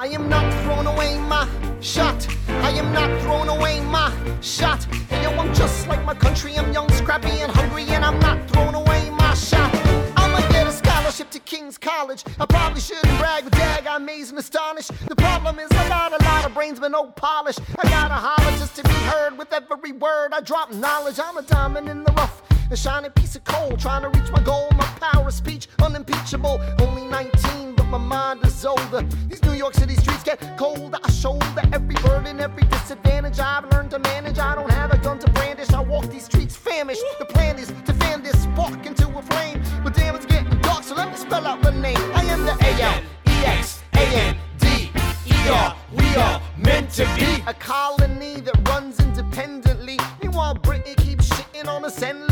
I am not throwing away my shot. I am not throwing away my shot. And yo, I'm just like my country. I'm young, scrappy, and hungry, and I'm not throwing away my shot. I'ma get a scholarship to King's College. I probably shouldn't brag, but dag, I'm amazed and astonished. The problem is a lot, a lot of brains, but no polish. I gotta holler just to be heard with every word. I drop knowledge. I'm a diamond in the rough. A shining piece of coal, trying to reach my goal. My power of speech, unimpeachable. Only 19, but my mind is older. These New York City streets get colder. I shoulder every burden, every disadvantage I've learned to manage. I don't have a gun to brandish. I walk these streets famished. The plan is to fan this spark into a flame. But damn, it's getting dark, so let me spell out the name. I am the A L E X A N D E R. We are meant to be a colony that runs independently. Meanwhile, Britain keeps shitting on us endlessly.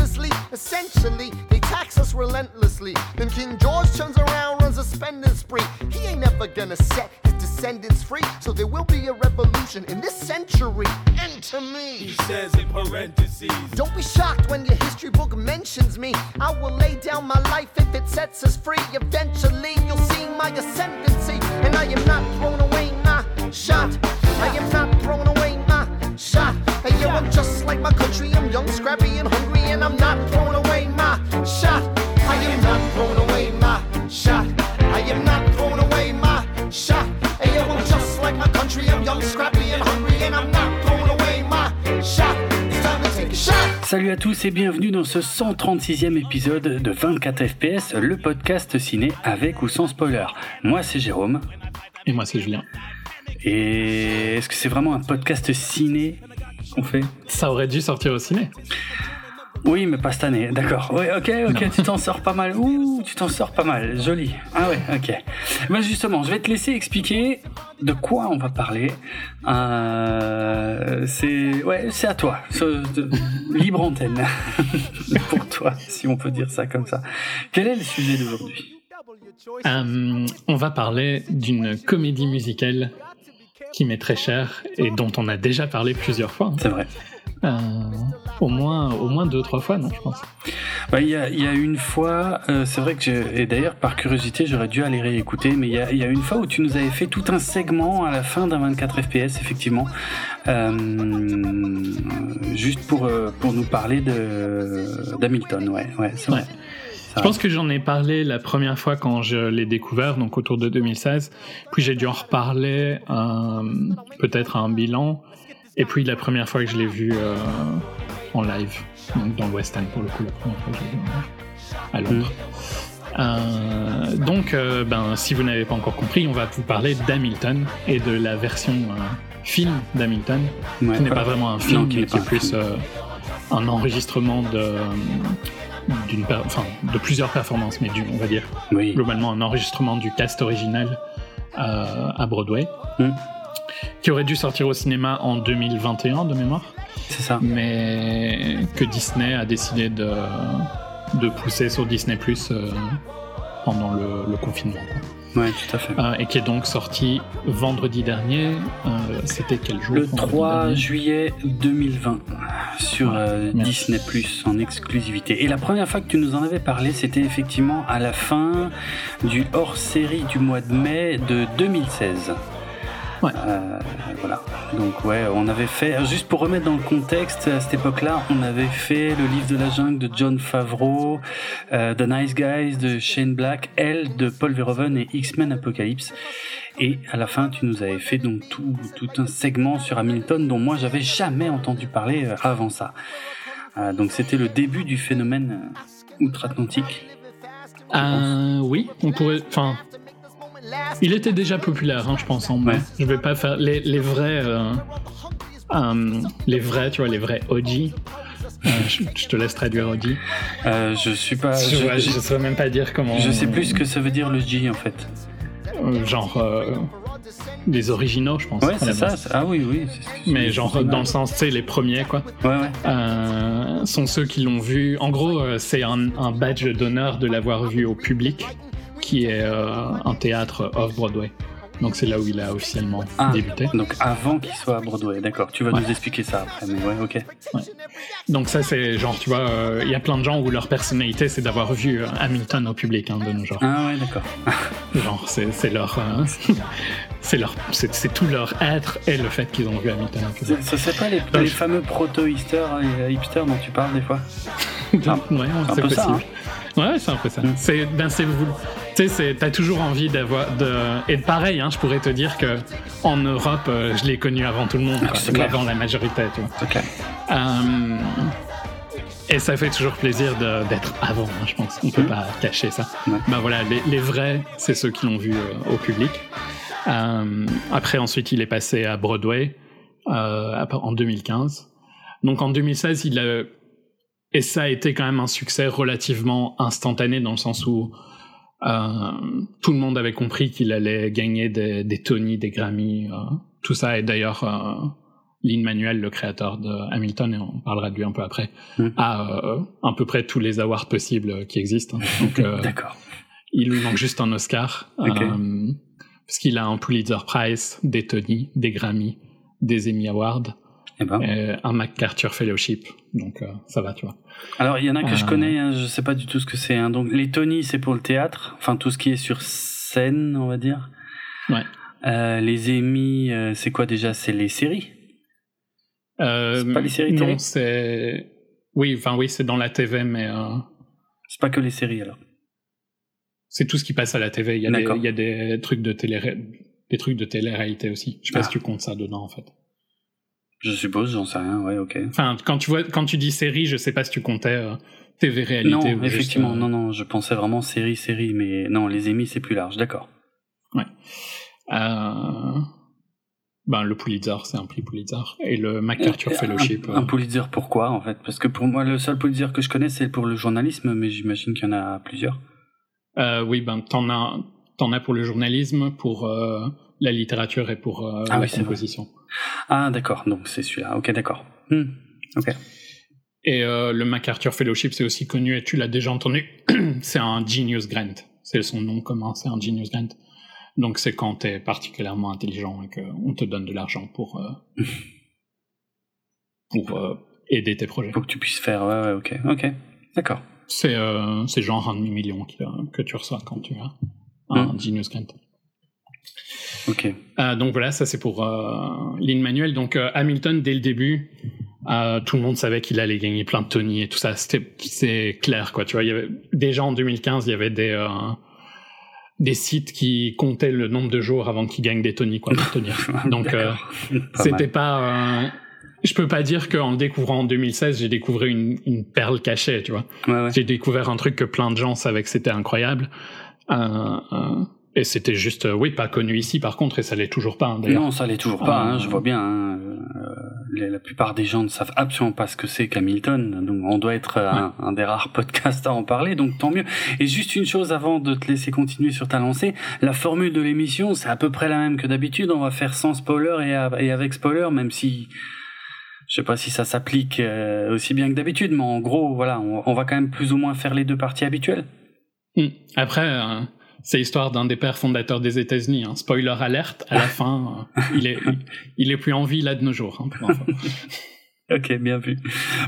Essentially, they tax us relentlessly. Then King George turns around, runs a spending spree. He ain't never gonna set his descendants free. So there will be a revolution in this century. And to me, He says in parentheses. don't be shocked when your history book mentions me. I will lay down my life if it sets us free. Eventually, you'll see my ascendancy. And I am not throwing away my shot. I am not throwing away my shot. And yo, I'm just like my country. I'm young, scrappy, and hungry. And I'm not throwing away my shot. I am not throwing away my shot. I am not throwing away my shot. And yo, I'm just like my country. I'm young, scrappy, and hungry. And I'm not throwing away my shot. It's time to take a shot. Salut à tous et bienvenue dans ce 136e épisode de 24 FPS, le podcast ciné avec ou sans spoiler. Moi c'est Jérôme. Et moi, c'est Julien. Et est-ce que c'est vraiment un podcast ciné qu'on fait? Ça aurait dû sortir au ciné. Oui, mais pas cette année. D'accord. Oui, ok, ok, tu t'en sors pas mal. Ouh, tu t'en sors pas mal. Joli. Ah ouais, ok. Ben justement, je vais te laisser expliquer de quoi on va parler. Euh, c'est ouais, c'est à toi. Libre antenne pour toi, si on peut dire ça comme ça. Quel est le sujet d'aujourd'hui? Euh, on va parler d'une comédie musicale qui m'est très chère et dont on a déjà parlé plusieurs fois. C'est vrai. Euh, au moins, au moins deux, trois fois, non, je pense. Bah, il y a, y a une fois, euh, c'est vrai que et d'ailleurs par curiosité j'aurais dû aller réécouter, mais il y a, y a une fois où tu nous avais fait tout un segment à la fin d'un 24 FPS effectivement, euh, juste pour euh, pour nous parler d'Hamilton, ouais, ouais, c'est vrai. Ouais. Je pense que j'en ai parlé la première fois quand je l'ai découvert, donc autour de 2016. Puis j'ai dû en reparler peut-être à un bilan. Et puis la première fois que je l'ai vu euh, en live, donc dans le West End pour le coup, la première fois que live, à Londres. Euh, donc, euh, ben, si vous n'avez pas encore compris, on va vous parler d'Hamilton et de la version euh, film d'Hamilton, Ouais, qui n'est pas vraiment un film, non, qui qui est un plus un enregistrement de, d'une, enfin, de plusieurs performances, mais du, on va dire Oui. globalement un enregistrement du cast original à Broadway, Mm. qui aurait dû sortir au cinéma en 2021 de mémoire, C'est ça. mais que Disney a décidé de, de pousser sur Disney Plus euh, pendant le, le confinement. quoi. Ouais, tout à fait. Euh, et qui est donc sorti vendredi dernier. euh, C'était quel jour Le vendredi 3 dernier juillet 2020 sur euh. Disney Plus en exclusivité. Et la première fois que tu nous en avais parlé, c'était effectivement à la fin du hors-série du mois de mai de 2016. Ouais. Euh, voilà. Donc ouais, on avait fait, alors, juste pour remettre dans le contexte, à cette époque-là, on avait fait le livre de la jungle de John Favreau, euh, The Nice Guys de Shane Black, Elle de Paul Verhoeven et X-Men Apocalypse. Et à la fin, tu nous avais fait donc tout, tout un segment sur Hamilton dont moi j'avais jamais entendu parler euh, avant ça. Euh, donc c'était le début du phénomène euh, outre-Atlantique. Euh, oui, on pourrait. Enfin, il était déjà populaire, hein, je pense. En Ouais. Je vais pas faire les, les vrais, euh, euh, les vrais, tu vois, les vrais OG. Euh, je, je te laisse traduire OG. Je suis pas. je, Je, vois, je sais même pas dire comment. je sais plus ce que ça veut dire le J en fait. genre les originaux, je pense. Ouais, c'est ça. Ah oui, oui. Mais genre dans le sens, tu sais, les premiers, quoi. Ouais, ouais. euh, sont ceux qui l'ont vu. En gros, c'est un, un badge d'honneur de l'avoir vu au public, qui est euh, un théâtre off-Broadway. Donc c'est là où il a officiellement Ah, débuté. donc avant qu'il soit à Broadway, d'accord. Tu vas Ouais. nous expliquer ça après, mais ouais, ok. Donc ça c'est genre, tu vois, euh, il y a plein de gens où leur personnalité c'est d'avoir vu euh, Hamilton au public hein, de nos jours. Ah ouais, d'accord. Genre c'est c'est leur, euh, c'est leur, c'est, c'est tout leur être et le fait qu'ils ont vu Hamilton. C'est- Ce serait pas les, Non, les je- fameux proto-hipsters euh, hipsters dont tu parles des fois ouais, c'est c'est peu ça, possible. Ouais, c'est un peu ça. Mm. C'est, ben c'est vous. Tu sais, t'as toujours envie d'avoir de. Et pareil, hein, je pourrais te dire que en Europe, euh, je l'ai connu avant tout le monde, quoi, ou clair. avant la majorité, tu vois. Euh, et ça fait toujours plaisir d'être avant, hein, je pense. On peut pas cacher ça. Ouais. Ben voilà, les, les vrais, c'est ceux qui l'ont vu euh, au public. Après, ensuite, il est passé à Broadway en 2015. Donc en 2016, il a et ça a été quand même un succès relativement instantané dans le sens où tout le monde avait compris qu'il allait gagner des, des Tony, des Grammy, euh, tout ça. Et d'ailleurs, euh, Lin Manuel, le créateur de Hamilton, et on parlera de lui un peu après, Mm. a euh, à peu près tous les awards possibles qui existent. Donc, euh, D'accord. il lui manque juste un Oscar. Ok. euh, parce qu'il a un Pulitzer Prize, des Tony, des Grammy, des Emmy Awards, Eh ben. et un MacArthur Fellowship. Donc, euh, ça va, tu vois. Alors, il y en a que je Euh. connais, hein, je sais pas du tout ce que c'est. hein. Donc, les Tony, c'est pour le théâtre, enfin tout ce qui est sur scène, on va dire. Ouais. Euh, les Emmy, euh, c'est quoi déjà? C'est les séries? Euh, C'est pas les séries Non, télé c'est. Oui, enfin, oui, c'est dans la TV, mais euh, C'est pas que les séries alors. c'est tout ce qui passe à la TV. Il y a, des, D'accord. il y a des trucs de télé, des trucs de télé-réalité aussi. Je sais pas Ah. si tu comptes ça dedans, en fait. Je suppose, j'en sais rien, ouais, ok. Enfin, quand tu vois, quand tu dis série, je sais pas si tu comptais euh, TV-réalité. Non, ou juste, effectivement, euh, non, non, je pensais vraiment série, série, mais non, les Emmy, c'est plus large, d'accord. Euh, ben, le Pulitzer, c'est un prix Pulitzer. Et le MacArthur Euh, Fellowship. Un, euh, un Pulitzer, pourquoi, en fait? Parce que pour moi, le seul Pulitzer que je connais, c'est pour le journalisme, mais j'imagine qu'il y en a plusieurs. euh, oui, ben, t'en as, t'en as pour le journalisme, pour la littérature et pour Ah la oui, composition. Ah, d'accord, donc c'est celui-là, ok, d'accord. Hmm, Ok. Et euh, le MacArthur Fellowship, c'est aussi connu, et tu l'as déjà entendu, c'est un Genius Grant. C'est son nom commun, c'est un Genius Grant. Donc c'est quand t'es particulièrement intelligent et qu'on te donne de l'argent pour, euh, pour euh, aider tes projets. Faut que tu puisses faire, ouais, ouais, ok, ok, d'accord. C'est genre un demi-million que tu reçois quand tu as un Mm. Genius Grant. Ok. Euh, donc voilà, ça c'est pour euh, Lin Manuel. Donc euh, Hamilton, dès le début, euh, tout le monde savait qu'il allait gagner plein de Tony et tout ça. C'est clair quoi. Tu vois, il y avait déjà en 2015, il y avait des euh, des sites qui comptaient le nombre de jours avant qu'il gagne des Tony quoi pour tenir. Donc c'était pas. je peux pas dire qu'en le découvrant en 2016, j'ai découvert une, une perle cachée, tu vois. Ouais, ouais. J'ai découvert un truc que plein de gens savaient que c'était incroyable. Euh, et c'était juste, euh, oui, pas connu ici par contre, et ça l'est toujours pas hein. Non, ça l'est toujours pas, hein, Euh, je vois bien. hein, euh, la plupart des gens ne savent absolument pas ce que c'est qu'Hamilton, donc on doit être euh, un, un des rares podcasts à en parler, donc tant mieux. Et juste une chose avant de te laisser continuer sur ta lancée, la formule de l'émission, c'est à peu près la même que d'habitude, on va faire sans spoiler et, avec spoiler, même si je sais pas si ça s'applique euh, aussi bien que d'habitude, mais en gros, voilà, on, on va quand même plus ou moins faire les deux parties habituelles. Hmm. Après, euh, c'est l'histoire d'un des pères fondateurs des États-Unis. hein. Spoiler alerte, à la fin, euh, il, est, il, il est plus en vie là de nos jours. hein. Ok, bien vu.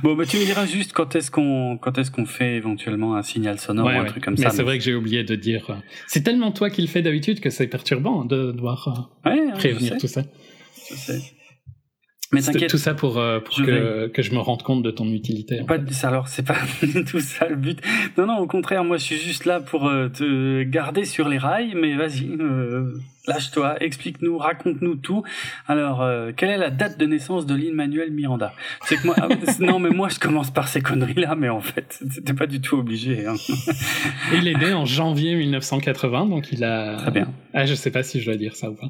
Bon, bah tu me diras juste quand est-ce qu'on quand est-ce qu'on fait éventuellement un signal sonore Ouais, ou un ouais. truc comme Mais ça. c'est vrai que j'ai oublié de dire. euh, c'est tellement toi qui le fais d'habitude que c'est perturbant de devoir euh, Ouais, prévenir tout ça. je sais. Mais t'inquiète, tout ça pour, euh, pour Je que, que je me rende compte de ton utilité. pas fait. Alors c'est pas tout ça le but. Non, non, au contraire, moi je suis juste là pour euh, te garder sur les rails. Mais vas-y, euh, lâche-toi, explique-nous, raconte-nous tout. Alors, quelle est la date de naissance de Lin Manuel Miranda? C'est que moi, ah, non, mais moi je commence par ces conneries-là, mais en fait, c'était pas du tout obligé. Hein. Il est né en janvier 1980, donc il a. Très bien. Ah, je sais pas si je dois dire ça ou pas.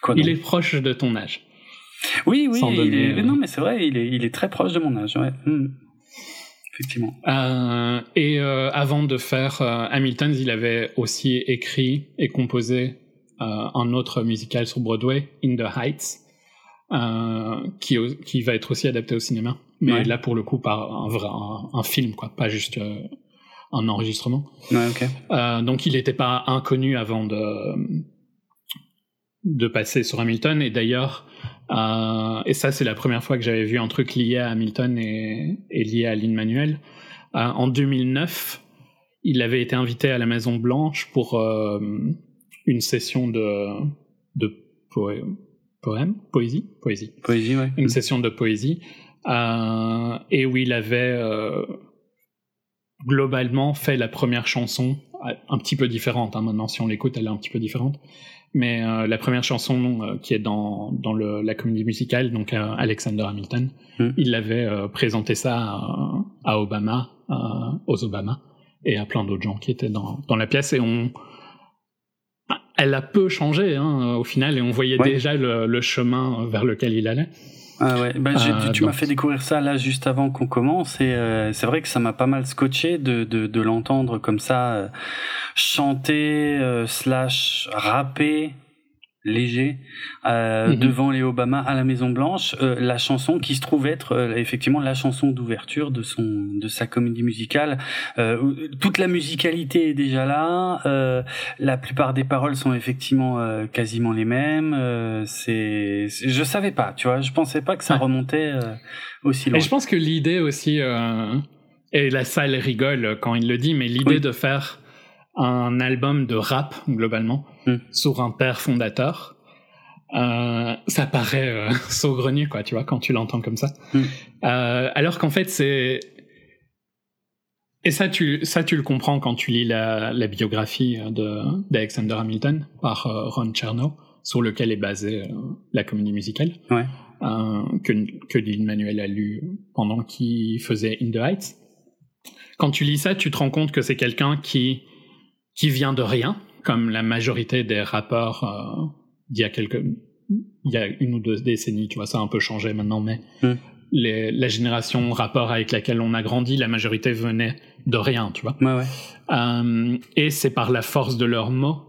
Quoi, Il est proche de ton âge. Oui, oui, il donner, est... euh, non, mais c'est vrai, il est, il est très proche de mon âge, ouais. Hmm. Effectivement. Euh, et euh, avant de faire euh, Hamilton, il avait aussi écrit et composé un autre musical sur Broadway, In the Heights, qui, qui va être aussi adapté au cinéma. Mais Ouais. là, pour le coup, par un, vrai, un, un film, quoi, pas juste un enregistrement. Ouais, donc il n'était pas inconnu avant de de passer sur Hamilton et d'ailleurs euh, et ça c'est la première fois que j'avais vu un truc lié à Hamilton et, et lié à Lin Manuel Euh, en 2009 il avait été invité à la Maison Blanche pour euh, une session de de poème, poésie, poésie. Poésie, ouais. Une session de poésie. Et où il avait euh, globalement fait la première chanson, un petit peu différente. Hein, maintenant, si on l'écoute, elle est un petit peu différente. Mais euh, la première chanson euh, qui est dans, dans le, la comédie musicale, donc euh, Alexander Hamilton, Mm. il avait présenté ça à, à Obama, aux Obama, et à plein d'autres gens qui étaient dans, dans la pièce. Et on, elle a peu changé hein, au final, et on voyait Ouais. déjà le, le chemin vers lequel il allait. Ah ouais, bah, Euh, tu, m'as fait découvrir ça là juste avant qu'on commence et euh, c'est vrai que ça m'a pas mal scotché de, de, de l'entendre comme ça euh, chanter euh, slash rapper léger euh, Mhm. devant les Obama à la Maison Blanche euh, la chanson qui se trouve être euh, effectivement la chanson d'ouverture de son de sa comédie musicale toute la musicalité est déjà là la plupart des paroles sont effectivement quasiment les mêmes c'est je savais pas tu vois je pensais pas que ça Ouais. remontait aussi loin Et je pense que l'idée aussi, et la salle rigole quand il le dit, mais l'idée Oui. de faire un album de rap, globalement, Mm. sur un père fondateur, euh, ça paraît euh, saugrenu, quoi, tu vois, quand tu l'entends comme ça. Mm. Euh, alors qu'en fait, c'est... Et ça tu, ça, tu le comprends quand tu lis la, la biographie de, d'Alexander Hamilton par Ron Chernow, sur lequel est basée la comédie musicale ouais que, que Lin-Manuel a lu pendant qu'il faisait In the Heights. Quand tu lis ça, tu te rends compte que c'est quelqu'un qui, qui vient de rien, comme la majorité des rappeurs d'il y a quelques, il y a une ou deux décennies, tu vois, ça a un peu changé maintenant, mais Mm. les, la génération rappeur avec laquelle on a grandi, la majorité venait de rien, tu vois. ouais ouais Euh, et c'est par la force de leurs mots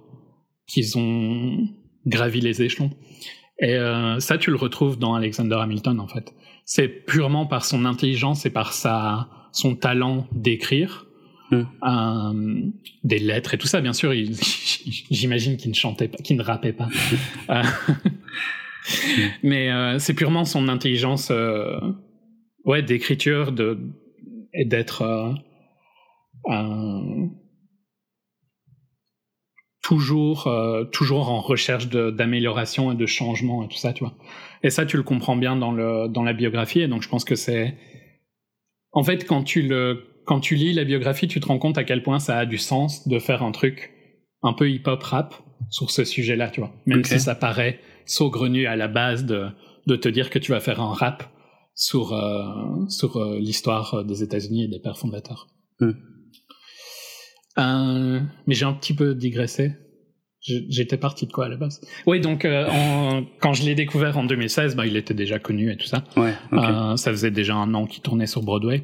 qu'ils ont gravi les échelons. Et euh, ça, tu le retrouves dans Alexander Hamilton, en fait. C'est purement par son intelligence et par sa, son talent d'écrire Mm. euh, des lettres et tout ça. Bien sûr, j'imagine qu'il ne chantait pas, qu'il ne rappait pas. Euh, Mais euh, c'est purement son intelligence, ouais, d'écriture, de et d'être toujours, euh, toujours en recherche d'amélioration et de changement et tout ça, tu vois. Et ça, tu le comprends bien dans le dans la biographie. Et donc, je pense que c'est, en fait, quand tu le quand tu lis la biographie, tu te rends compte à quel point ça a du sens de faire un truc un peu hip-hop rap sur ce sujet-là, tu vois. Même si ça paraît saugrenu à la base de de te dire que tu vas faire un rap sur euh, sur euh, l'histoire des États-Unis et des pères fondateurs. Hmm. Euh, mais j'ai un petit peu digressé. J'étais parti de quoi à la base? Oui, donc euh, en- quand je l'ai découvert en 2016, bah, il était déjà connu et tout ça. ouais Euh, ça faisait déjà un an qu'il tournait sur Broadway.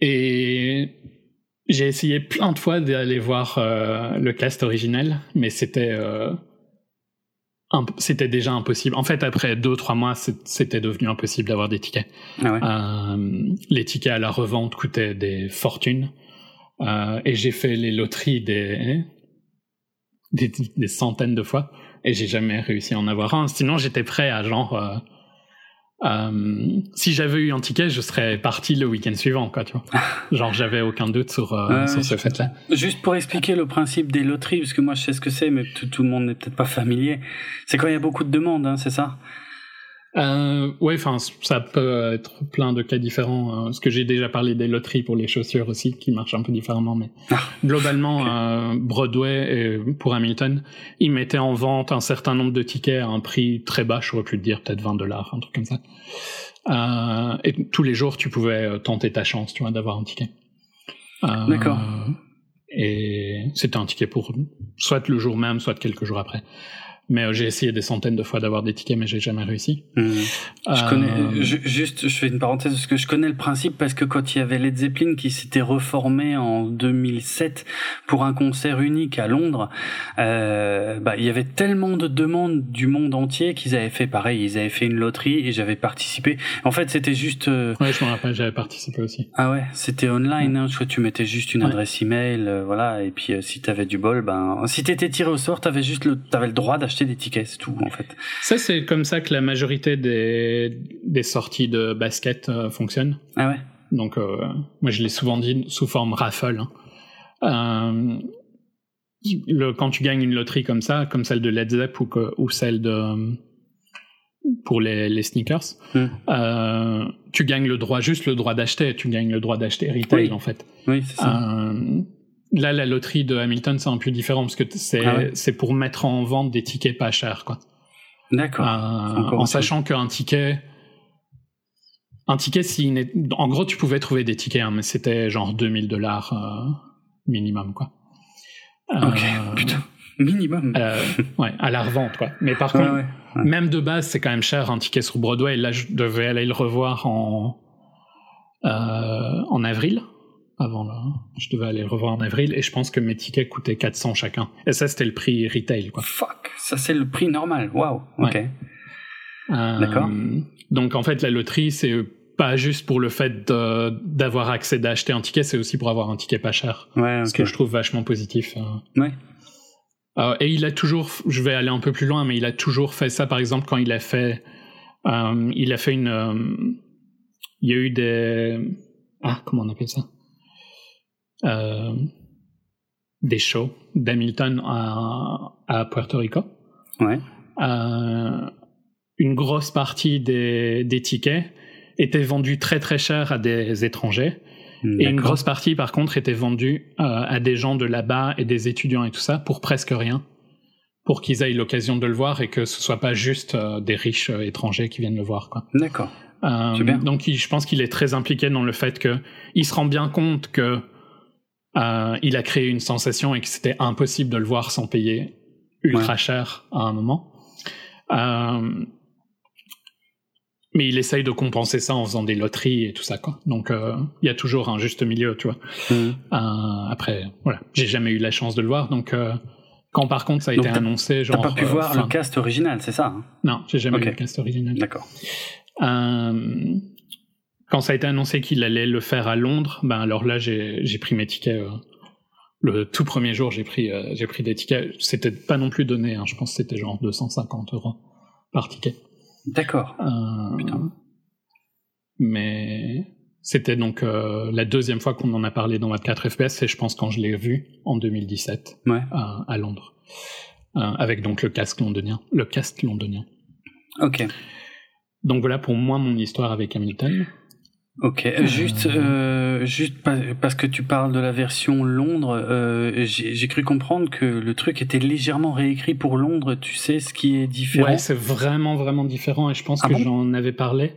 Et j'ai essayé plein de fois d'aller voir euh, le cast original, mais c'était euh, c'était déjà impossible. En fait, après deux trois mois, c'était devenu impossible d'avoir des tickets. ah ouais Euh, les tickets à la revente coûtaient des fortunes. Et j'ai fait les loteries des, des, des centaines de fois. Et j'ai jamais réussi à en avoir un. Sinon, j'étais prêt à genre... euh, si j'avais eu un ticket, je serais parti le week-end suivant, quoi, tu vois. Genre, j'avais aucun doute sur, euh, sur ce fait-là. Juste pour expliquer le principe des loteries, parce que moi je sais ce que c'est, mais tout, tout le monde n'est peut-être pas familier. C'est quand il y a beaucoup de demandes, hein, c'est ça? Euh, ouais, enfin, ça peut être plein de cas différents. Parce que j'ai déjà parlé des loteries pour les chaussures aussi, qui marchent un peu différemment. Mais Ah, globalement, euh, Broadway, et pour Hamilton, ils mettaient en vente un certain nombre de tickets à un prix très bas, j'aurais pu te dire peut-être 20 dollars, un truc comme ça. Euh, et tous les jours, tu pouvais euh, tenter ta chance, tu vois, d'avoir un ticket. D'accord. Et c'était un ticket pour soit le jour même, soit quelques jours après. Mais euh, j'ai essayé des centaines de fois d'avoir des tickets, mais j'ai jamais réussi. Hmm. Je connais, Euh, ju- juste, je fais une parenthèse parce que je connais le principe parce que quand il y avait Led Zeppelin qui s'était reformé en 2007 pour un concert unique à Londres, euh, bah, il y avait tellement de demandes du monde entier qu'ils avaient fait pareil, ils avaient fait une loterie et j'avais participé. En fait, c'était juste, euh, Ouais, je me rappelle, j'avais participé aussi. ah ouais, c'était online, hein, je crois que tu mettais juste une Ouais. adresse email, euh, voilà, et puis si t'avais du bol, ben, si t'étais tiré au sort, t'avais juste le, t'avais le droit d'acheter des tickets, c'est tout, en fait. Ça, c'est comme ça que la majorité des, des sorties de basket euh, fonctionnent. Ah ouais? Donc, euh, moi, je l'ai souvent dit sous forme raffle. hein. Euh, le, quand tu gagnes une loterie comme ça, comme celle de Led Zepp ou, que, ou celle de pour les, les sneakers, Hmm. euh, tu gagnes le droit, juste le droit d'acheter, tu gagnes le droit d'acheter retail Oui. en fait. Oui, c'est ça. Euh, là, la loterie de Hamilton, c'est un peu différent parce que c'est Ah ouais pour mettre en vente des tickets pas chers, quoi. D'accord. Euh, en sachant qu'un ticket, un ticket, n'est- en gros, tu pouvais trouver des tickets, hein, mais c'était genre 2000 dollars euh, minimum, quoi. Ok, Euh, putain. Minimum. ouais, à la revente, quoi. Mais par contre, ouais. ouais. même de base, c'est quand même cher un ticket sur Broadway. Là, je devais aller le revoir en en avril. Avant là, je devais aller le revoir en avril et je pense que mes tickets coûtaient 400 chacun. Et ça, c'était le prix retail, quoi. Fuck, ça c'est le prix normal. Waouh. Ok. Ouais. Euh, D'accord. Donc en fait, la loterie, c'est pas juste pour le fait d'avoir accès d'acheter un ticket, c'est aussi pour avoir un ticket pas cher. Ouais. Ce que je trouve vachement positif. euh. Ouais. Euh, et il a toujours, je vais aller un peu plus loin, mais il a toujours fait ça, par exemple, quand il a fait, euh, il a fait une, il y a eu des, ah, comment on appelle ça, des shows d'Hamilton à, à Puerto Rico. Ouais. Euh, une grosse partie des, des tickets étaient vendus très très cher à des étrangers. Et une grosse partie, par contre, était vendue euh, à des gens de là-bas et des étudiants et tout ça pour presque rien, pour qu'ils aient l'occasion de le voir et que ce soit pas juste euh, des riches euh, étrangers qui viennent le voir. D'accord. Euh, donc, il- je pense qu'il est très impliqué dans le fait que il se rend bien compte que euh, il a créé une sensation et que c'était impossible de le voir sans payer ultra cher à un moment. Euh, mais il essaye de compenser ça en faisant des loteries et tout ça, quoi. Donc, euh, il y a toujours un juste milieu, tu vois. Euh, après, voilà, j'ai jamais eu la chance de le voir, donc quand par contre ça a Donc, été t'as- annoncé, T'as genre, pas pu voir fin- le cast original, c'est ça hein? Non, j'ai jamais vu le cast original. D'accord. Euh, quand ça a été annoncé qu'il allait le faire à Londres, ben alors là j'ai pris mes tickets. euh, le tout premier jour, j'ai pris euh, j'ai pris des tickets. C'était pas non plus donné, hein, je pense que c'était genre 250 euros par ticket. D'accord. Euh, mais c'était donc la deuxième fois qu'on en a parlé dans 24 FPS et je pense quand je l'ai vu en 2017 Ouais. à, à Londres, avec donc le casque londonien, le cast londonien. Ok. Donc voilà pour moi mon histoire avec Hamilton. Ok. Juste, euh, juste pa- parce que tu parles de la version Londres, euh, j'ai cru comprendre que le truc était légèrement réécrit pour Londres. Tu sais ce qui est différent? Ouais, c'est vraiment vraiment différent et je pense Ah que bon? j'en avais parlé.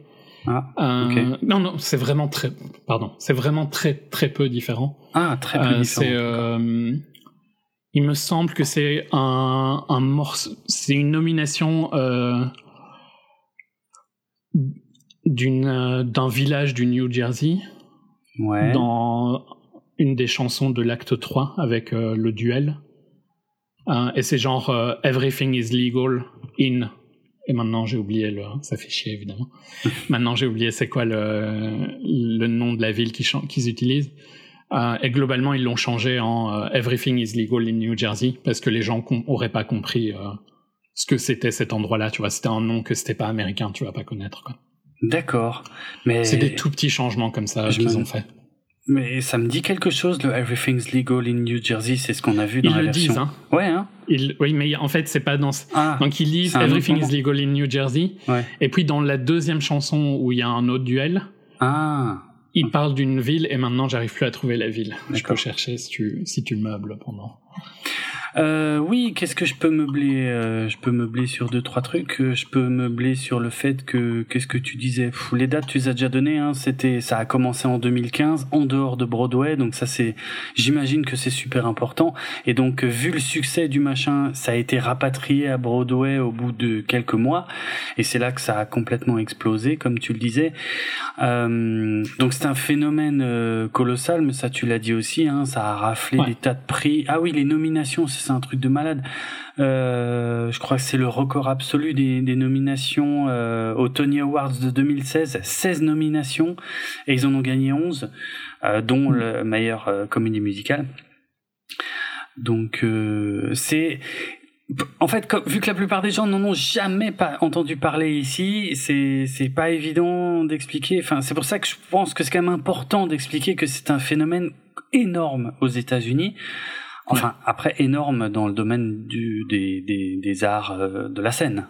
Ah, Euh, ok. Non non, c'est vraiment très pardon, c'est vraiment très très peu différent. Ah, très peu Euh, différent. euh, il me semble que c'est un un morceau, c'est une nomination euh, d'une euh, d'un village du New Jersey Ouais. dans une des chansons de l'acte 3 avec euh, le duel. Euh, et c'est genre euh, Everything is legal in. Et maintenant j'ai oublié le. Ça fait chier évidemment. maintenant j'ai oublié c'est quoi le, le nom de la ville qu'ils utilisent. Et globalement ils l'ont changé en Everything is legal in New Jersey parce que les gens com- auraient pas compris ce que c'était cet endroit-là. Tu vois, c'était un nom que c'était pas américain, tu vas pas connaître. quoi. D'accord. Mais C'est des tout petits changements comme ça qu'ils me- ont fait. mais ça me dit quelque chose. Le Everything's Legal in New Jersey, c'est ce qu'on a vu dans Ils la le version. disent, hein. Ouais. Hein. Ils- oui, mais en fait, c'est pas dans. Ah. Donc ils lisent Everything is legal in New Jersey. Ouais. Et puis dans la deuxième chanson où il y a un autre duel, Ah. il parle d'une ville et maintenant j'arrive plus à trouver la ville. Je peux chercher si tu, si tu le meubles pendant. Euh, oui, qu'est-ce que je peux meubler euh, Je peux meubler sur deux trois trucs. Euh, Je peux meubler sur le fait que qu'est-ce que tu disais Pff, Les dates, tu les as déjà données. Hein, C'était, ça a commencé en 2015, en dehors de Broadway. Donc ça, c'est, j'imagine que c'est super important. Et donc, vu le succès du machin, ça a été rapatrié à Broadway au bout de quelques mois. Et c'est là que ça a complètement explosé, comme tu le disais. Euh, donc c'est un phénomène colossal, mais ça tu l'as dit aussi, hein, ça a raflé Ouais. des tas de prix. Ah oui, les nominations, ça, c'est un truc de malade. Euh, je crois que c'est le record absolu des, des nominations euh, aux Tony Awards de 2016, 16 nominations, et ils en ont gagné 11, euh, dont le meilleur comédie musicale. Donc c'est en fait, comme- vu que la plupart des gens n'en ont jamais pas entendu parler ici, c'est c'est pas évident d'expliquer. Enfin, c'est pour ça que je pense que c'est quand même important d'expliquer que c'est un phénomène énorme aux États-Unis. Enfin, après, énorme dans le domaine du, des, des, des arts euh, de la scène.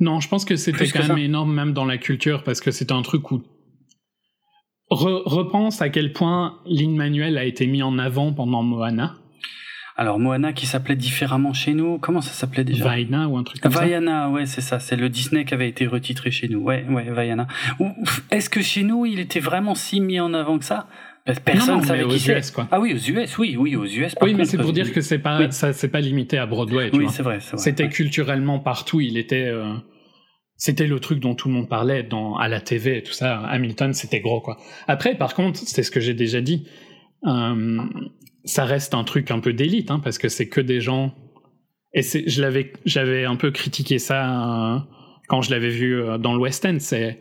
Non, je pense que c'était quand même ça. énorme même dans la culture parce que c'était un truc où Re- repense à quel point Lin Manuel a été mis en avant pendant Moana, Alors, Moana qui s'appelait différemment chez nous, comment ça s'appelait déjà? Vaina ou un truc comme ça. Vaiana, ouais, c'est ça, c'est le Disney qui avait été retitré chez nous. Ouais, ouais, Vaiana. Est-ce que chez nous, il était vraiment si mis en avant que ça? Personne non, ne savait qui aux. US, quoi. Ah oui, aux US, oui, oui, aux US. par Oui, mais c'est pour euh, dire que c'est pas oui. ça, c'est pas limité à Broadway. Tu Oui, c'est vrai. C'était ouais. culturellement partout. Il était, euh, c'était le truc dont tout le monde parlait dans à la TV et tout ça. Hamilton, c'était gros quoi. Après, par contre, c'est ce que j'ai déjà dit. euh, ça reste un truc un peu d'élite, hein, parce que c'est que des gens. Et je l'avais, j'avais un peu critiqué ça euh, quand je l'avais vu euh, dans le West End. C'est,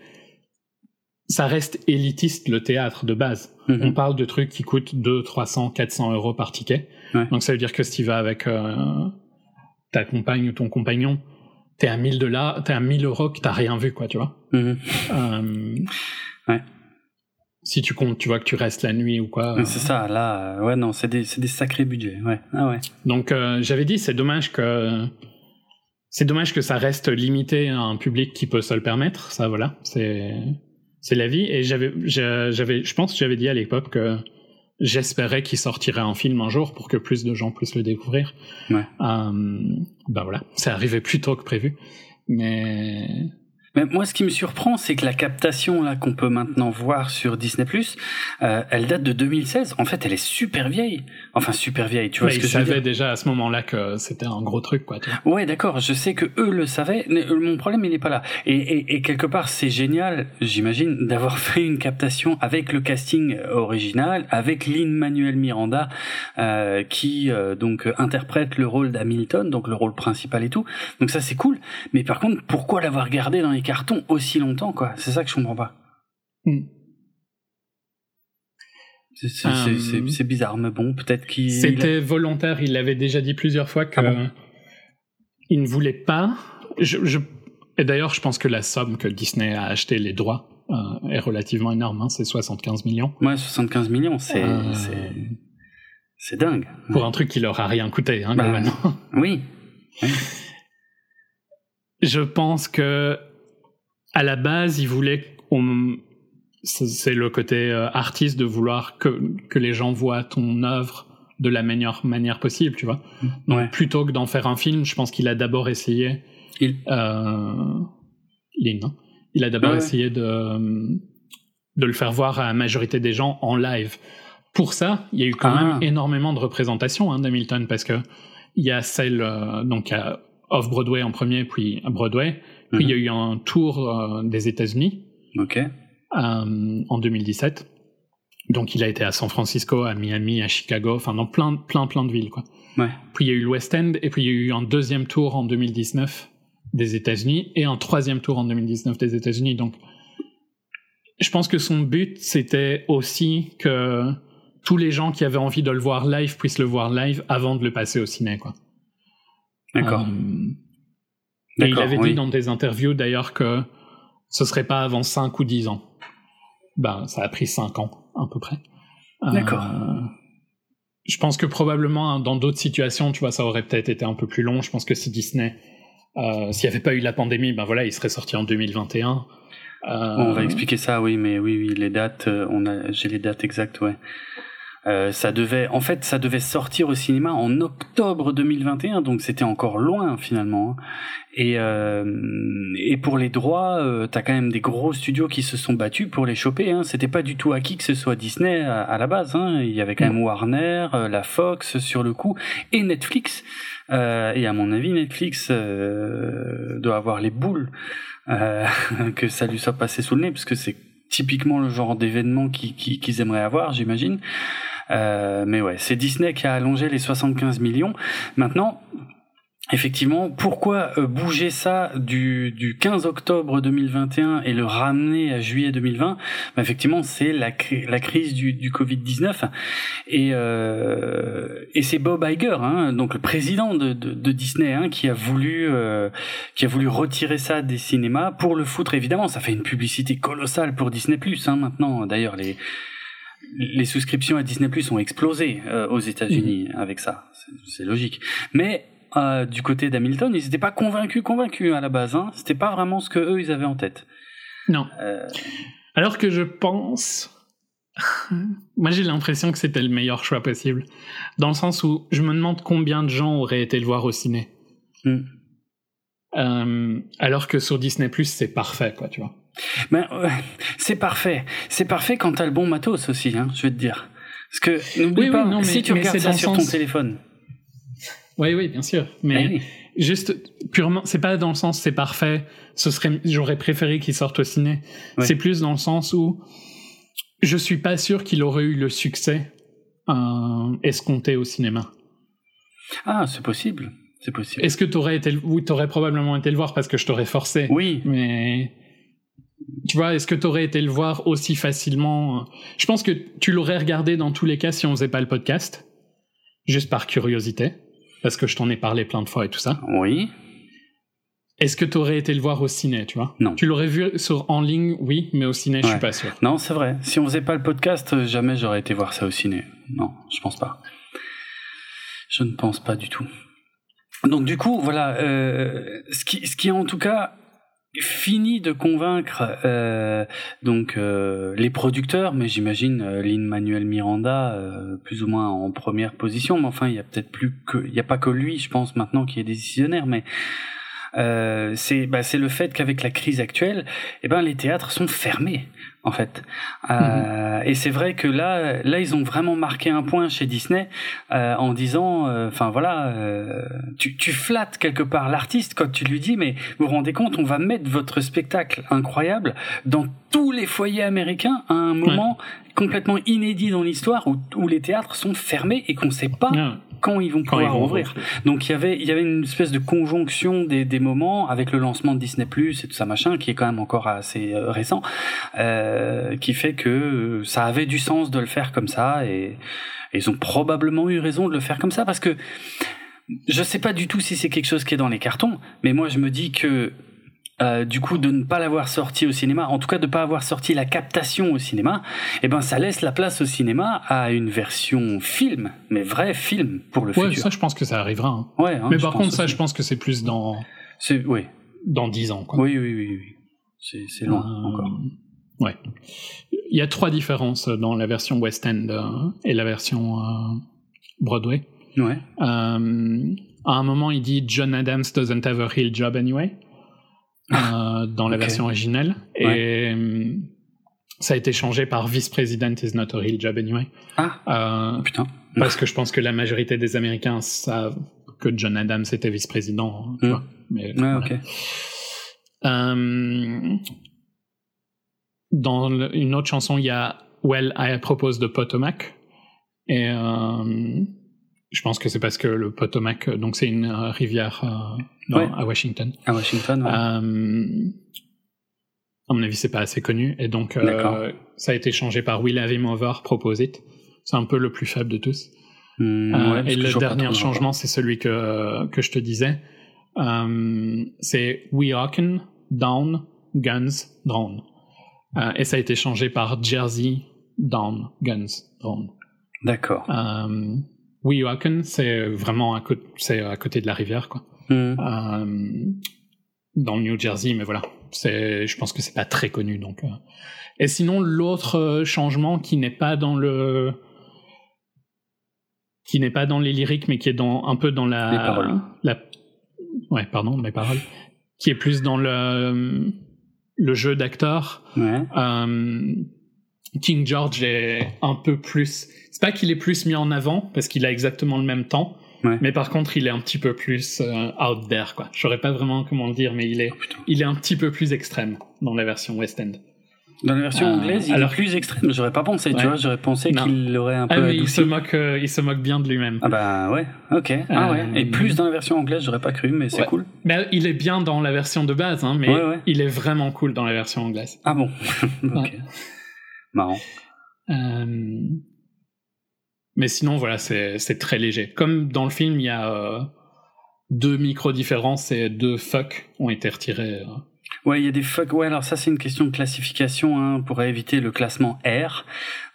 ça reste élitiste le théâtre de base. Mhm. On parle de trucs qui coûtent 2, 300, 400 euros par ticket. Ouais. Donc ça veut dire que si tu vas avec euh, ta compagne ou ton compagnon, t'es à 1000 dollars, t'es à 1000 euros que t'as rien vu, quoi, tu vois. Mhm. Euh, Ouais. Si tu comptes, tu vois que tu restes la nuit ou quoi. C'est ça, là, euh, ouais, non, c'est des, des sacrés budgets, ouais. Ah ouais. Donc euh, j'avais dit, c'est dommage que c'est dommage que ça reste limité à un public qui peut se le permettre. Ça, voilà, c'est c'est la vie. Et j'avais, j'a- j'avais, je pense que j'avais dit à l'époque que j'espérais qu'il sortirait un film un jour pour que plus de gens puissent le découvrir. Ouais. Euh, ben voilà, c'est arrivé plus tôt que prévu. Mais Mais moi, ce qui me surprend, c'est que la captation là qu'on peut maintenant voir sur Disney+, euh, elle date de 2016. En fait, elle est super vieille. Enfin, super vieille. Tu vois bah, ce ils que je veux savaient dire déjà à ce moment-là que c'était un gros truc, quoi. Tu vois. Ouais, d'accord. Je sais que eux le savaient. mais, euh, Mon problème, il n'est pas là. Et, et, et quelque part, c'est génial, j'imagine, d'avoir fait une captation avec le casting original, avec Lin Manuel Miranda, euh, qui euh, donc euh, interprète le rôle d'Hamilton, donc le rôle principal et tout. Donc ça, c'est cool. Mais par contre, pourquoi l'avoir gardé dans les cartons aussi longtemps, quoi? C'est ça que je comprends pas. Hmm. C'est- Euh, c'est- bizarre, mais bon, peut-être qu'il. C'était volontaire. Il l'avait déjà dit plusieurs fois que Ah bon il ne voulait pas. Je, je- Et d'ailleurs, je pense que la somme que Disney a acheté les droits euh, est relativement énorme. hein, c'est 75 millions Ouais, 75 millions, c'est Euh, c'est c'est dingue. pour un truc qui leur a rien coûté, hein, Bah. Oui. Je pense que à la base, il voulait qu'on- c'est le côté euh, artiste de vouloir que, que les gens voient ton œuvre de la meilleure manière possible, tu vois. Donc Ouais. plutôt que d'en faire un film, je pense qu'il a d'abord essayé Il- euh, Lynn, hein. il a d'abord Ouais. essayé de de le faire voir à la majorité des gens en live. Pour ça, il y a eu quand Ah. même énormément de représentations hein, d'Hamilton parce que il y a celle euh, donc à off Broadway en premier, puis à Broadway, puis il y a eu un tour euh, des États-Unis Ok. Euh, en 2017. Donc il a été à San Francisco, à Miami, à Chicago, enfin dans plein, plein, plein de villes quoi. Ouais. Puis il y a eu le West End et puis il y a eu un deuxième tour en 2019 des États-Unis et un troisième tour en 2019 des États-Unis. Donc je pense que son but c'était aussi que tous les gens qui avaient envie de le voir live puissent le voir live avant de le passer au ciné quoi. D'accord. Euh, et il avait oui. dit dans des interviews d'ailleurs que ce serait pas avant 5 ou 10 ans. Ben, ça a pris 5 ans, à peu près. Euh, D'accord. je pense que probablement hein, dans d'autres situations, tu vois, ça aurait peut-être été un peu plus long. Je pense que si Disney, euh, s'il n'y avait pas eu la pandémie, ben voilà, il serait sorti en 2021. Euh, On va expliquer ça, oui, mais oui, oui, les dates, euh, on a, j'ai les dates exactes, ouais. Euh, ça devait, en fait, ça devait sortir au cinéma en octobre 2021, donc c'était encore loin finalement. hein. Et euh, et pour les droits, euh, t'as quand même des gros studios qui se sont battus pour les choper. Hein. C'était pas du tout acquis que ce soit Disney à, la base. Hein. Il y avait quand même Warner, euh, la Fox sur le coup et Netflix. Euh, et à mon avis, Netflix euh, doit avoir les boules euh, que ça lui soit passé sous le nez, parce que c'est typiquement le genre d'événement qui- qui- qu'ils aimeraient avoir, j'imagine. Euh, mais ouais, c'est Disney qui a allongé les 75 millions. Maintenant, effectivement, pourquoi euh, bouger ça du, du 15 octobre 2021 et le ramener à juillet 2020 Bah, Effectivement, c'est la, la crise du, du Covid-19. Et, euh, et c'est Bob Iger, hein, donc le président de, de, de Disney, hein, qui a voulu euh, qui a voulu retirer ça des cinémas pour le foutre. Évidemment, ça fait une publicité colossale pour Disney hein, maintenant. D'ailleurs, les les souscriptions à Disney Plus ont explosé euh, aux États-Unis avec ça. C'est- logique. Mais euh, du côté d'Hamilton, ils n'étaient pas convaincus, convaincus à la base. Hein. C'était pas vraiment ce que eux ils avaient en tête. Non. Euh, Alors que je pense. Moi, j'ai l'impression que c'était le meilleur choix possible. Dans le sens où je me demande combien de gens auraient été le voir au ciné. Euh, alors que sur Disney, c'est parfait, quoi, tu vois. Ben, c'est parfait. C'est parfait quand t'as le bon matos aussi, hein, je vais te dire. Parce que n'oublie Oui, oui, pas, non, mais- si tu mais regardes ça sur ton téléphone. Oui, oui, bien sûr. Mais oui. juste purement, c'est pas dans le sens c'est parfait. Ce serait, j'aurais préféré qu'il sorte au ciné. C'est plus dans le sens où je suis pas sûr qu'il aurait eu le succès euh, escompté au cinéma. Ah, c'est possible. C'est possible. Est-ce que t'aurais été, oui, t'aurais probablement été le voir parce que je t'aurais forcé. Oui. Mais tu vois, est-ce que t'aurais été le voir aussi facilement Je pense que tu l'aurais regardé dans tous les cas si on faisait pas le podcast, juste par curiosité, parce que je t'en ai parlé plein de fois et tout ça. Oui. Est-ce que t'aurais été le voir au ciné, tu vois? Non. Tu l'aurais vu sur en ligne, oui, mais au ciné, je Ouais. suis pas sûr. Non, c'est vrai. Si on faisait pas le podcast, euh, jamais j'aurais été voir ça au ciné. Non, je pense pas. Je ne pense pas du tout. Donc du coup, voilà, euh, ce qui, ce qui en tout cas fini de convaincre euh, donc euh, les producteurs, mais j'imagine euh, Lin Manuel Miranda euh, plus ou moins en première position. Mais enfin, il y a peut-être plus que, il y a pas que lui, je pense maintenant qui est décisionnaire, mais euh, c'est bah, c'est le fait qu'avec la crise actuelle, eh ben les théâtres sont fermés en fait. Euh, Et c'est vrai que là, là ils ont vraiment marqué un point chez Disney euh, en disant, enfin voilà, euh, tu, tu flattes quelque part l'artiste quand tu lui dis, mais vous vous rendez compte, on va mettre votre spectacle incroyable dans tous les foyers américains à un moment complètement inédit dans l'histoire où, où les théâtres sont fermés et qu'on ne sait pas quand ils vont quand pouvoir ils vont ouvrir. rouvrir. Donc il y avait il y avait une espèce de conjonction des, des moments avec le lancement de Disney Plus et tout ça machin qui est quand même encore assez euh, récent euh, qui fait que ça avait du sens de le faire comme ça et, et ils ont probablement eu raison de le faire comme ça parce que je sais pas du tout si c'est quelque chose qui est dans les cartons mais moi je me dis que euh, du coup de ne pas l'avoir sorti au cinéma, en tout cas de ne pas avoir sorti la captation au cinéma, eh ben ça laisse la place au cinéma à une version film, mais vrai film pour le Ouais, futur. ça, je pense que ça arrivera. hein. Ouais, hein, mais par contre, ça, aussi. je pense que c'est plus dans C'est oui, dans 10 ans. Quoi. oui, oui, oui, oui. C'est c'est loin Euh, encore. Ouais. Il y a trois différences dans la version West End euh, et la version Broadway. Ouais. À un moment, il dit John Adams doesn't have a real job anyway dans la version originale et euh, ça a été changé par Vice President is not a real job anyway Ah Euh, putain. parce que je pense que la majorité des Américains savent que John Adams était vice-président. Mm. Mais, voilà. ok. Euh, dans le- une autre chanson, il y a Well, I propose de Potomac. Et euh, je pense que c'est parce que le Potomac, donc c'est une euh, rivière euh, Ouais. à Washington. À Washington. ouais. Euh, à mon avis, c'est pas assez connu. Et donc, euh, ça a été changé par Will Have Him Over, Propose It. C'est un peu le plus faible de tous. Hmm, Euh, ouais, et le dernier changement, c'est celui que, que je te disais. Euh, c'est We Rocken, Down, Guns, Drone. Euh, et ça a été changé par Jersey, Down, Guns, Drone. D'accord. Euh, We Rocken, c'est vraiment à, côté c'est à côté de la rivière, quoi. Hmm. Euh, dans le New Jersey, mais voilà. C'est, je pense que c'est pas très connu, donc. euh. Et sinon, l'autre euh, changement qui n'est pas dans le, qui n'est pas dans les lyriques, mais qui est dans un peu dans la, Les paroles. la, ouais, pardon, les paroles, qui est plus dans le, le jeu d'acteur. Ouais. Euh, King George est un peu plus. C'est pas qu'il est plus mis en avant parce qu'il a exactement le même temps, Ouais. mais par contre il est un petit peu plus euh, out there quoi. Je saurais pas vraiment comment le dire, mais il est, Oh, il est un petit peu plus extrême dans la version West End. Dans la version Euh, anglaise, il alors- est plus extrême. J'aurais pas pensé, tu Ouais. vois. J'aurais pensé qu'il l'aurait un Ah peu mais il se moque, euh, il se moque bien de lui-même. Ah bah ouais, ok. Ah ouais. Et plus dans la version anglaise, j'aurais pas cru, mais c'est Ouais. cool. Mais il est bien dans la version de base, hein, mais il est vraiment cool dans la version anglaise. Ah bon. ok. Marrant. Euh, Mais sinon, voilà, c'est très léger. Comme dans le film, il y a euh, deux micro-différences et deux fuck ont été retirés. euh. Ouais, il y a des fuck. Ouais, alors ça c'est une question de classification hein, pour éviter le classement R.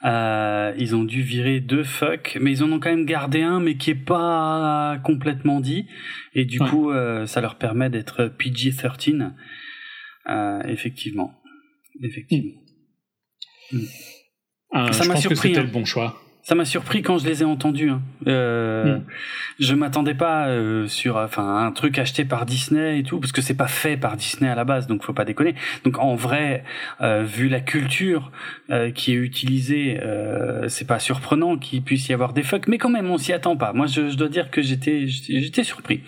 Euh, ils ont dû virer deux fuck, mais ils en ont quand même gardé un, mais qui est pas complètement dit. Et du Ouais. coup, euh, ça leur permet d'être PG-13. Euh, effectivement. Effectivement. Euh, Ça m'a surpris, c'était hein. le bon choix. Ça m'a surpris quand je les ai entendus. Hein. Euh, Mm. Je m'attendais pas euh, sur, enfin, un truc acheté par Disney et tout, parce que c'est pas fait par Disney à la base, donc faut pas déconner. Donc en vrai, euh, vu la culture euh, qui est utilisée, euh, c'est pas surprenant qu'il puisse y avoir des fucks, mais quand même, on s'y attend pas. Moi, je, je dois dire que j'étais, j'étais j'étais surpris.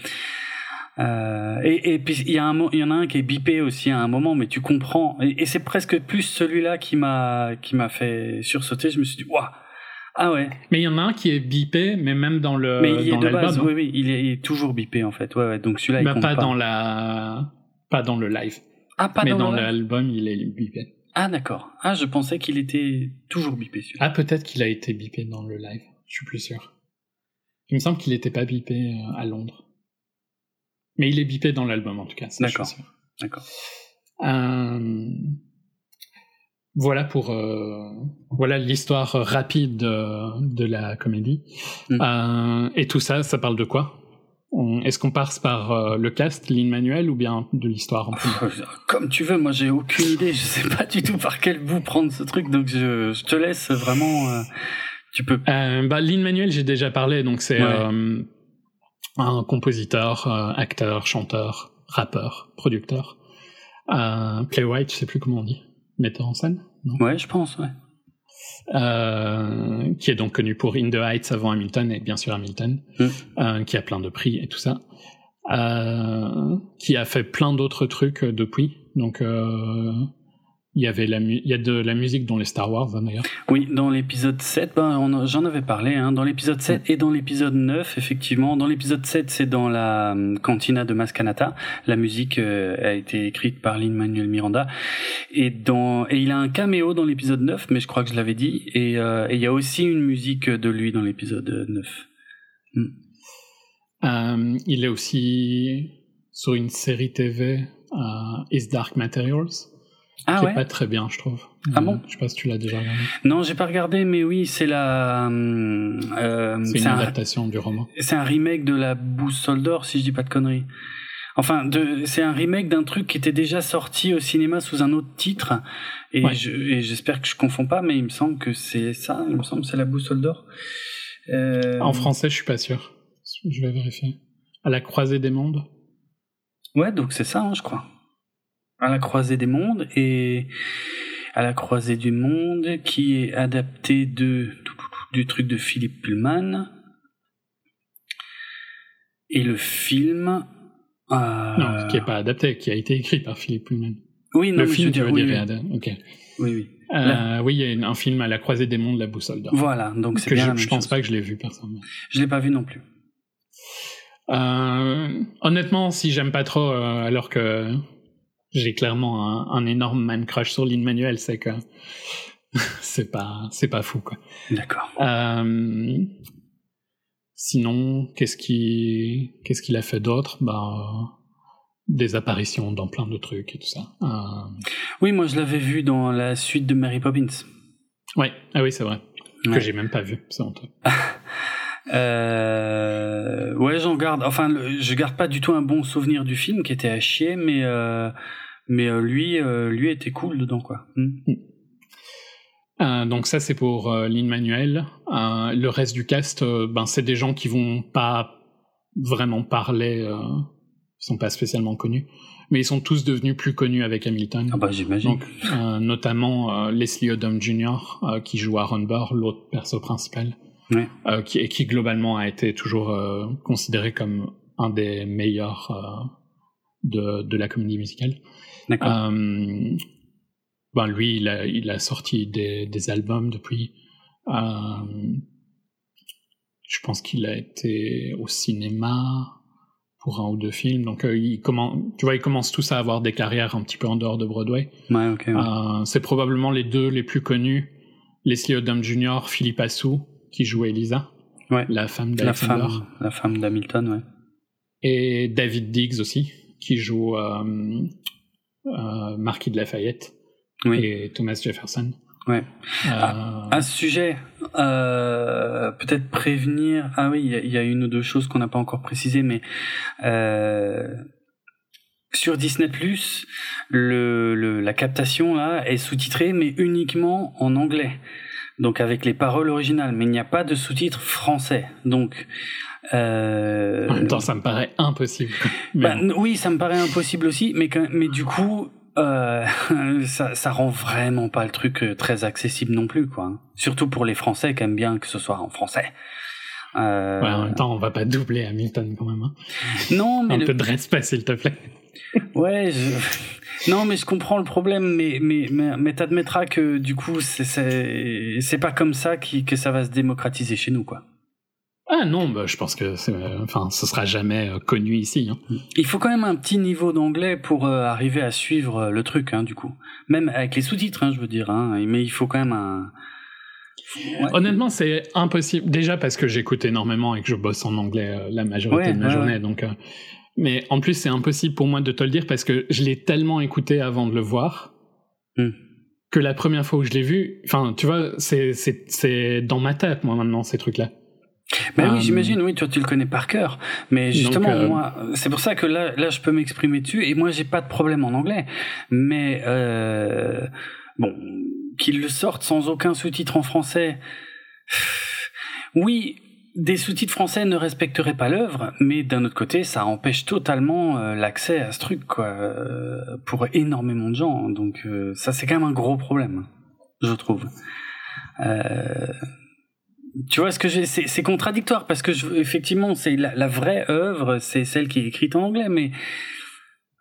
Euh, et, et puis il y a un mo- il y en a un qui est bipé aussi à un moment, mais tu comprends. Et, et c'est presque plus celui-là qui m'a qui m'a fait sursauter. Je me suis dit waouh ah ouais. Mais il y en a un qui est bipé, mais même dans le mais il est dans de base, l'album. oui oui, il est, il est toujours bipé en fait. Ouais ouais. Donc celui-là il Bah, compte pas pas. dans la pas dans le live. Ah pas mais dans, dans l'album, il est bipé. Ah d'accord. Ah je pensais qu'il était toujours bipé. Ah, peut-être qu'il a été bipé dans le live. Je suis plus sûr. Il me semble qu'il n'était pas bipé euh, à Londres. Mais il est bipé dans l'album en tout cas. D'accord. D'accord. Euh, Voilà pour euh, voilà l'histoire rapide de, de la comédie. Mm. Euh, et tout ça, ça parle de quoi? Est-ce qu'on passe par euh, le cast, Lin Manuel, ou bien de l'histoire en premier? Comme tu veux. Moi j'ai aucune idée. Je sais pas du tout par quel bout prendre ce truc. Donc je, je te laisse vraiment. euh, tu peux. Euh, bah, Lin Manuel, j'ai déjà parlé, donc c'est Ouais. Euh, un compositeur, euh, acteur, chanteur, rappeur, producteur, euh, playwright, je sais plus comment on dit, metteur en scène, non? Ouais je pense ouais. Euh, qui est donc connu pour In the Heights avant Hamilton et bien sûr Hamilton, Mm. euh, qui a plein de prix et tout ça, euh, qui a fait plein d'autres trucs euh, depuis. Donc euh, il y avait la il y a de la musique dans les Star Wars hein, d'ailleurs. Oui, dans l'épisode 7, ben, j'en avais parlé, hein, dans l'épisode 7 et dans l'épisode 9, effectivement. Dans l'épisode 7, c'est dans la hum, cantina de Mascanata. La musique euh, a été écrite par Lin-Manuel Miranda. Et, dans, et il a un caméo dans l'épisode 9, mais je crois que je l'avais dit. Et, euh, et il y a aussi une musique de lui dans l'épisode 9. Euh, il est aussi sur une série TV, euh, Is Dark Materials, Ah qui ouais est pas très bien, je trouve. Ah bon Je sais pas si tu l'as déjà regardé. Non, j'ai pas regardé, mais oui, c'est la... hum, euh, C'est une un, adaptation du roman. C'est un remake de la Boussole d'or, si je dis pas de conneries. Enfin, c'est un remake d'un truc qui était déjà sorti au cinéma sous un autre titre. Et, Ouais. je- et j'espère que je confonds pas, mais il me semble que c'est ça. Il me semble que c'est la Boussole d'or. Euh, En français, je suis pas sûr. Je vais vérifier. À la croisée des mondes. Ouais, donc c'est ça, hein, je crois. À la croisée des mondes et à la croisée du monde, qui est adapté de du truc de Philippe Pullman. Et le film. euh, Non, qui est pas adapté, qui a été écrit par Philippe Pullman. Oui, non, le film, veux tu dire, veux oui, dire, oui. est ad- ok. oui, oui. Euh, oui, il y a un film à la croisée des mondes, La Boussole d'or. Voilà, donc c'est bien je, la même je pense chose. pas que je l'ai vu personnellement. Je l'ai pas vu non plus. Euh, honnêtement, si j'aime pas trop, euh, alors que j'ai clairement un, un énorme man crush sur Lin Manuel, c'est que c'est pas c'est pas fou quoi. D'accord. Euh, sinon, qu'est-ce qui qu'est-ce qu'il a fait d'autre? Bah des apparitions dans plein de trucs et tout ça. Euh, Oui, moi je l'avais vu dans la suite de Mary Poppins. ouais, ah oui, c'est vrai. Ouais. Que j'ai même pas vu, c'est honteux. Euh, ouais, j'en garde. Enfin, le- je garde pas du tout un bon souvenir du film qui était à chier, mais euh, mais euh, lui, euh, lui était cool dedans quoi. Hmm. Euh, donc ça c'est pour Lin Manuel. Le reste du cast, ben c'est des gens qui vont pas vraiment parler, ils sont pas spécialement connus, mais ils sont tous devenus plus connus avec Hamilton. Ah bah j'imagine. Euh, notamment euh, Leslie Odom Jr. euh, qui joue Aaron Burr, l'autre perso principal, Ouais. qui, et qui globalement a été toujours considéré comme un des meilleurs de, de la comédie musicale. D'accord. Euh, ben lui, il a, il a sorti des, des albums depuis. Euh, je pense qu'il a été au cinéma pour un ou deux films. Donc, euh, il commence, tu vois, ils commencent tous à avoir des carrières un petit peu en dehors de Broadway. ouais, ok. ouais. Euh, c'est probablement les deux les plus connus. Leslie Odom Jr., Philippe Assou, qui joue Elisa, Ouais. la femme la d'Alexander. femme, la femme d'Hamilton, ouais. Et David Diggs aussi, qui joue euh, euh, Marquis de Lafayette Oui. et Thomas Jefferson. Ouais. Euh, À ce sujet, euh, peut-être prévenir. Ah oui, il y a- il y, a une ou deux choses qu'on n'a pas encore précisées, mais euh, sur Disney le, le la captation là est sous-titrée, mais uniquement en anglais. Donc avec les paroles originales, mais il n'y a pas de sous-titres français. Donc euh, En même temps, ça me paraît impossible. Bah, oui, ça me paraît impossible aussi, mais quand- mais du coup, euh, ça, ça rend vraiment pas le truc euh, très accessible non plus, quoi. Surtout pour les Français qui aiment bien que ce soit en français. Euh, Ouais, en même temps, on va pas doubler Hamilton quand même. hein. non, mais Un le- peu de respect, s'il te plaît. ouais, je- non, mais je comprends le problème, mais mais mais, mais t'admettras que du coup, c'est c'est c'est pas comme ça qui, que ça va se démocratiser chez nous, quoi. Ah non, bah, je pense que euh, enfin, ce sera jamais euh, connu ici. hein. Il faut quand même un petit niveau d'anglais pour euh, arriver à suivre le truc, hein, du coup. Même avec les sous-titres, hein, je veux dire. Mais il faut quand même un. Ouais. Honnêtement, c'est impossible. Déjà parce que j'écoute énormément et que je bosse en anglais euh, la majorité Ouais, de ma ouais, journée. Donc, euh, mais en plus, c'est impossible pour moi de te le dire parce que je l'ai tellement écouté avant de le voir Hmm. que la première fois où je l'ai vu, enfin, tu vois, c'est dans ma tête moi maintenant ces trucs-là. Ben Euh, oui, j'imagine, oui, toi tu le connais par cœur. Mais justement, Donc, euh, moi, c'est pour ça que là, là, je peux m'exprimer dessus. Et moi, j'ai pas de problème en anglais. Mais euh, bon, qu'ils le sortent sans aucun sous-titre en français. Oui, des sous-titres français ne respecteraient pas l'œuvre, mais d'un autre côté, ça empêche totalement euh, l'accès à ce truc, quoi, euh, pour énormément de gens. Donc euh, ça, c'est quand même un gros problème, je trouve. Tu vois ce que c'est contradictoire parce que je, effectivement c'est la, la vraie œuvre c'est celle qui est écrite en anglais mais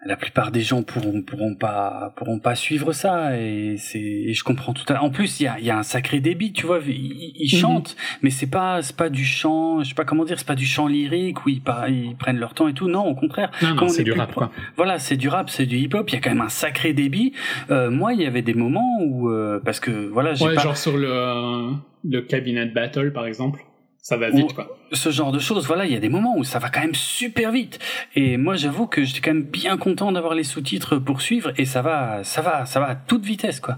la plupart des gens pourront pourront pas pourront pas suivre ça et c'est et je comprends tout à en plus il y a il y a un sacré débit tu vois ils, ils Mhm. chantent mais c'est pas c'est pas du chant je sais pas comment dire c'est pas du chant lyrique où ils, par- ils prennent leur temps et tout non au contraire c'est est du plus rap quoi. voilà, c'est du rap, c'est du hip-hop. Il y a quand même un sacré débit. Euh, moi, il y avait des moments où, euh, parce que voilà, j'ai Ouais, pas genre sur le euh, le cabinet battle par exemple, ça va vite quoi. Ce genre de choses. Voilà, il y a des moments où ça va quand même super vite. Et moi, j'avoue que j'étais quand même bien content d'avoir les sous-titres pour suivre. Et ça va, ça va, ça va à toute vitesse, quoi.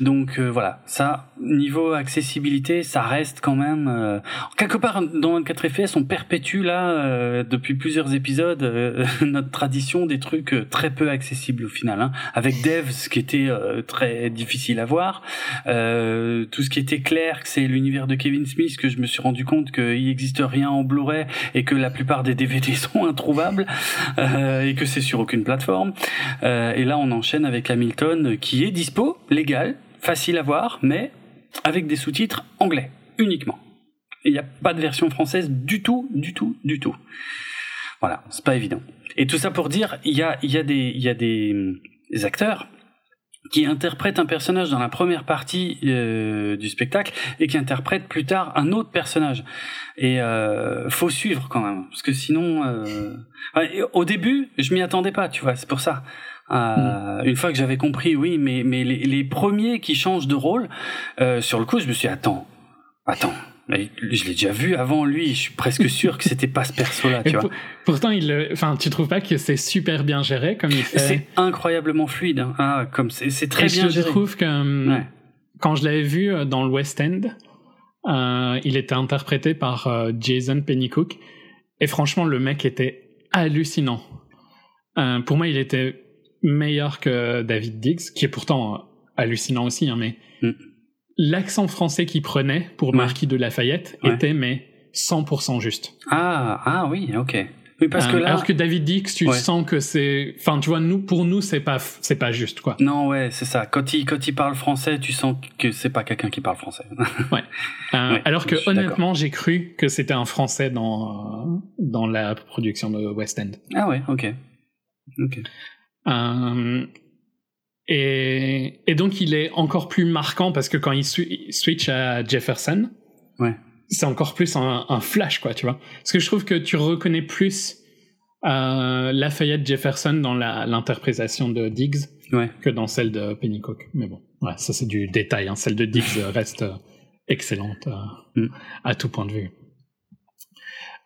Donc euh, voilà, ça niveau accessibilité, ça reste quand même euh, quelque part dans le 4 FPS, on perpétue là euh, depuis plusieurs épisodes euh, notre tradition des trucs euh, très peu accessibles au final. Hein. Avec Dev, ce qui était euh, très difficile à voir, tout ce qui était clair, que c'est l'univers de Kevin Smith, que je me suis rendu compte qu'il rien en Blu-ray et que la plupart des DVD sont introuvables euh, et que c'est sur aucune plateforme. Euh, et là, on enchaîne avec Hamilton, qui est dispo, légal, facile à voir, mais avec des sous-titres anglais uniquement. Il n'y a pas de version française du tout, du tout, du tout. Voilà, c'est pas évident. Et tout ça pour dire, il y a, y a des, y a des, hum, des acteurs qui interprètent un personnage dans la première partie euh, du spectacle et qui interprètent plus tard un autre personnage. Et euh, faut suivre quand même, parce que sinon, euh... ouais, au début, je m'y attendais pas, tu vois, c'est pour ça. Euh, Une fois que j'avais compris, oui, mais mais les, les premiers qui changent de rôle, euh, sur le coup, je me suis dit, attends, attends, je l'ai déjà vu avant lui, je suis presque sûr que c'était pas ce perso-là, tu vois. pour- pourtant, il, le- enfin, tu trouves pas que c'est super bien géré comme il fait? C'est incroyablement fluide, hein. ah, comme c'est très Et bien je géré. trouve que hum, Ouais. quand je l'avais vu euh, dans le West End, euh, il était interprété par euh, Jason Pennycook. Et franchement, le mec était hallucinant. Euh, pour moi, il était meilleur que David Diggs, qui est pourtant hallucinant aussi, hein, mais Mm. L'accent français qu'il prenait pour Ouais. Marquis de Lafayette Ouais. était mais 100% juste. Ah, ah oui, ok. Oui, parce que Euh, là. Alors que David Diggs, tu Ouais. sens que c'est, enfin, tu vois, nous, pour nous, c'est pas, c'est pas juste, quoi. Non, ouais, c'est ça. Quand il, quand il parle français, tu sens que c'est pas quelqu'un qui parle français. Euh, Ouais, alors que honnêtement, j'ai cru que c'était un Français dans dans la production de West End. ah ouais, ok. Ok. Euh, et, et donc il est encore plus marquant parce que quand il, swi- il switch à Jefferson, Ouais. c'est encore plus un, un flash, quoi, tu vois. Parce que je trouve que tu reconnais plus euh, Lafayette Jefferson dans l'interprétation de Diggs Ouais. que dans celle de Pennycook. Mais bon, ouais, ça c'est du détail. Hein. Celle de Diggs reste euh, excellente euh, Mm. à tout point de vue.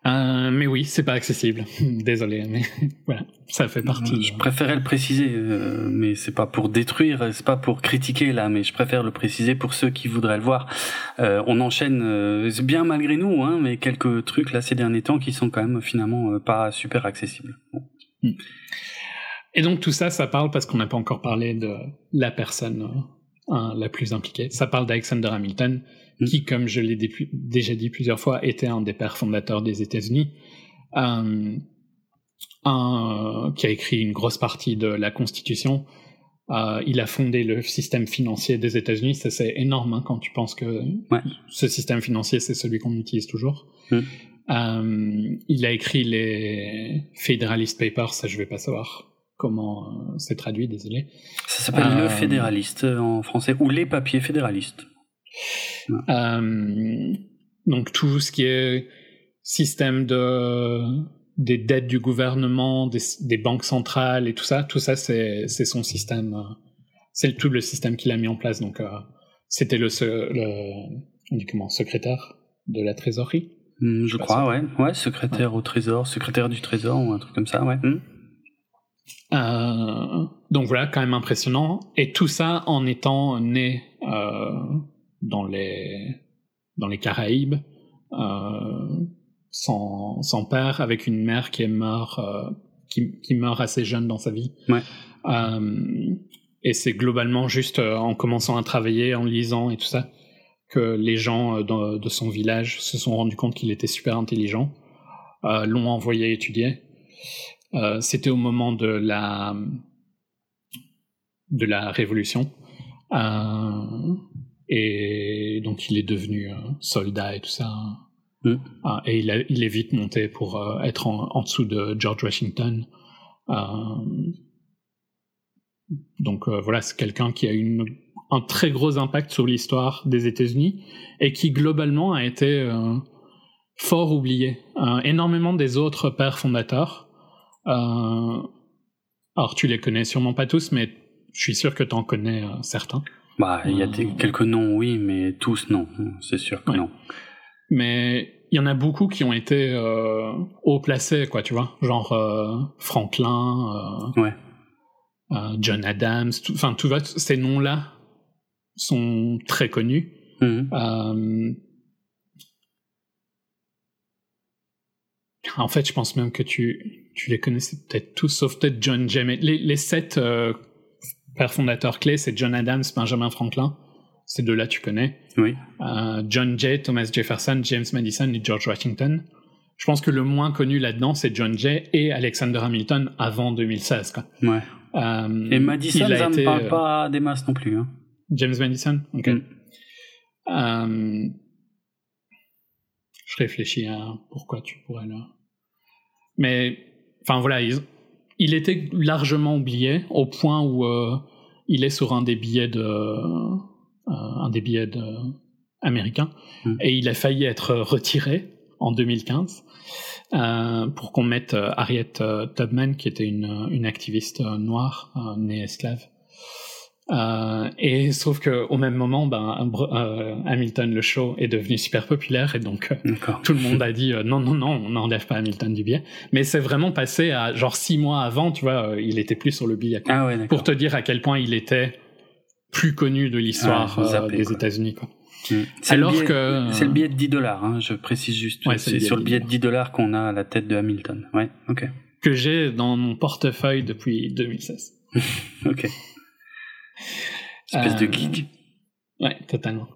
Euh, mais oui, c'est pas accessible. Désolé, mais voilà, ça fait partie. Je préférais le préciser, euh, mais c'est pas pour détruire, c'est pas pour critiquer là, mais je préfère le préciser pour ceux qui voudraient le voir. Euh, on enchaîne bien malgré nous, hein, mais quelques trucs là ces derniers temps qui sont quand même finalement pas super accessibles. Bon. Hmm. Et donc tout ça, ça parle parce qu'on n'a pas encore parlé de la personne la plus impliquée. Ça parle d'Alexander Hamilton, Mm. qui, comme je l'ai dé- déjà dit plusieurs fois, était un des pères fondateurs des États-Unis, euh, qui a écrit une grosse partie de la Constitution. Euh, il a fondé le système financier des États-Unis. Ça, c'est énorme hein, quand tu penses que Ouais. ce système financier, c'est celui qu'on utilise toujours. Mm. Euh, il a écrit les Federalist Papers, ça je vais pas savoir comment c'est traduit, désolé. Ça s'appelle Euh, le fédéraliste en français ou les papiers fédéralistes. Euh, donc tout ce qui est système de des dettes du gouvernement, des, des banques centrales et tout ça, tout ça c'est son système, euh, c'est tout le système qu'il a mis en place. Donc euh, c'était le, le on dit comment secrétaire de la trésorerie. Hmm, je crois, ouais, ouais, secrétaire au trésor, secrétaire du trésor ou un truc comme ça, ouais. Hmm. Euh, donc voilà, quand même impressionnant. Et tout ça en étant né euh, dans les dans les Caraïbes, euh, sans, sans père, avec une mère qui est morte, euh, qui, qui meurt assez jeune dans sa vie. Ouais. Euh, et c'est globalement juste euh, en commençant à travailler, en lisant et tout ça, que les gens de son village se sont rendus compte qu'il était super intelligent, l'ont envoyé étudier. C'était au moment de la de la révolution. Euh, et donc il est devenu euh, soldat et tout ça. Mm. Ah, et il, a- il est vite monté pour euh, être en, en dessous de George Washington. Euh, donc euh, voilà, c'est quelqu'un qui a une, un très gros impact sur l'histoire des États-Unis et qui globalement a été fort oublié. Énormément des autres pères fondateurs. Alors tu les connais sûrement pas tous, mais je suis sûr que tu en connais certains. Bah, il y a des- quelques noms, oui, mais tous non, c'est sûr que Ouais. non. Mais il y en a beaucoup qui ont été euh, haut placés, quoi, tu vois. Genre euh, Franklin, euh, Ouais. euh, John Adams, enfin, tu vois, ces noms-là sont très connus. Mhm. Euh, en fait, je pense même que tu, tu les connaissais peut-être tous, sauf peut-être John. Mais les, les sept pères fondateurs clés, c'est John Adams, Benjamin Franklin. Ces deux-là, tu connais. Oui. Euh, John Jay, Thomas Jefferson, James Madison et George Washington. Je pense que le moins connu là-dedans, c'est John Jay et Alexander Hamilton avant 2016. Quoi. Ouais. Euh, Et Madison, ça été, parle euh, pas des masses non plus. Hein. James Madison? Ok. Mm. Euh, je réfléchis à pourquoi tu pourrais le... Mais, enfin voilà, il, il était largement oublié au point où euh, il est sur un des billets de... euh, un des billets de, américains Mm. et il a failli être retiré en 2015 euh, pour qu'on mette euh, Harriet Tubman qui était une, une activiste noire euh, née esclave euh, et sauf que au même moment, ben, euh, Hamilton le show est devenu super populaire et donc euh, tout le monde a dit non non non, on n'enlève pas Hamilton du billet. Mais c'est vraiment passé à genre six mois avant, tu vois, il était plus sur le billet. Ah ouais. Pour te dire à quel point il était plus connu de l'histoire Ah, des. États-Unis. Mm. C'est Alors le billet, que- c'est le billet de 10 dollars, hein, je précise juste. Ouais, c'est sur le 10 billet de 10 dollars qu'on a à la tête de Hamilton. Ouais, ok. Que j'ai dans mon portefeuille depuis 2016. Ok. Espèce de Euh, geek. Ouais, totalement.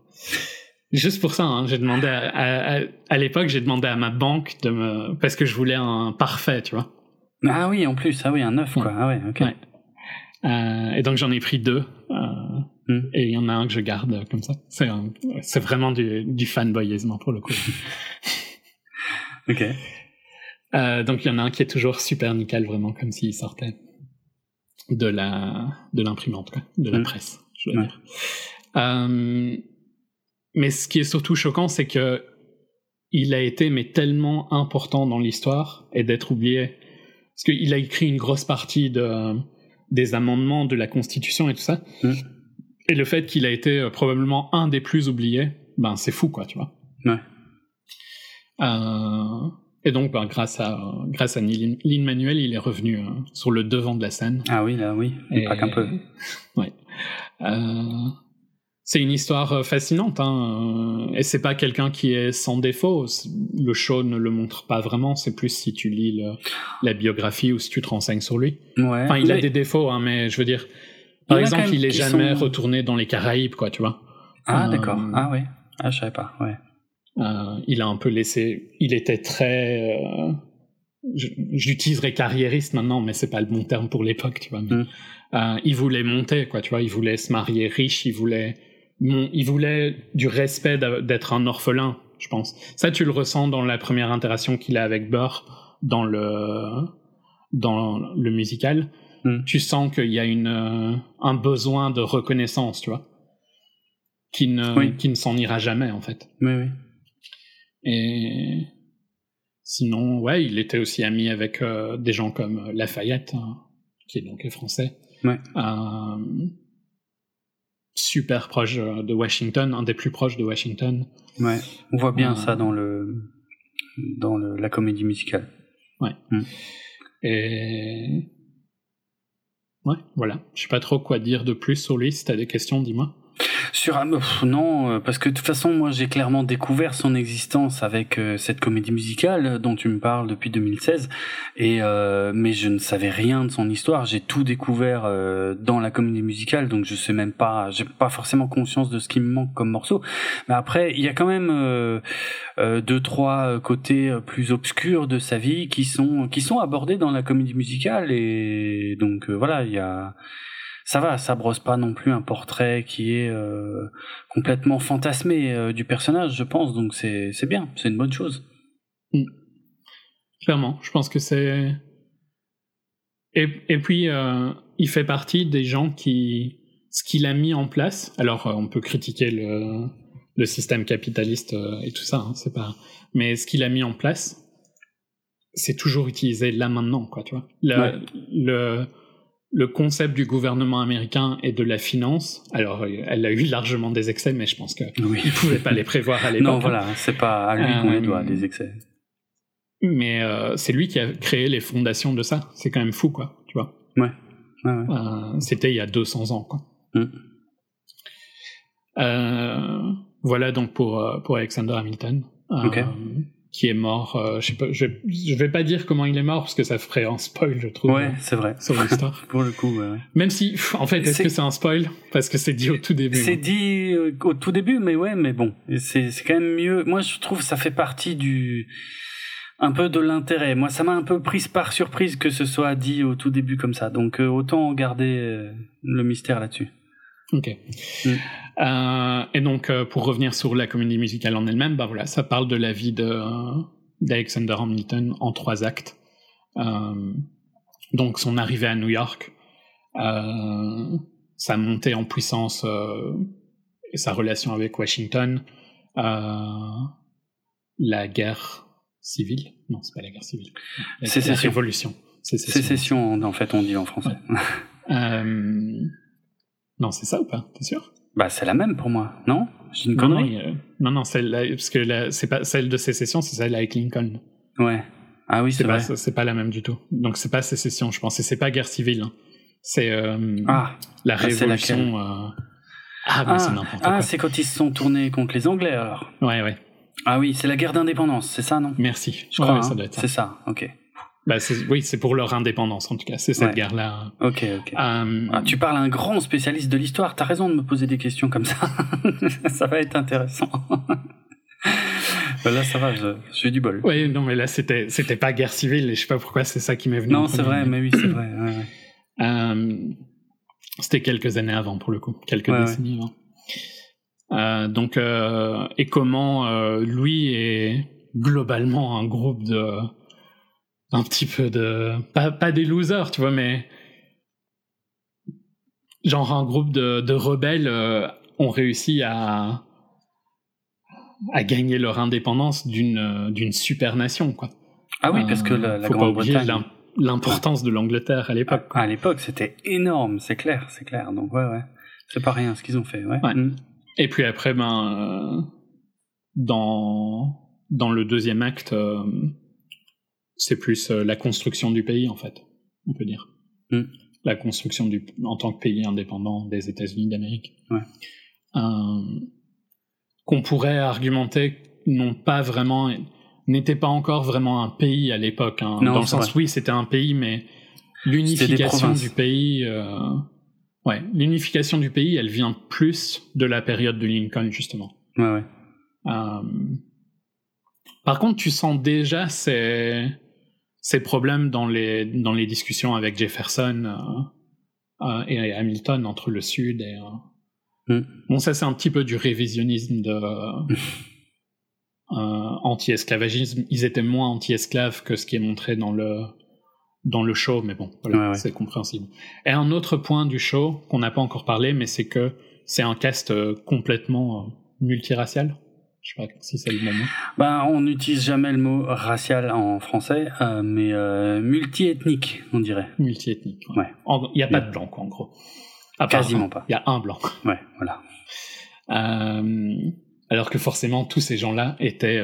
Juste pour ça, hein, j'ai demandé à, à, à- à l'époque, j'ai demandé à ma banque de me parce que je voulais un parfait, tu vois. Ah oui, en plus, ah oui, un neuf, quoi. Ah ouais, ok. Ouais. Euh, et donc j'en ai pris deux. euh, Hmm. Et il y en a un que je garde euh, comme ça. C'est c'est vraiment du, du fanboyisme pour le coup. Ok. Donc il y en a un qui est toujours super nickel, vraiment comme s'il sortait de la de l'imprimante, de la Mm. presse, je veux Ouais. dire. Euh, mais ce qui est surtout choquant, c'est que il a été mais tellement important dans l'histoire et d'être oublié, parce qu'il a écrit une grosse partie de des amendements de la Constitution et tout ça. Mm. Et le fait qu'il a été euh, probablement un des plus oubliés, ben c'est fou quoi, tu vois. Ouais. Euh, Et donc, ben, grâce à grâce à Lin Manuel, il est revenu euh, sur le devant de la scène. Ah oui, là, oui, et pas qu'un peu. ouais. Euh, c'est une histoire euh, fascinante, hein. Et c'est pas quelqu'un qui est sans défaut. Le show ne le montre pas vraiment. C'est plus si tu lis le, la biographie ou si tu te renseignes sur lui. Ouais. Enfin, il a des défauts, hein, mais je veux dire, par exemple, il est jamais retourné dans les Caraïbes, quoi, tu vois. Ah, d'accord. Ah oui. Ah, je savais pas. Ouais. Euh, il a un peu laissé. Il était très. Euh, j'utiliserais carriériste maintenant, mais c'est pas le bon terme pour l'époque, tu vois. Mm. Euh, il voulait monter, quoi, tu vois. Il voulait se marier riche, il voulait, il voulait du respect d'être un orphelin, je pense. Ça, tu le ressens dans la première interaction qu'il a avec Burr dans le dans le musical. Mm. Tu sens qu'il y a une un besoin de reconnaissance, tu vois, qui ne qui ne s'en ira jamais en fait. Oui, oui. Et sinon, ouais, il était aussi ami avec euh, des gens comme Lafayette, hein, qui est donc français. Ouais. Euh, super proche de Washington, un des plus proches de Washington. Ouais, on voit bien euh, ça dans le dans le, la comédie musicale. Ouais. Mm. Et ouais, voilà. Je sais pas trop quoi dire de plus sur lui. Si t'as des questions, dis-moi. Sur non, euh, parce que de toute façon, moi, j'ai clairement découvert son existence avec euh, cette comédie musicale dont tu me parles depuis 2016, et euh, mais je ne savais rien de son histoire. J'ai tout découvert dans la comédie musicale, donc je sais même pas, j'ai pas forcément conscience de ce qui me manque comme morceau. Mais après, il y a quand même deux, trois côtés plus obscurs de sa vie qui sont qui sont abordés dans la comédie musicale, et donc voilà, il y a ça va, ça brosse pas non plus un portrait qui est euh, complètement fantasmé euh, du personnage, je pense. Donc c'est c'est bien, c'est une bonne chose. Mm. Clairement, je pense que c'est. Et, et puis euh, il fait partie des gens qui ce qu'il a mis en place. Alors on peut critiquer le le système capitaliste et tout ça, hein, c'est pas. Mais ce qu'il a mis en place, c'est toujours utilisé là maintenant, quoi, tu vois. Le, le le concept du gouvernement américain et de la finance, alors elle a eu largement des excès, mais je pense qu'il oui. ne pouvait pas les prévoir à l'époque. Non, voilà, c'est pas à lui qu'on les doit, des excès. Mais euh, c'est lui qui a créé les fondations de ça. C'est quand même fou, quoi, tu vois. Ouais. Euh, C'était il y a 200 ans, quoi. Mm. Euh, voilà donc pour, euh, pour Alexander Hamilton. Ok qui est mort. Euh, je sais pas, je, je, vais pas dire comment il est mort parce que ça ferait un spoil, je trouve. Ouais, c'est vrai. Sur l'histoire. Pour le coup, ouais. Même si, en fait, est-ce que c'est un spoil? Parce que c'est dit au tout début. C'est dit euh, au tout début, mais ouais, mais bon, c'est quand même mieux. Moi, je trouve ça fait partie du un peu de l'intérêt. Moi, ça m'a un peu prise par surprise que ce soit dit au tout début comme ça. Donc, euh, autant garder le mystère là-dessus. Ok. Mm. Euh, et donc, euh, pour revenir sur la comédie musicale en elle-même, bah voilà, ça parle de la vie de d'Alexander Hamilton en trois actes. Euh, donc, son arrivée à New York, euh, sa montée en puissance euh, et sa relation avec Washington, la guerre civile. Non, c'est pas la guerre civile. La, Sécession. La révolution. Sécession. Sécession, en fait, on dit en français. Ouais. Non, c'est ça ou pas? T'es sûr? Bah, c'est la même pour moi, non? J'ai une connerie. Non, non, non, celle là, parce que c'est pas celle de sécession, c'est celle avec Lincoln. Ouais. Ah oui, c'est vrai. C'est pas la même du tout. Donc c'est pas sécession, je pense. Et c'est pas guerre civile. Hein. C'est euh, ah, la révolution. Euh... Ah, mais ah, c'est n'importe ah, c'est quand ils se sont tournés contre les Anglais alors. Ouais, ouais. Ah oui, c'est la guerre d'indépendance, c'est ça, non? Merci. Je crois. ça hein. C'est ça. Ok. Bah oui, c'est pour leur indépendance en tout cas, c'est cette guerre-là. Ok, ok. Euh, ah, tu parles à un grand spécialiste de l'histoire, t'as raison de me poser des questions comme ça. ça va être intéressant. là, ça va, j'ai du bol. Oui, non, mais là, c'était, c'était pas guerre civile, et je sais pas pourquoi c'est ça qui m'est venu. Non, c'est vrai, mais oui, c'est vrai. Euh, c'était quelques années avant, pour le coup, quelques décennies avant. Euh, donc, et comment lui est globalement un groupe de un petit peu de pas, pas des losers tu vois mais genre un groupe de, de rebelles euh, ont réussi à à gagner leur indépendance d'une d'une super nation quoi. Ah oui parce que la, la Grande-Bretagne. l'importance de l'Angleterre à l'époque à, l'époque c'était énorme c'est clair c'est clair. Donc ouais ouais. C'est pas rien ce qu'ils ont fait ouais, mm. et puis après ben euh, dans dans le deuxième acte euh, c'est plus euh, la construction du pays en fait, on peut dire. Mm. La construction du, en tant que pays indépendant des États-Unis d'Amérique. Ouais. Euh, qu'on pourrait argumenter non pas vraiment n'était pas encore vraiment un pays à l'époque. Hein. Dans le sens, vrai. oui, c'était un pays, mais l'unification du pays, euh, ouais, l'unification du pays, elle vient plus de la période de Lincoln justement. Ouais, ouais. Euh, par contre, tu sens déjà ces, ces problèmes dans les, dans les discussions avec Jefferson euh, euh, et Hamilton entre le Sud et. euh, Mm. Bon, ça, c'est un petit peu du révisionnisme de. anti-esclavagisme. Ils étaient moins anti-esclaves que ce qui est montré dans le, dans le show, mais bon, voilà, Ouais, ouais. c'est compréhensible. Et un autre point du show qu'on n'a pas encore parlé, mais c'est que c'est un cast complètement multiracial. Je sais pas si c'est le bon mot. Ben, on n'utilise jamais le mot racial en français, euh, mais euh, multiethnique, on dirait. Multiethnique. Ouais. Il n'y a pas de blanc, quoi, en gros. À Quasiment un. pas. Il y a un blanc. Ouais, voilà. Euh, alors que forcément, tous ces gens-là étaient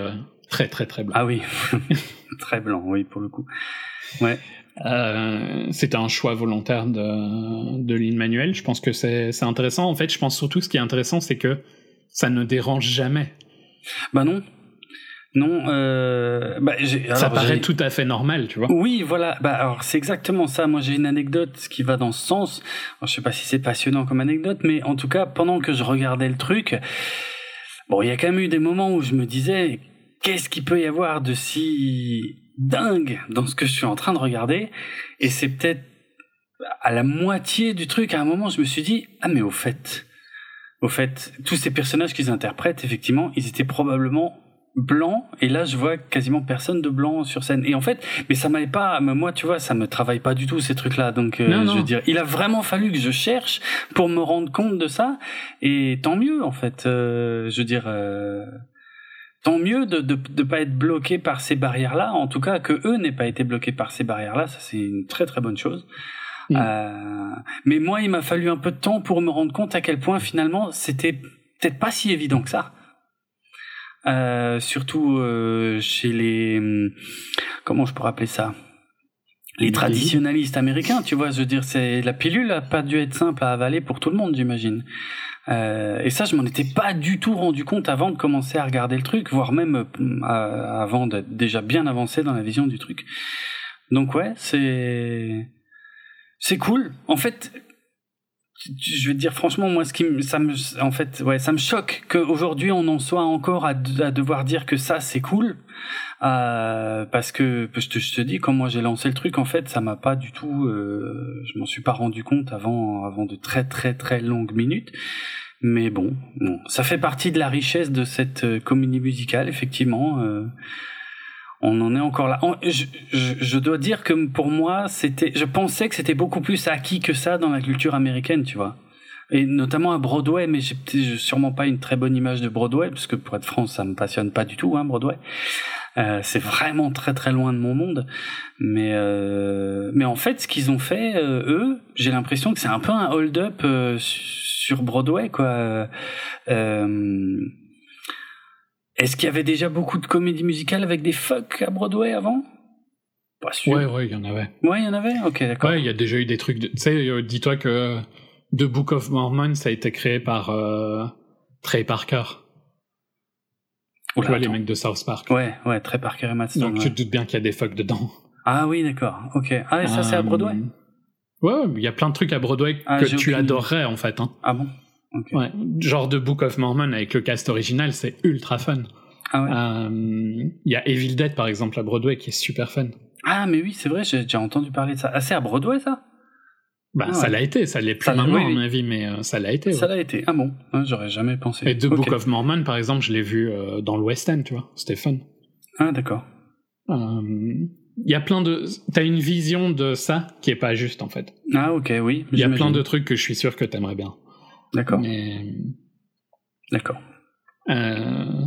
très, très, très blancs. Ah oui, très blanc, oui, pour le coup. Ouais, Euh, C'était un choix volontaire de, de Lin-Manuel. Je pense que c'est c'est intéressant. En fait, je pense surtout ce qui est intéressant, c'est que ça ne dérange jamais. Bah non. Non, euh, bah, ça paraît tout à fait normal, tu vois. Oui, voilà. Bah, alors c'est exactement ça. Moi, j'ai une anecdote qui va dans ce sens. Alors, je sais pas si c'est passionnant comme anecdote, mais en tout cas, pendant que je regardais le truc, bon, il y a quand même eu des moments où je me disais, qu'est-ce qu'il peut y avoir de si dingue dans ce que je suis en train de regarder? Et c'est peut-être à la moitié du truc. À un moment, je me suis dit, ah mais au fait, au fait, tous ces personnages qu'ils interprètent, effectivement, ils étaient probablement blancs. Et là, je vois quasiment personne de blanc sur scène. Et en fait, mais ça m'avait pas, moi, tu vois, ça me travaille pas du tout ces trucs-là. Donc, euh, Non, non. je veux dire, il a vraiment fallu que je cherche pour me rendre compte de ça. Et tant mieux, en fait. Euh, je veux dire, euh, tant mieux de, de de pas être bloqué par ces barrières-là. En tout cas, que eux n'aient pas été bloqués par ces barrières-là, ça c'est une très très bonne chose. Mm. Euh, mais moi, il m'a fallu un peu de temps pour me rendre compte à quel point finalement c'était peut-être pas si évident que ça. Euh, surtout euh, chez les hum, comment je pourrais appeler ça? Les traditionnalistes américains tu vois je veux dire c'est la pilule a pas dû être simple à avaler pour tout le monde j'imagine euh, et ça je m'en étais pas du tout rendu compte avant de commencer à regarder le truc voire même euh, à- avant d'être déjà bien avancé dans la vision du truc donc ouais c'est c'est cool. En fait je vais te dire franchement moi ce qui me- ça me en fait ouais ça me choque qu'aujourd'hui on en soit encore à, de- à devoir dire que ça c'est cool. Euh, parce que je te, je te dis quand moi j'ai lancé le truc en fait ça m'a pas du tout euh, je m'en suis pas rendu compte avant avant de très très très longues minutes. Mais bon, bon ça fait partie de la richesse de cette euh, comédie musicale effectivement euh, on en est encore là. Je, je, je dois dire que pour moi, c'était, je pensais que c'était beaucoup plus acquis que ça dans la culture américaine, tu vois. Et notamment à Broadway, mais j'ai sûrement pas une très bonne image de Broadway, parce que pour être franc, ça me passionne pas du tout, hein, Broadway. Euh, c'est vraiment très très loin de mon monde. Mais euh, mais en fait, ce qu'ils ont fait, euh, eux, j'ai l'impression que c'est un peu un hold-up euh, sur Broadway, quoi. Euh, est-ce qu'il y avait déjà beaucoup de comédies musicales avec des fuck à Broadway avant? Pas sûr. Ouais, ouais, il y en avait. Ouais, il y en avait? Ok, d'accord. Ouais, il y a déjà eu des trucs. de- Tu sais, euh, dis-toi que The Book of Mormon, ça a été créé par euh, Trey Parker. Oula, tu vois, les mecs de South Park. Ouais, ouais, très Parker et Matt Stone, Donc ouais. tu te doutes bien qu'il y a des fucks dedans. Ah oui, d'accord. Ok. Ah, et ça, c'est à Euh, Broadway Ouais, il y a plein de trucs à Broadway Ah, que tu aucune- adorerais en fait. Hein. Ah bon? Ouais. Genre The Book of Mormon avec le cast original, c'est ultra fun. Ah ouais. Euh, Il y a Evil Dead par exemple à Broadway qui est super fun. Ah, mais oui, c'est vrai, j'ai déjà entendu parler de ça. Ah, c'est à Broadway, ça? Bah, Ah ça ouais. l'a été, ça l'est plus maintenant oui, à mon avis, mais euh, ça l'a été. Ça ouais. l'a été. Ah bon Ah, J'aurais jamais pensé. Et The Ok. Book of Mormon, par exemple, je l'ai vu euh, dans le West End, tu vois. C'était fun. Ah, d'accord. Euh, Il y a plein de. T'as une vision de ça qui est pas juste en fait. Ah, ok, oui. Il y a plein de trucs que je suis sûr que t'aimerais bien. D'accord, Mais d'accord. euh,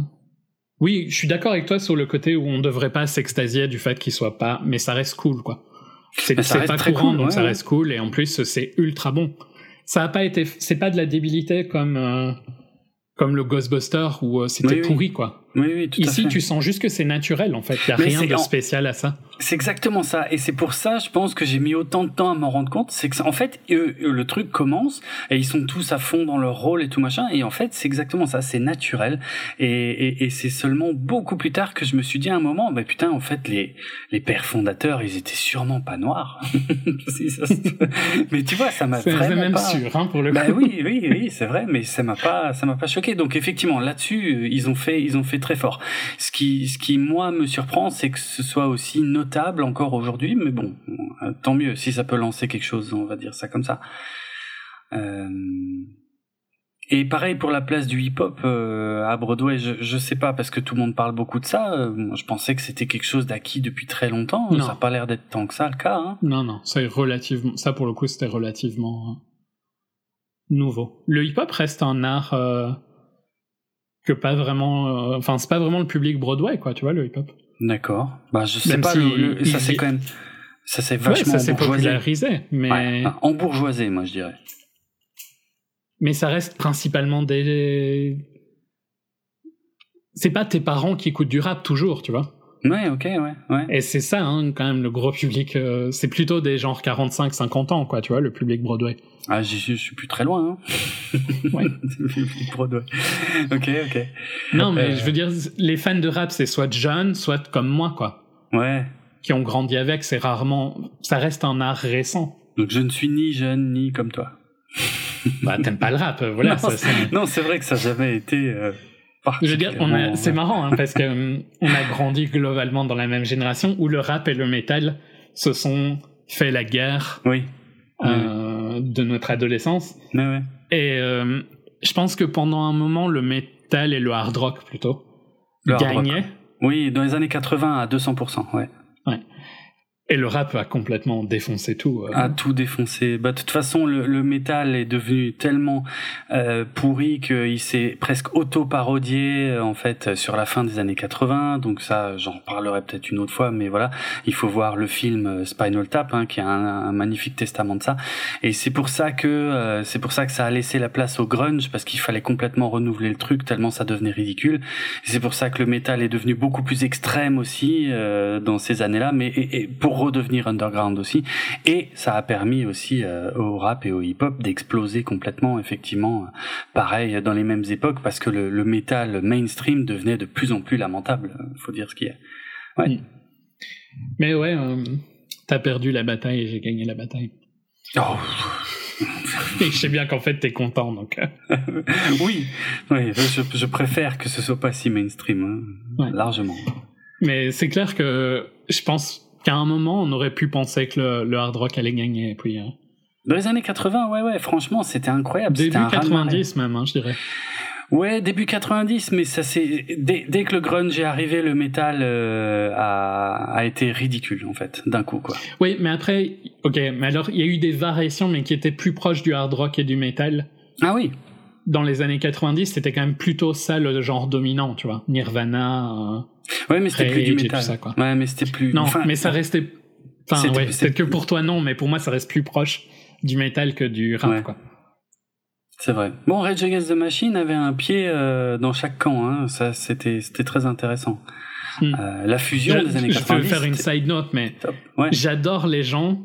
oui, je suis d'accord avec toi sur le côté où on devrait pas s'extasier du fait qu'il soit pas, mais ça reste cool quoi. C'est pas très courant cool, donc ouais, ça reste cool et en plus c'est ultra bon. Ça a pas été, c'est pas de la débilité comme euh, comme le Ghostbuster où euh, c'était Oui, oui. pourri quoi. Oui, oui, tout à Ici, fait. tu sens juste que c'est naturel, en fait. Il n'y a Mais rien de spécial à ça. C'est exactement ça, et c'est pour ça, je pense que j'ai mis autant de temps à m'en rendre compte. C'est que, en fait, eux, eux, le truc commence et ils sont tous à fond dans leur rôle et tout machin. Et en fait, c'est exactement ça, c'est naturel. Et, et, et c'est seulement beaucoup plus tard que je me suis dit à un moment, bah putain, en fait, les les pères fondateurs, ils étaient sûrement pas noirs. Mais tu vois, ça m'a vraiment même pas. sûr, hein, pour le coup. Bah oui, oui, oui, c'est vrai, mais ça m'a pas, ça m'a pas choqué. Donc effectivement, là-dessus, ils ont fait, ils ont fait très fort. Ce qui, ce qui moi me surprend, c'est que ce soit aussi notable encore aujourd'hui. Mais bon, euh, tant mieux si ça peut lancer quelque chose, on va dire ça comme ça. Euh, Et pareil pour la place du hip-hop euh, à Broadway, je, je sais pas parce que tout le monde parle beaucoup de ça. euh, moi, je pensais que c'était quelque chose d'acquis depuis très longtemps. Non. Ça n'a pas l'air d'être tant que ça le cas. Hein. Non, non, c'est relativement. Ça, pour le coup, c'était relativement nouveau. Le hip-hop reste un art que pas vraiment. euh, Enfin, c'est pas vraiment le public Broadway, quoi, tu vois, le hip-hop. D'accord. Bah je sais Même pas. si le- le- ça c'est quand même, ça c'est Ouais, vachement ça s'est bourgeoisé. popularisé, mais Ouais, enfin, embourgeoisé, moi je dirais. mais ça reste principalement des. C'est pas tes parents qui écoutent du rap toujours, tu vois. Ouais, ok, ouais, ouais. Et c'est ça, hein, quand même, le gros public. euh, c'est plutôt des genres 45-50 ans, quoi, tu vois, le public Broadway. Ah, j'y suis- je suis plus très loin. Hein. Ouais. Broadway. ok, ok. Non, mais Euh. je veux dire, les fans de rap, c'est soit jeunes, soit comme moi, quoi. Ouais. Qui ont grandi avec, c'est rarement. Ça reste un art récent. Donc je ne suis ni jeune ni comme toi. Bah, t'aimes pas le rap, voilà. non, ça, c'est- non, c'est vrai que ça n'a jamais été. euh, Je veux dire, on a- c'est marrant, hein, parce que hum, on a grandi globalement dans la même génération où le rap et le métal se sont fait la guerre Oui. euh, de notre adolescence. Ouais. Et euh, je pense que pendant un moment, le métal et le hard rock plutôt Le rock. gagnaient. Oui, dans les années 80 à 200%, ouais. Et le rap a complètement défoncé tout. euh. a tout défoncé. Bah, de toute façon, le, le métal est devenu tellement euh, pourri qu'il s'est presque auto-parodié euh, en fait sur la fin des années 80. Donc ça, j'en reparlerai peut-être une autre fois, mais voilà, il faut voir le film euh, Spinal Tap, hein, qui est un, un magnifique testament de ça. Et c'est pour ça que euh, c'est pour ça que ça a laissé la place au grunge parce qu'il fallait complètement renouveler le truc tellement ça devenait ridicule. C'est pour ça que le métal est devenu beaucoup plus extrême aussi dans ces années-là, mais et, et pour redevenir underground aussi. Et ça a permis aussi euh, au rap et au hip-hop d'exploser complètement, effectivement, euh, pareil dans les mêmes époques, parce que le, le métal mainstream devenait de plus en plus lamentable. euh, Faut dire ce qu'il y a. Mais ouais, euh, t'as perdu la bataille et j'ai gagné la bataille. Oh, Et je sais bien qu'en fait, t'es content, donc. oui, oui, je, je préfère que ce soit pas si mainstream, hein, Ouais. largement. Mais c'est clair que je pense qu'à un moment, on aurait pu penser que le, le hard rock allait gagner. Et puis, euh, Dans les années 80, ouais, ouais, franchement, c'était incroyable. début un raz-de-marée. 90 même, hein, je dirais. Ouais, début 90, mais ça c'est dès, dès que le grunge est arrivé, le métal euh, a, a été ridicule en fait, d'un coup quoi. Oui, mais après, ok, mais alors il y a eu des variations, mais qui étaient plus proches du hard rock et du metal. Ah oui, Dans les années 90, c'était quand même plutôt ça le genre dominant, tu vois. Nirvana. euh, ouais, mais c'était plus du métal. tout ça, quoi. Ouais, mais c'était plus. Non, enfin, mais ça restait. Enfin, ouais, peut-être que pour toi non, mais pour moi, ça reste plus proche du metal que du rap, Ouais. quoi. C'est vrai. Bon, Rage Against the Machine avait un pied euh, dans chaque camp, hein. Ça c'était c'était très intéressant. Hmm. Euh, la fusion Je, des années je 90. peux faire une side note, mais. Ouais. j'adore les gens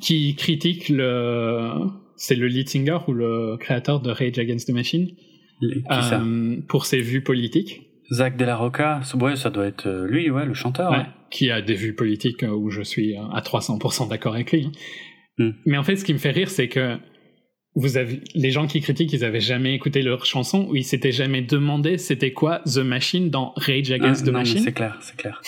qui critiquent le. C'est le lead singer ou le créateur de Rage Against the Machine Qui ça? euh, pour ses vues politiques. Zach De La Rocca. Ouais, ça doit être euh, lui, ouais, le chanteur. Ouais, ouais. qui a des vues politiques euh, où je suis à 300% d'accord avec lui. hein. Hmm. Mais en fait, ce qui me fait rire, c'est que vous avez les gens qui critiquent, ils avaient jamais écouté leur chanson ou ils s'étaient jamais demandé c'était quoi The Machine dans Rage Ah, Against the non, mais Machine. c'est clair, c'est clair.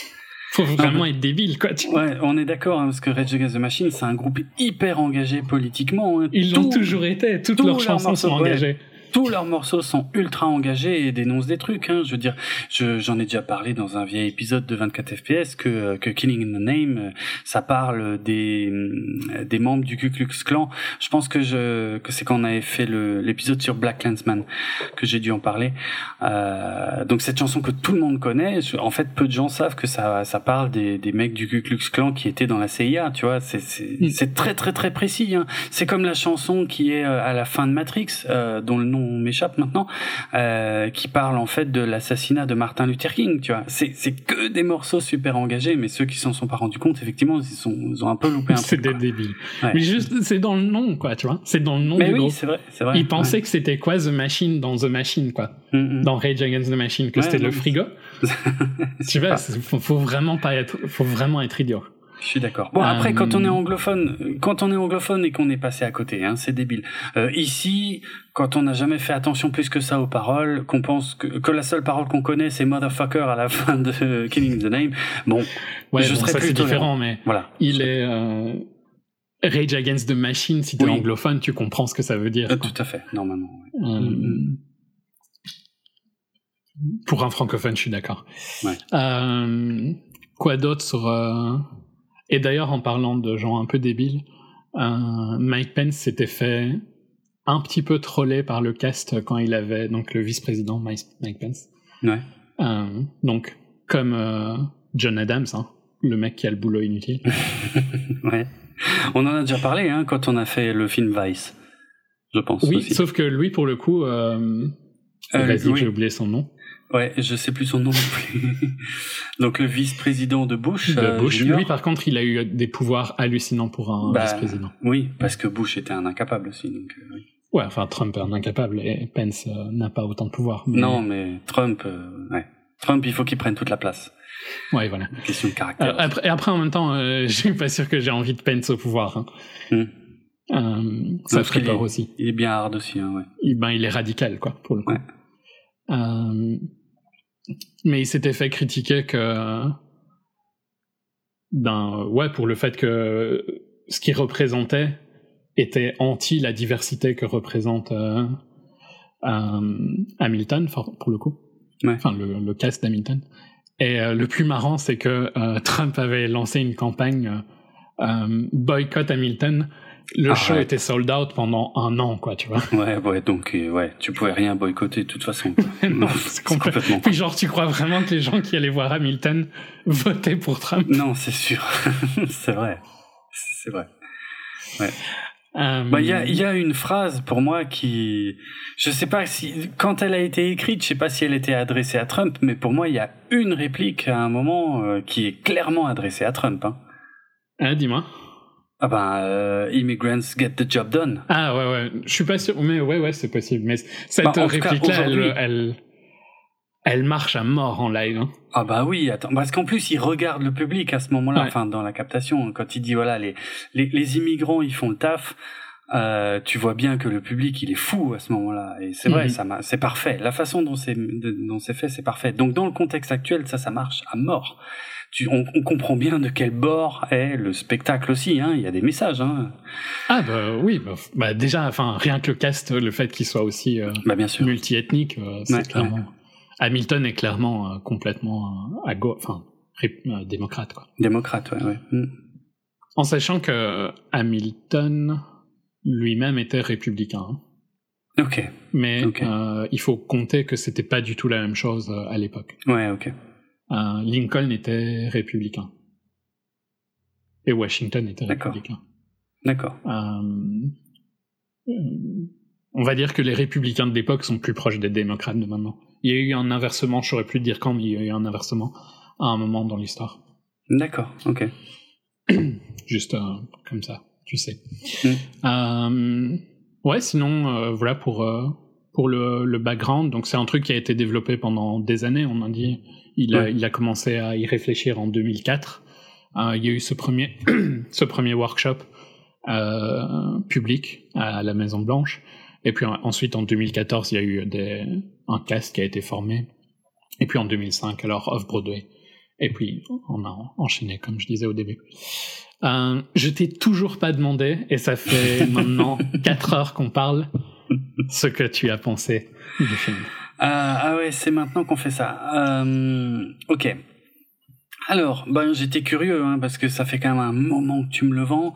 Faut vraiment être débile, quoi. tu vois. Ouais, on est d'accord, hein, parce que Rage Against the Machine, c'est un groupe hyper engagé politiquement. hein. Ils l'ont toujours été. Toutes leurs chansons sont engagées. Tous leurs morceaux sont ultra engagés et dénoncent des trucs. Hein. Je veux dire, je- j'en ai déjà parlé dans un vieil épisode de 24 FPS que, euh, que Killing in the Name, euh, ça parle des, euh, des membres du Ku Klux Klan. Je pense que je que c'est quand on avait fait le- l'épisode sur Black Clansman que j'ai dû en parler. Euh, donc cette chanson que tout le monde connaît, en fait, peu de gens savent que ça ça parle des, des mecs du Ku Klux Klan qui étaient dans la CIA. Tu vois, c'est c'est Mm. c'est très très très précis. Hein. C'est comme la chanson qui est à la fin de Matrix, euh, dont le nom nom m'échappe maintenant, euh, qui parle en fait de l'assassinat de Martin Luther King. Tu vois, c'est c'est que des morceaux super engagés, mais ceux qui s'en sont pas rendus compte, effectivement, ils sont ils ont un peu loupé un C'est des débiles. Ouais. Mais juste, c'est dans le nom, quoi, tu vois. C'est dans le nom Mais du oui, c'est vrai, c'est vrai. Ils pensaient que c'était quoi The Machine dans The Machine, quoi. Mm, mm. Dans Rage Against the Machine, que Ouais, c'était le mais- frigo. tu vois, faut vraiment pas être, faut vraiment être idiot. Je suis d'accord. Bon, après, quand on est Euh, anglophone, quand on est anglophone et qu'on est passé à côté, hein, c'est débile. Euh, ici, quand on n'a jamais fait attention plus que ça aux paroles, qu'on pense que, que la seule parole qu'on connaît, c'est motherfucker à la fin de Killing the Name, bon, Ouais, Je bon, serais ça plus différent, mais voilà. il est euh, Rage Against the Machine. Si t'es Oui. anglophone, tu comprends ce que ça veut dire. Euh, tout à fait, normalement. Euh, Mm, Pour un francophone, je suis d'accord. Ouais. Quoi d'autre sur... Et d'ailleurs, en parlant de gens un peu débiles, euh, Mike Pence s'était fait un petit peu troller par le cast quand il avait donc le vice-président Mike Mike Pence. Ouais. Euh, donc, comme euh, John Adams, hein, le mec qui a le boulot inutile. ouais. On en a déjà parlé, hein, quand on a fait le film Vice, je pense oui, aussi. sauf que lui, pour le coup, vas-y, oui. j'ai oublié son nom. Ouais, je sais plus son nom non plus. Donc le vice-président de Bush. De euh, Bush. junior. Lui, par contre, il a eu des pouvoirs hallucinants pour un Bah, vice-président. Oui, parce que Bush était un incapable aussi. Donc, euh, oui. Ouais, enfin, Trump est un incapable et Pence euh, n'a pas autant de pouvoir. mais- Non, mais Trump, euh, ouais. Trump, il faut qu'il prenne toute la place. Ouais, voilà. Question de caractère. Euh, après, et après, en même temps, je suis pas sûr que j'ai envie de Pence au pouvoir. hein. Hmm. Ça parce ferait peur est- aussi. Il est bien hard aussi, hein, ouais. Il, ben, il est radical, quoi, pour le coup. Ouais. Mais il s'était fait critiquer que, ouais, pour le fait que ce qu'il représentait était anti la diversité que représente euh, euh, Hamilton, for- pour le coup. Ouais. Enfin, le, le cast d'Hamilton. Et euh, le plus marrant, c'est que Trump avait lancé une campagne boycott Hamilton. Le show était sold out pendant un an, quoi, tu vois. Ouais, ouais, donc, euh, ouais, tu pouvais rien boycotter de toute façon. Non, c'est complè- complètement. Puis genre, tu crois vraiment que les gens qui allaient voir Hamilton votaient pour Trump? Non, c'est sûr. c'est vrai. C'est vrai. Euh, Bah, il y a, y a une phrase pour moi qui, je sais pas si, quand elle a été écrite, je sais pas si elle était adressée à Trump, mais pour moi, il y a une réplique à un moment euh, qui est clairement adressée à Trump. Hein. ah, dis-moi. Ah ben, euh, immigrants get the job done. Ah ouais, ouais. Je suis pas sûr, mais ouais, ouais, c'est possible. Mais cette Bah, réplique-là, elle, elle, elle marche à mort en live. hein. Ah bah oui, attends, parce qu'en plus il regarde le public à ce moment-là, Ouais. enfin dans la captation, quand il dit voilà les les, les immigrants ils font le taf, euh, tu vois bien que le public il est fou à ce moment-là et c'est vrai, Mhm. ça c'est parfait. La façon dont c'est dont c'est fait, c'est parfait. Donc dans le contexte actuel, ça ça marche à mort. Tu, on, on comprend bien de quel bord est le spectacle aussi. Hein. Il y a des messages. Hein. Ah bah oui, bah, bah, déjà, enfin, rien que le cast, le fait qu'il soit aussi euh, Bah bien sûr. multiethnique, euh, c'est Ouais, clairement... Hamilton est clairement euh, complètement euh, à gauche, enfin, démocrate, quoi. Démocrate, ouais. ouais. Mm. En sachant que Hamilton lui-même était républicain. hein. Ok. Mais il faut compter que c'était pas du tout la même chose à l'époque. Ouais, ok. Euh, Lincoln était républicain. Et Washington était républicain. D'accord. Euh, euh, on va dire que les républicains de l'époque sont plus proches des démocrates de maintenant. Il y a eu un inversement, je saurais plus dire quand, mais il y a eu un inversement à un moment dans l'histoire. D'accord. Ok. Juste euh, comme ça, tu sais. Mm. Ouais, sinon, voilà pour, pour le, le background. Donc, c'est un truc qui a été développé pendant des années, on a dit. Il a, Ouais. il a commencé à y réfléchir en 2004. Euh, il y a eu ce premier, ce premier workshop euh, public à la Maison Blanche. Et puis en- ensuite, en 2014, il y a eu des, un cast qui a été formé. Et puis en 2005, alors Off-Broadway. Et puis, on a enchaîné, comme je disais au début. Euh, je t'ai toujours pas demandé, et ça fait maintenant 4 heures qu'on parle, ce que tu as pensé du film. Ah, ah ouais, c'est maintenant qu'on fait ça. Euh, ok. Alors, ben j'étais curieux hein, parce que ça fait quand même un moment que tu me le vends.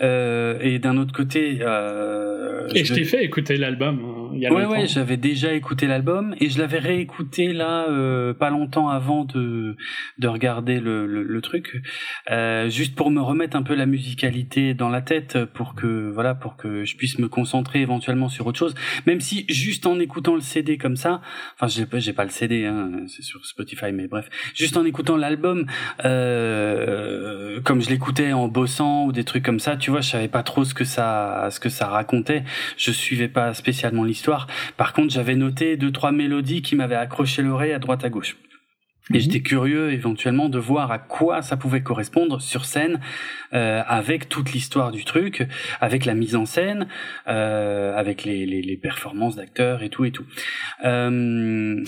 Euh, et d'un autre côté, euh, Et je t'ai fait écouter l'album. il y a Ouais, longtemps. ouais, j'avais déjà écouté l'album et je l'avais réécouté là euh, pas longtemps avant de de regarder le le, le truc, juste pour me remettre un peu la musicalité dans la tête, pour que voilà, pour que je puisse me concentrer éventuellement sur autre chose. Même si juste en écoutant le CD comme ça, enfin j'ai pas j'ai pas le CD, hein, c'est sur Spotify, mais bref, juste en écoutant l'album, euh, comme je l'écoutais en bossant ou des trucs comme ça, tu vois, je savais pas trop ce que ça ce que ça racontait. Je suivais pas spécialement l'histoire. Par contre, j'avais noté deux trois mélodies qui m'avaient accroché l'oreille à droite à gauche. Et Mhm. j'étais curieux éventuellement de voir à quoi ça pouvait correspondre sur scène, euh, avec toute l'histoire du truc, avec la mise en scène, euh, avec les, les, les performances d'acteurs et tout et tout. Euh,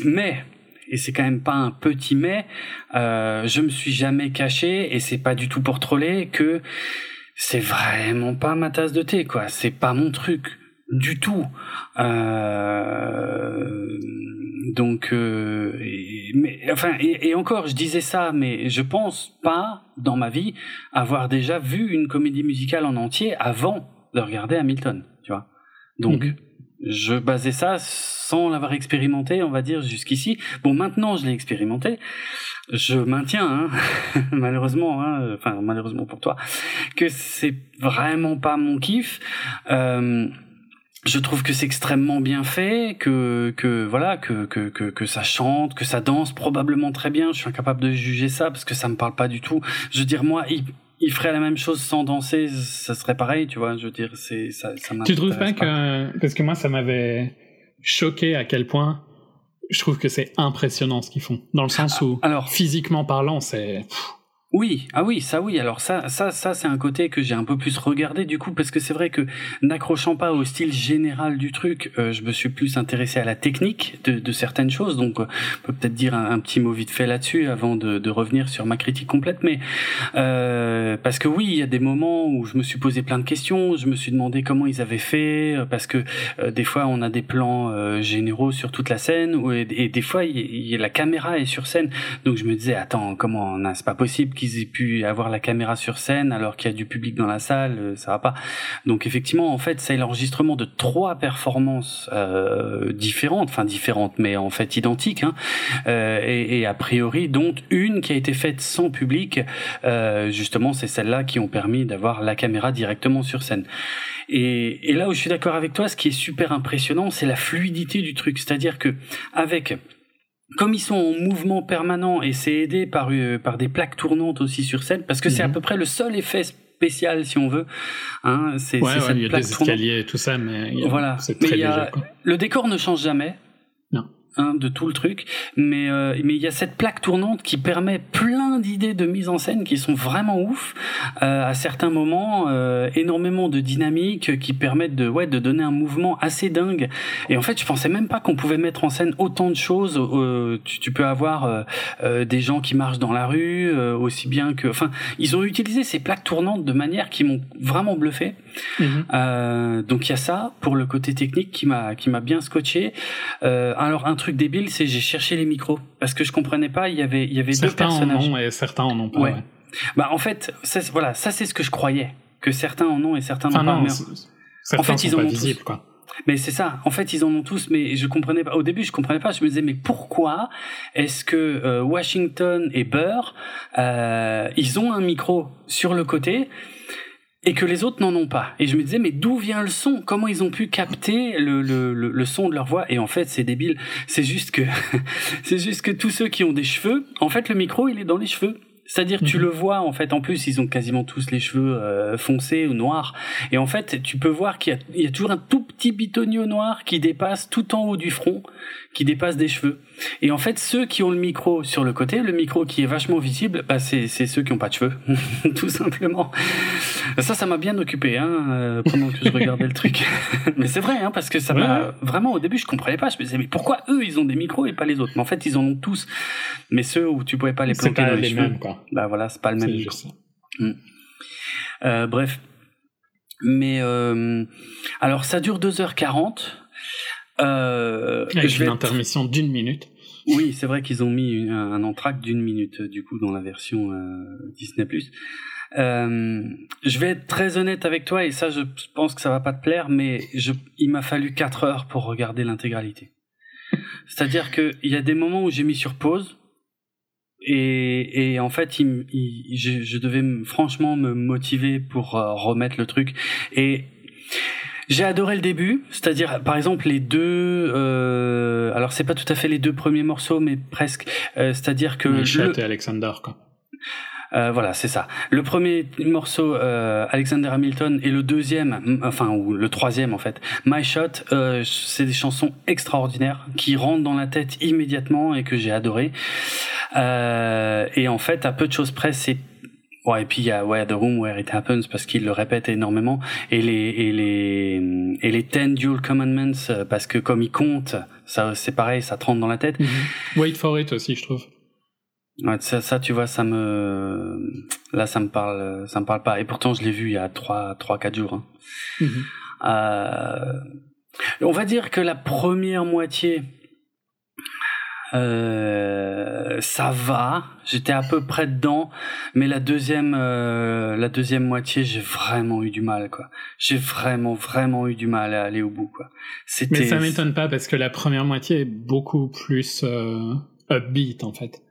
mais et c'est quand même pas un petit mais, euh, je me suis jamais caché et c'est pas du tout pour troller que c'est vraiment pas ma tasse de thé quoi, c'est pas mon truc du tout. Euh, donc, euh, et, mais enfin, et, encore, je disais ça, mais je pense pas dans ma vie avoir déjà vu une comédie musicale en entier avant de regarder Hamilton, tu vois. Donc, Mhm. Je basais ça sans l'avoir expérimenté, on va dire jusqu'ici. Bon, maintenant, je l'ai expérimenté. Je maintiens, hein, malheureusement, hein, enfin malheureusement pour toi, que c'est vraiment pas mon kiff. Euh, je trouve que c'est extrêmement bien fait, que que voilà, que, que que que ça chante, que ça danse probablement très bien. Je suis incapable de juger ça parce que ça me parle pas du tout. Je veux dire moi, il, ferait la même chose sans danser, ça serait pareil, tu vois. Je veux dire, c'est ça. ça Tu trouves pas m'intéresse que parce que moi ça m'avait choqué à quel point je trouve que c'est impressionnant ce qu'ils font dans le sens où Alors, physiquement parlant c'est Oui, ah oui, ça oui. Alors ça, ça, ça, c'est un côté que j'ai un peu plus regardé du coup parce que c'est vrai que n'accrochant pas au style général du truc, euh, je me suis plus intéressé à la technique de, de certaines choses. Donc, euh, on peut peut-être dire un, petit mot vite fait là-dessus avant de, de revenir sur ma critique complète. Mais euh, parce que oui, il y a des moments où je me suis posé plein de questions. Je me suis demandé comment ils avaient fait euh, parce que des fois on a des plans généraux sur toute la scène et, des fois il, il- la caméra est sur scène. Donc je me disais attends comment c'est pas possible qu'ils aient pu avoir la caméra sur scène alors qu'il y a du public dans la salle, euh, ça va pas. Donc effectivement en fait c'est l'enregistrement de trois performances euh, différentes, enfin différentes mais en fait identiques hein, euh, et, a priori dont une qui a été faite sans public. Justement c'est celles-là qui ont permis d'avoir la caméra directement sur scène. Et, et là où je suis d'accord avec toi, ce qui est super impressionnant, c'est la fluidité du truc. C'est-à-dire que avec comme ils sont en mouvement permanent et c'est aidé par euh, par des plaques tournantes aussi sur scène, parce que c'est à Mhm. peu près le seul effet spécial si on veut. Hein, c'est ouais, il y a des escaliers et tout ça mais il y a- Voilà. Mais très il y a- léger. Le décor ne change jamais. Hein, de tout le truc, mais euh, mais il y a cette plaque tournante qui permet plein d'idées de mise en scène qui sont vraiment ouf. Euh, à certains moments, euh, énormément de dynamique qui permettent de ouais de donner un mouvement assez dingue. Et en fait, je pensais même pas qu'on pouvait mettre en scène autant de choses. Euh, tu, tu peux avoir euh, euh, des gens qui marchent dans la rue, euh, aussi bien que, enfin, ils ont utilisé ces plaques tournantes de manière qui m'ont vraiment bluffé. Euh, donc il y a ça pour le côté technique qui m'a qui m'a bien scotché. Euh, alors un truc débile, c'est j'ai cherché les micros parce que je comprenais pas. Il y avait il y avait deux certains en personnages. ont et certains en ont pas Ouais. ouais. Bah en fait, ça, voilà, ça c'est ce que je croyais que certains en ont et certains enfin n'en ont pas. certains fait, sont ils en pas ont tous. quoi mais c'est ça. En fait, ils en ont tous. Mais je comprenais pas. Au début, je comprenais pas. Je me disais mais pourquoi est-ce que euh, Washington et Burr euh, ils ont un micro sur le côté et que les autres n'en ont pas. Et je me disais, mais d'où vient le son? Comment ils ont pu capter le, le, le, le son de leur voix? Et en fait, c'est débile. C'est juste que, c'est juste que tous ceux qui ont des cheveux, en fait, le micro, il est dans les cheveux. C'est-à-dire, tu Mhm. le vois, en fait, en plus, ils ont quasiment tous les cheveux euh, foncés ou noirs. Et en fait, tu peux voir qu'il y a, il y a toujours un tout petit bitonio noir qui dépasse tout en haut du front, qui dépasse des cheveux. Et en fait, ceux qui ont le micro sur le côté, le micro qui est vachement visible, bah, c'est, c'est ceux qui ont pas de cheveux, tout simplement. Ça, ça m'a bien occupé, hein, euh, pendant que je regardais le truc. mais c'est vrai, hein, parce que ça Ouais, m'a vraiment au début, je comprenais pas. Je me disais, mais pourquoi eux, ils ont des micros et pas les autres? Mais en fait, ils en ont tous. Mais ceux où tu pouvais pas les planter pas dans les, les cheveux, mêmes quoi bah voilà, c'est pas le même. micro. ça. Euh, bref. Mais euh, alors ça dure 2h40. Euh, avec je vais une être- intermission d'une minute Oui, c'est vrai qu'ils ont mis une- un, entracte d'une minute du coup dans la version euh, Disney+. Euh, je vais être très honnête avec toi et ça, je pense que ça va pas te plaire, mais je, il m'a fallu quatre heures pour regarder l'intégralité. C'est-à-dire que il y a des moments où j'ai mis sur pause et, et en fait, il, il, je, je, devais franchement me motiver pour euh, remettre le truc et j'ai adoré le début, c'est-à-dire par exemple les deux. Euh, alors c'est pas tout à fait les deux premiers morceaux, mais presque. Euh, c'est-à-dire que. le, et Alexander quoi. Euh, voilà, c'est ça. Le premier morceau, euh, Alexander Hamilton, et le deuxième, enfin ou le troisième en fait, My Shot, euh, c'est des chansons extraordinaires qui rentrent dans la tête immédiatement et que j'ai adoré. Euh, et en fait, à peu de choses près, c'est Ouais, et puis il y a ouais, The Room Where It Happens parce qu'il le répète énormément et les et les et les Ten Dual Commandments parce que comme il compte, ça c'est pareil, ça te rentre dans la tête. Mm -hmm. Wait for it aussi, je trouve. Ouais, ça, ça, tu vois, ça me, là, ça me parle, ça me parle pas. Et pourtant, je l'ai vu il y a trois, trois, quatre jours. Hein. Mm -hmm. euh, on va dire que la première moitié, euh, ça va. J'étais à peu près dedans, mais la deuxième, euh, la deuxième moitié, j'ai vraiment eu du mal, quoi. J'ai vraiment, vraiment eu du mal à aller au bout, quoi. Mais ça m'étonne pas parce que la première moitié est beaucoup plus upbeat, en fait.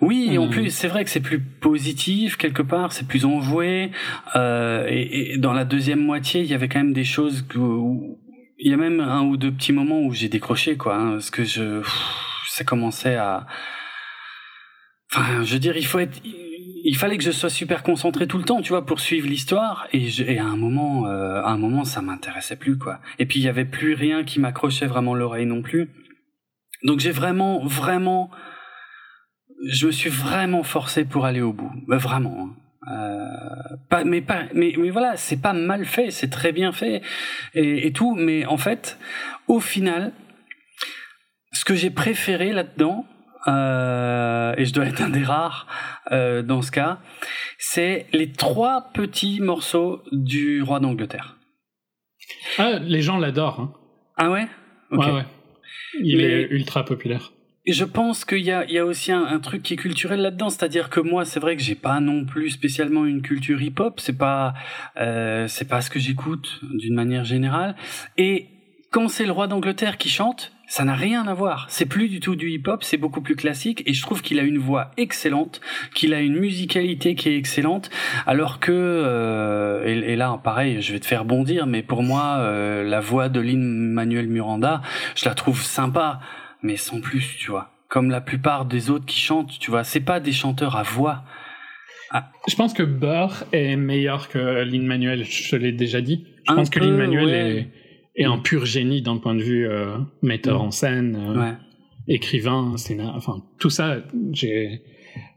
Oui, en plus, c'est vrai que c'est plus positif quelque part, c'est plus enjoué. Euh, et, et, dans la deuxième moitié, il y avait quand même des choses où il y a même un ou deux petits moments où j'ai décroché, quoi, hein, parce que je, pff, ça commençait à. Enfin, je veux dire, il faut être. Il fallait que je sois super concentré tout le temps, tu vois, pour suivre l'histoire. Et, je, et à un moment, euh, à un moment, ça m'intéressait plus, quoi. Et puis il y avait plus rien qui m'accrochait vraiment l'oreille non plus. Donc j'ai vraiment, vraiment je me suis vraiment forcé pour aller au bout, bah, vraiment. Euh, pas, mais pas, mais, mais voilà, c'est pas mal fait, c'est très bien fait et, et, tout. Mais en fait, au final, ce que j'ai préféré là-dedans, euh, et je dois être un des rares euh, dans ce cas, c'est les trois petits morceaux du roi d'Angleterre. Ah, les gens l'adorent. Hein. Ah ouais? Okay. Ouais, ouais. Il mais... est ultra populaire. Je pense qu'il y a, il y a aussi un, truc qui est culturel là-dedans, c'est-à-dire que moi, c'est vrai que j'ai pas non plus spécialement une culture hip-hop, c'est pas, euh, c'est pas ce que j'écoute d'une manière générale. Et quand c'est le roi d'Angleterre qui chante, ça n'a rien à voir. C'est plus du tout du hip-hop, c'est beaucoup plus classique. Et je trouve qu'il a une voix excellente, qu'il a une musicalité qui est excellente, alors que euh, et, et, là, pareil, je vais te faire bondir, mais pour moi, euh, la voix de Lin Manuel Miranda, je la trouve sympa mais sans plus, tu vois. Comme la plupart des autres qui chantent, tu vois. C'est pas des chanteurs à voix. Ah. Je pense que Burr est meilleur que Lin Manuel, je l'ai déjà dit. Je un pense peu, que Lin Manuel ouais. est, est, un pur génie d'un point de vue euh, metteur mmh. en scène, euh, ouais. écrivain, scénar, enfin tout ça. J'ai.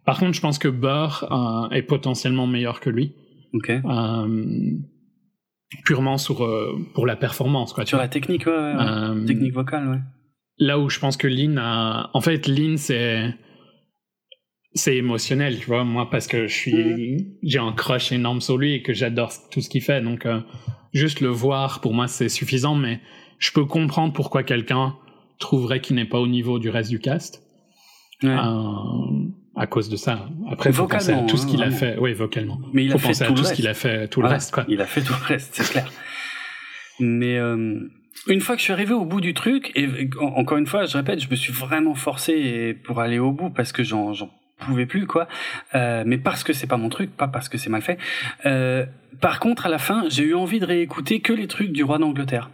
Par contre, je pense que Burr euh, est potentiellement meilleur que lui. Ok. purement sur pour la performance, quoi. Sur la technique, ouais. technique vocale, ouais là où je pense que Lynn a... En fait, Lynn, c'est... C'est émotionnel, tu vois, moi, parce que je suis... J'ai un crush énorme sur lui et que j'adore tout ce qu'il fait. Donc, euh, juste le voir, pour moi, c'est suffisant. Mais je peux comprendre pourquoi quelqu'un trouverait qu'il n'est pas au niveau du reste du cast. Ouais. Euh, à cause de ça. Après, faut penser à tout ce qu'il hein, a fait. Oui, vocalement. Mais il faut a fait penser tout à tout le ce qu'il a fait, tout le reste, quoi. Il a fait tout le reste, c'est clair. Mais... Euh une fois que je suis arrivé au bout du truc, et encore une fois, je répète, je me suis vraiment forcé pour aller au bout parce que j'en pouvais plus quoi. Euh, mais parce que c'est pas mon truc pas parce que c'est mal fait. Euh, par contre à la fin j'ai eu envie de réécouter que les trucs du roi d'Angleterre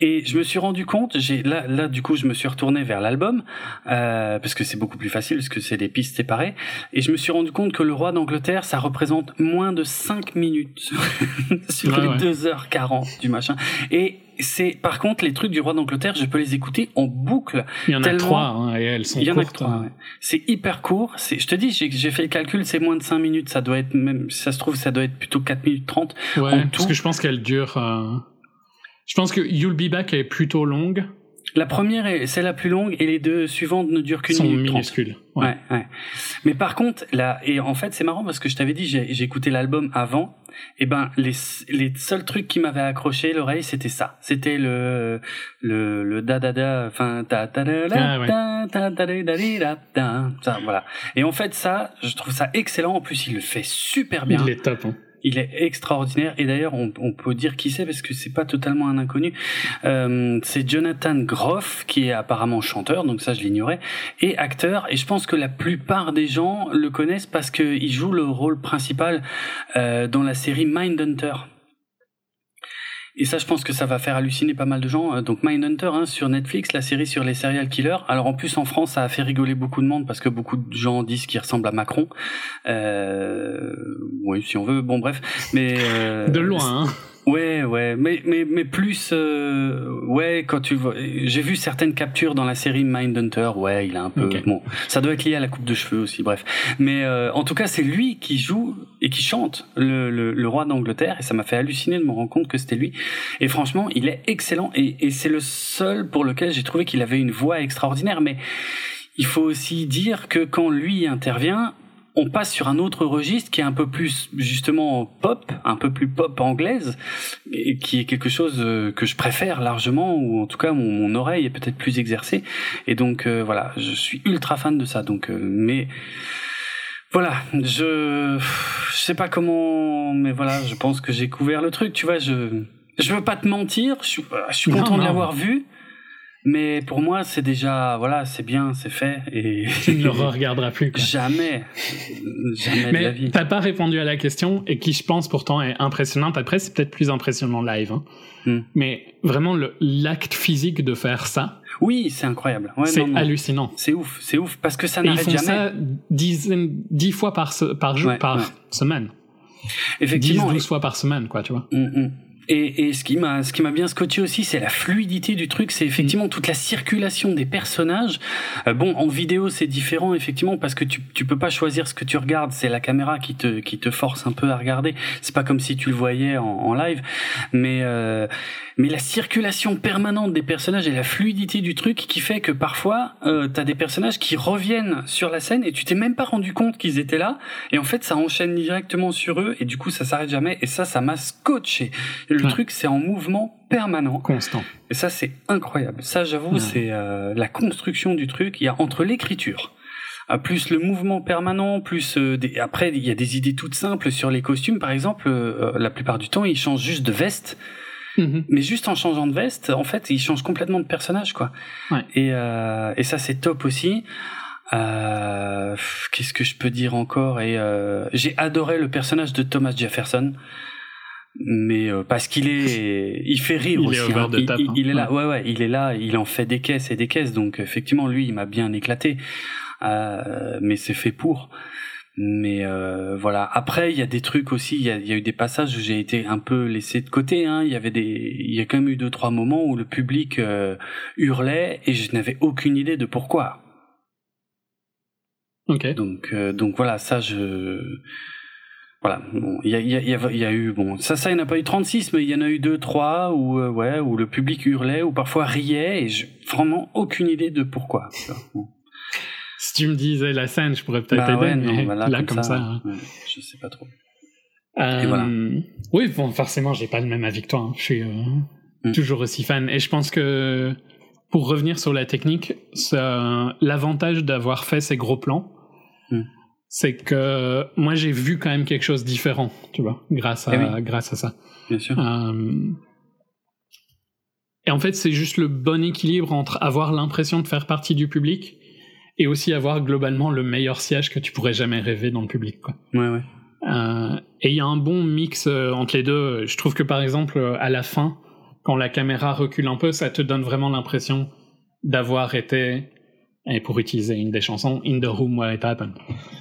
et je me suis rendu compte j'ai là là du coup je me suis retourné vers l'album euh, parce que c'est beaucoup plus facile parce que c'est des pistes séparées et je me suis rendu compte que le roi d'Angleterre ça représente moins de 5 minutes sur Ouais, les ouais. 2h40 du machin et c'est par contre les trucs du roi d'Angleterre je peux les écouter en boucle Il y en a tellement- trois, hein, et elles sont il y en a courtes. trois, hein. ouais. C'est hyper court. C'est, je te dis, j'ai, j'ai fait le calcul, c'est moins de 5 minutes. Ça doit être même, si ça se trouve, ça doit être plutôt 4 minutes 30. Ouais, En parce tout- que je pense qu'elle dure. euh, Je pense que You'll Be Back est plutôt longue. La première, est- c'est la plus longue et les deux suivantes ne durent qu'une minute minuscules. Ouais. Ouais, ouais. Mais par contre, là, et en fait, c'est marrant parce que je t'avais dit, j'ai écouté l'album avant. Et ben, les les seuls trucs qui m'avaient accroché l'oreille, c'était ça. C'était le le le da da da, enfin ta ta da da Ah ouais. da da da da da da da. Ça, voilà. Et en fait, ça, je trouve ça excellent. En plus, il le fait super bien. Il est top. hein. Il est extraordinaire et d'ailleurs on, peut dire qui c'est parce que c'est pas totalement un inconnu. Euh, c'est Jonathan Groff qui est apparemment chanteur, donc ça je l'ignorais, et acteur. Et je pense que la plupart des gens le connaissent parce qu'il joue le rôle principal euh, dans la série Mindhunter. Et ça, je pense que ça va faire halluciner pas mal de gens. Euh, Donc Mindhunter hein, sur Netflix, la série sur les serial killers. Alors en plus en France, ça a fait rigoler beaucoup de monde parce que beaucoup de gens disent qu'il ressemble à Macron. Euh, oui, si on veut. Bon, bref. Mais euh, De loin. Hein. Ouais, ouais, mais mais mais plus, euh, ouais, quand tu vois, j'ai vu certaines captures dans la série Mindhunter. Ouais, il a un peu, bon, ça doit être lié à la coupe de cheveux aussi. Bref, mais euh, en tout cas, c'est lui qui joue et qui chante le le, le roi d'Angleterre et ça m'a fait halluciner de me rendre compte que c'était lui. Et franchement, il est excellent et et c'est le seul pour lequel j'ai trouvé qu'il avait une voix extraordinaire. Mais il faut aussi dire que quand lui intervient, on passe sur un autre registre qui est un peu plus justement pop, un peu plus pop anglaise, et qui est quelque chose euh, que je préfère largement, ou en tout cas mon, mon oreille est peut-être plus exercée. Et donc euh, voilà, je suis ultra fan de ça. Donc, euh, mais voilà, je je sais pas comment, mais voilà, je pense que j'ai couvert le truc. Tu vois, je je veux pas te mentir, je suis, je suis Non, content de l'avoir vu. Mais pour moi, c'est déjà, voilà, c'est bien, c'est fait, et Tu ne le regarderas plus. quoi. jamais, jamais de la Mais vie. t'as pas répondu à la question et qui je pense pourtant est impressionnante. Après, c'est peut-être plus impressionnant live. hein. Hmm. Mais vraiment, l'acte physique de faire ça, Oui, c'est incroyable. Ouais, c'est hallucinant. C'est ouf, c'est ouf parce que ça Et ils n'arrête font jamais. ça dizaines, dix fois par, se- par jour, Ouais, par ouais. semaine. 10, Effectivement. 12 fois par semaine, quoi, tu vois. Mm, mm. Et, et ce qui m'a ce qui m'a bien scotché aussi, c'est la fluidité du truc. C'est effectivement Mm. toute la circulation des personnages. Euh, bon, en vidéo, c'est différent effectivement parce que tu tu peux pas choisir ce que tu regardes. C'est la caméra qui te qui te force un peu à regarder. C'est pas comme si tu le voyais en, en live, mais euh, mais la circulation permanente des personnages et la fluidité du truc qui fait que parfois euh, t'as des personnages qui reviennent sur la scène et tu t'es même pas rendu compte qu'ils étaient là et en fait ça enchaîne directement sur eux et du coup ça s'arrête jamais et ça ça m'a scotché le Ouais. truc c'est en mouvement permanent Constant. et ça c'est incroyable ça j'avoue Ouais. c'est euh, la construction du truc il y a entre l'écriture plus le mouvement permanent, plus euh, des... après il y a des idées toutes simples sur les costumes par exemple. euh, la plupart du temps ils changent juste de veste Mhm. mais juste en changeant de veste, en fait, il change complètement de personnage, quoi. Ouais. Et, euh, et ça, c'est top aussi. Euh, Qu'est-ce que je peux dire encore? Et euh, j'ai adoré le personnage de Thomas Jefferson, mais euh, parce qu'il est, il fait rire Il aussi. est over hein. Il, top, il- hein. il est là, ouais, ouais, il est là, il en fait des caisses et des caisses. Donc effectivement, lui, il m'a bien éclaté. Euh, mais c'est fait pour. Mais euh, voilà. Après, il y a des trucs aussi. Il y a, il y a eu des passages où j'ai été un peu laissé de côté. Hein. Il y avait des, il y a quand même eu deux trois moments où le public euh, hurlait et je n'avais aucune idée de pourquoi. Ok. Donc euh, donc voilà, ça je voilà, bon, il y a, y, a, il y a- il y a eu bon, ça ça il n'y en a pas eu 36 mais il y en a eu deux trois où euh, ouais, où le public hurlait ou parfois riait et j'ai vraiment aucune idée de pourquoi. Bon. Si tu me disais la scène, je pourrais peut-être Bah aider, ouais, non, mais bah là, comme ça. hein. ouais, je sais pas trop. Euh, Et voilà. Oui, bon, forcément, j'ai pas le même avis que toi. hein. Je suis euh, Mm. toujours aussi fan. Et je pense que pour revenir sur la technique, ça- l'avantage d'avoir fait ces gros plans, Mm. C'est que moi j'ai vu quand même quelque chose de différent, tu vois, grâce à, Eh oui. grâce à ça. Bien sûr. Euh, Et en fait, c'est juste le bon équilibre entre avoir l'impression de faire partie du public et aussi avoir globalement le meilleur siège que tu pourrais jamais rêver dans le public. Quoi. Ouais ouais. Euh, et il y a un bon mix euh, entre les deux. Je trouve que par exemple, à la fin, quand la caméra recule un peu, ça te donne vraiment l'impression d'avoir été, et pour utiliser une des chansons, in the room where it happened.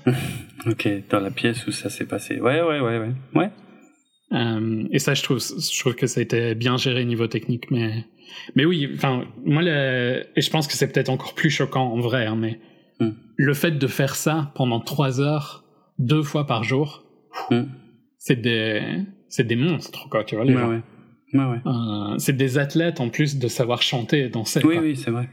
OK, dans la pièce où ça s'est passé. Ouais ouais ouais ouais. Ouais. Euh, et ça, je trouve, je trouve que ça a été bien géré niveau technique, mais, mais oui, enfin, moi, le, et je pense que c'est peut-être encore plus choquant en vrai, hein, mais Hmm. le fait de faire ça pendant trois heures, deux fois par jour, Mm. c'est des, c'est des monstres, quoi, tu vois, les Ouais, gens. ouais. Ouais, ouais. Euh, c'est des athlètes en plus de savoir chanter et danser. Oui, quoi. oui, c'est vrai.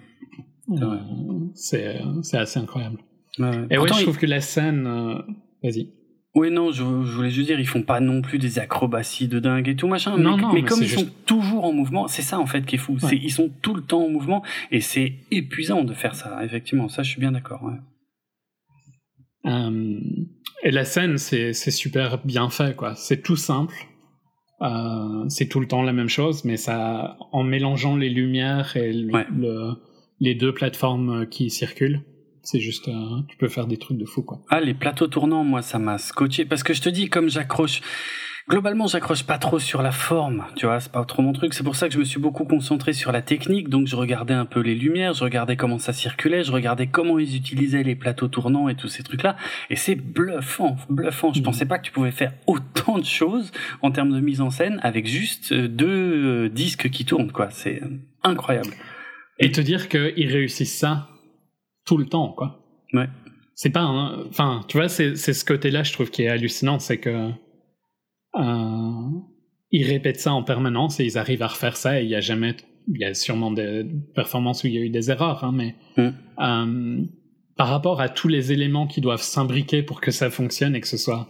C'est assez incroyable. Et Pourtant, ouais, je trouve que la scène. euh, Vas-y. Oui, non, je, je voulais juste dire, ils font pas non plus des acrobaties de dingue et tout machin. Non, mais, non, mais mais comme ils juste- sont toujours en mouvement, c'est ça en fait qui est fou. C'est, ils sont tout le temps en mouvement et c'est épuisant de faire ça. Effectivement, ça, je suis bien d'accord. Ouais. Euh, et la scène, c'est c'est super bien fait, quoi. C'est tout simple. Euh, c'est tout le temps la même chose, mais ça, en mélangeant les lumières et le- Ouais. le- les deux plateformes qui circulent, c'est juste, euh, tu peux faire des trucs de fou, quoi. Ah, les plateaux tournants, moi, ça m'a scotché. Parce que je te dis, comme j'accroche, globalement, j'accroche pas trop sur la forme, tu vois, c'est pas trop mon truc. C'est pour ça que je me suis beaucoup concentré sur la technique. Donc, je regardais un peu les lumières, je regardais comment ça circulait, je regardais comment ils utilisaient les plateaux tournants et tous ces trucs-là. Et c'est bluffant, bluffant. Je Mhm. pensais pas que tu pouvais faire autant de choses en termes de mise en scène avec juste euh, deux euh, disques qui tournent, quoi. C'est euh, incroyable. Et te dire qu'ils réussissent ça tout le temps, quoi. Ouais. C'est pas un... Enfin, tu vois, c'est ce côté-là, je trouve, qui est hallucinant, c'est que... euh, ils répètent ça en permanence et ils arrivent à refaire ça et il y a jamais... Il y a sûrement des performances où il y a eu des erreurs, hein, mais... Mm. euh, par rapport à tous les éléments qui doivent s'imbriquer pour que ça fonctionne et que ce soit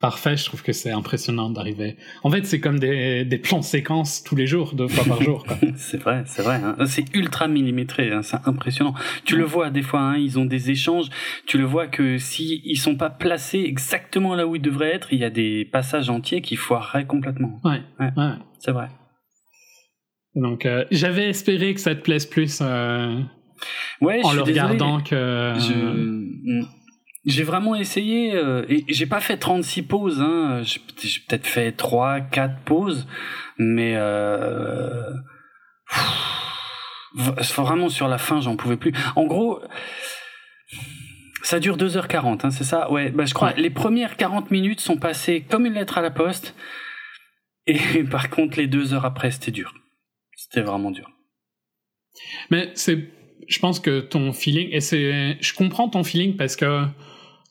parfait, je trouve que c'est impressionnant d'arriver. En fait, c'est comme des, des plans séquences tous les jours, deux fois par jour. C'est vrai, c'est vrai. hein. C'est ultra millimétré, hein, c'est impressionnant. Tu le vois des fois, hein, ils ont des échanges. Tu le vois que si ils sont pas placés exactement là où ils devraient être, il y a des passages entiers qui foireraient complètement. Ouais, Ouais. ouais. C'est vrai. Donc, euh, j'avais espéré que ça te plaise plus euh, Ouais, je en suis le désolé. regardant que. Je- J'ai vraiment essayé euh, et j'ai pas fait 36 pauses. Hein. J'ai j'ai peut-être fait 3, 4 pauses, mais euh, pff, vraiment sur la fin, j'en pouvais plus. En gros, ça dure 2h40, hein, c'est ça? Ouais, bah, je crois. Ouais. Les premières 40 minutes sont passées comme une lettre à la poste. Et par contre, les deux heures après, c'était dur. C'était vraiment dur. Mais c'est, je pense que ton feeling, et c'est, je comprends ton feeling parce que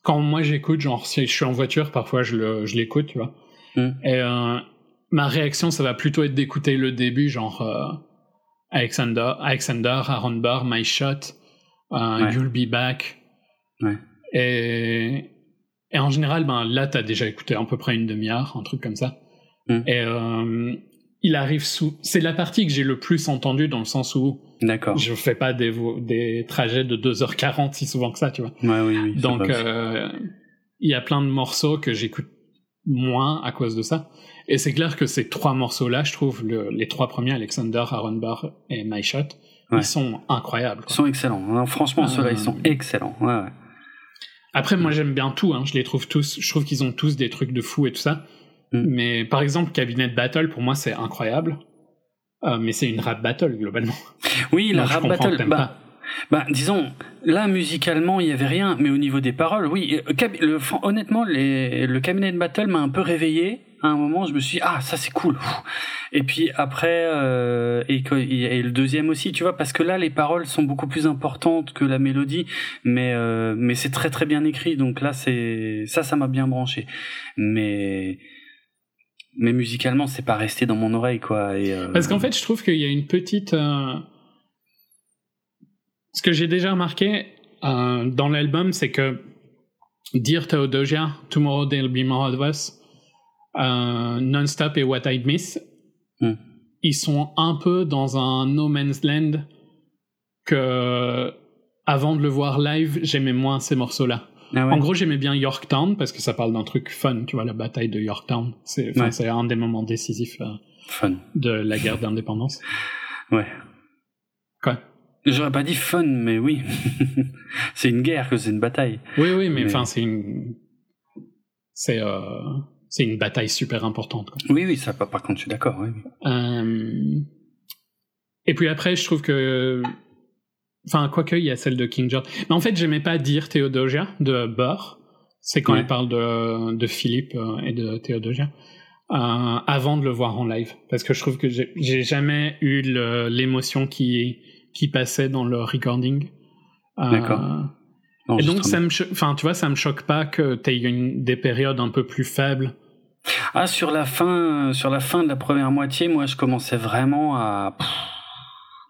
quand moi j'écoute, genre si je suis en voiture, parfois je l'écoute, tu vois. Mm. Et euh, ma réaction, ça va plutôt être d'écouter le début, genre euh, Alexander, Alexander, Aaron Burr, My Shot, euh, Ouais. You'll Be Back. Ouais. Et, et en général, ben là, t'as déjà écouté à peu près une demi-heure, un truc comme ça. Mm. Et il arrive sous. C'est la partie que j'ai le plus entendue dans le sens où D'accord. je fais pas des, des trajets de 2h40 si souvent que ça, tu vois. Ouais, oui, oui. Donc, euh, il y a plein de morceaux que j'écoute moins à cause de ça. Et c'est clair que ces trois morceaux-là, je trouve, le- les trois premiers, Alexander, Aaron Burr et My Shot, Ouais. ils sont incroyables. Ils sont excellents. Non, franchement, Euh, ceux-là, ils sont excellents. Ouais, ouais. Après, moi, j'aime bien tout. Hein. Je les trouve tous. Je trouve qu'ils ont tous des trucs de fou et tout ça. Mm. Mais par exemple, Cabinet Battle, pour moi, c'est incroyable. Euh, mais c'est une rap battle globalement. Oui, la rap battle. Bah, bah, disons, là, musicalement, il y avait rien, mais au niveau des paroles, oui. euh, Le, honnêtement, les, le cabinet de battle m'a un peu réveillé. À un moment, je me suis dit, ah, ça c'est cool. Et puis après, euh, et, le deuxième aussi, tu vois, parce que là, les paroles sont beaucoup plus importantes que la mélodie, mais euh, mais c'est très très bien écrit. Donc là, c'est ça, ça m'a bien branché. Mais mais musicalement, c'est pas resté dans mon oreille, quoi. Et, euh, Parce qu'en fait, je trouve qu'il y a une petite. euh, Ce que j'ai déjà remarqué euh, dans l'album, c'est que Dear Theodosia, Tomorrow There'll Be More of Us, Non-Stop et What I'd Miss, Hmm. ils sont un peu dans un no man's land que avant de le voir live, j'aimais moins ces morceaux-là. Ah ouais. En gros, j'aimais bien Yorktown parce que ça parle d'un truc fun, tu vois, la bataille de Yorktown. C'est Ouais. un des moments décisifs euh, fun. de la guerre d'indépendance. Ouais. Quoi? J'aurais pas dit fun, mais oui. c'est une guerre que c'est une bataille. Oui, oui, mais Mais- enfin, c'est une. C'est euh, c'est une bataille super importante. Quoi. Oui, oui, ça, par contre, je suis d'accord. Oui. oui. Euh, Et puis après, je trouve que. Enfin, quoique, il y a celle de King George. Mais en fait, j'aimais pas dire Théodosia de Burr. C'est quand Ouais. il parle de, de Philippe euh, et de Théodosia. Euh, avant de le voir en live. Parce que je trouve que j'ai jamais eu l'émotion qui, qui passait dans le recording. Euh, D'accord. Et donc, ça me, enfin, tu vois, ça me choque pas que tu aies une, des périodes un peu plus faibles Ah, sur la fin, sur la fin de la première moitié, moi, je commençais vraiment à.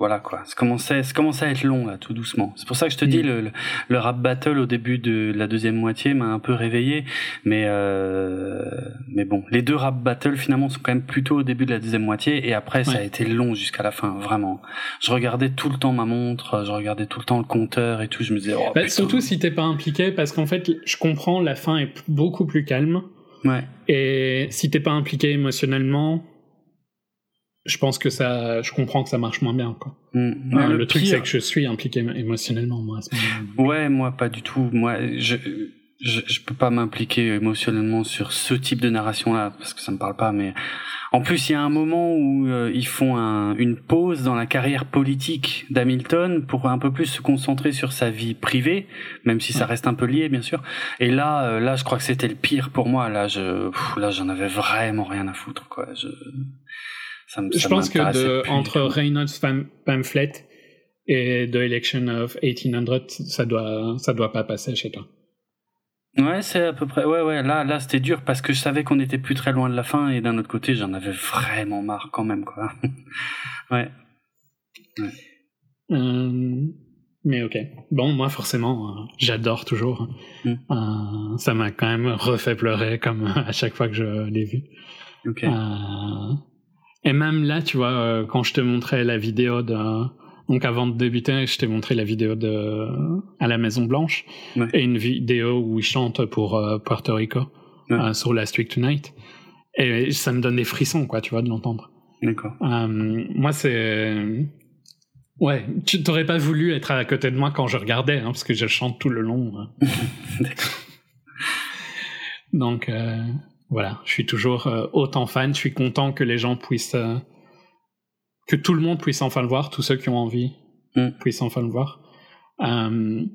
Voilà quoi, ça commençait, ça commençait à être long là, tout doucement. C'est pour ça que je te dis, Mm. le, le, rap battle au début de la deuxième moitié m'a un peu réveillé, mais euh, mais bon, les deux rap battles finalement sont quand même plutôt au début de la deuxième moitié et après ça a été long jusqu'à la fin, vraiment. Je regardais tout le temps ma montre, je regardais tout le temps le compteur et tout, je me disais. Oh, Bah, surtout si t'es pas impliqué, parce qu'en fait, je comprends, la fin est beaucoup plus calme. Ouais. Et si t'es pas impliqué émotionnellement, je pense que ça, je comprends que ça marche moins bien. Quoi. Mm. Euh, Ouais, le, truc, c'est que je suis impliqué émo- émotionnellement moi à ce moment-là. Ouais, moi pas du tout. Moi, je je, je peux pas m'impliquer émotionnellement sur ce type de narration là parce que ça me parle pas. Mais en plus, il y a un moment où euh, ils font un, une pause dans la carrière politique d'Hamilton pour un peu plus se concentrer sur sa vie privée, même si ça reste un peu lié, bien sûr. Et là, euh, là, je crois que c'était le pire pour moi. Là, je, pff, là, j'en avais vraiment rien à foutre, quoi. Je, ça me, Je ça pense que de, entre. Reynolds pam- pamphlet et The Election of 1800, ça doit, ça doit pas passer chez toi. Ouais, c'est à peu près. Ouais, ouais. Là, là, c'était dur parce que je savais qu'on était plus très loin de la fin et d'un autre côté, j'en avais vraiment marre quand même, quoi. ouais. Euh, mais ok. Bon, moi forcément, euh, j'adore toujours. Mm. Euh, ça m'a quand même refait pleurer comme à chaque fois que je l'ai vu. Ok. Et même là, tu vois, euh, quand je te montrais la vidéo de... Donc avant de débuter, je t'ai montré la vidéo de à la Maison Blanche Ouais. et une vidéo où il chante pour euh, Puerto Rico Ouais. euh, sur Last Week Tonight. Et ça me donne des frissons, quoi, tu vois, de l'entendre. D'accord. Euh, moi, c'est... Ouais, tu t'aurais pas voulu être à côté de moi quand je regardais, hein, parce que je chante tout le long. hein. D'accord. Donc, voilà, je suis toujours euh, autant fan. Je suis content que les gens puissent... euh, que tout le monde puisse enfin le voir, tous ceux qui ont envie Mm. puissent enfin le voir. Euh,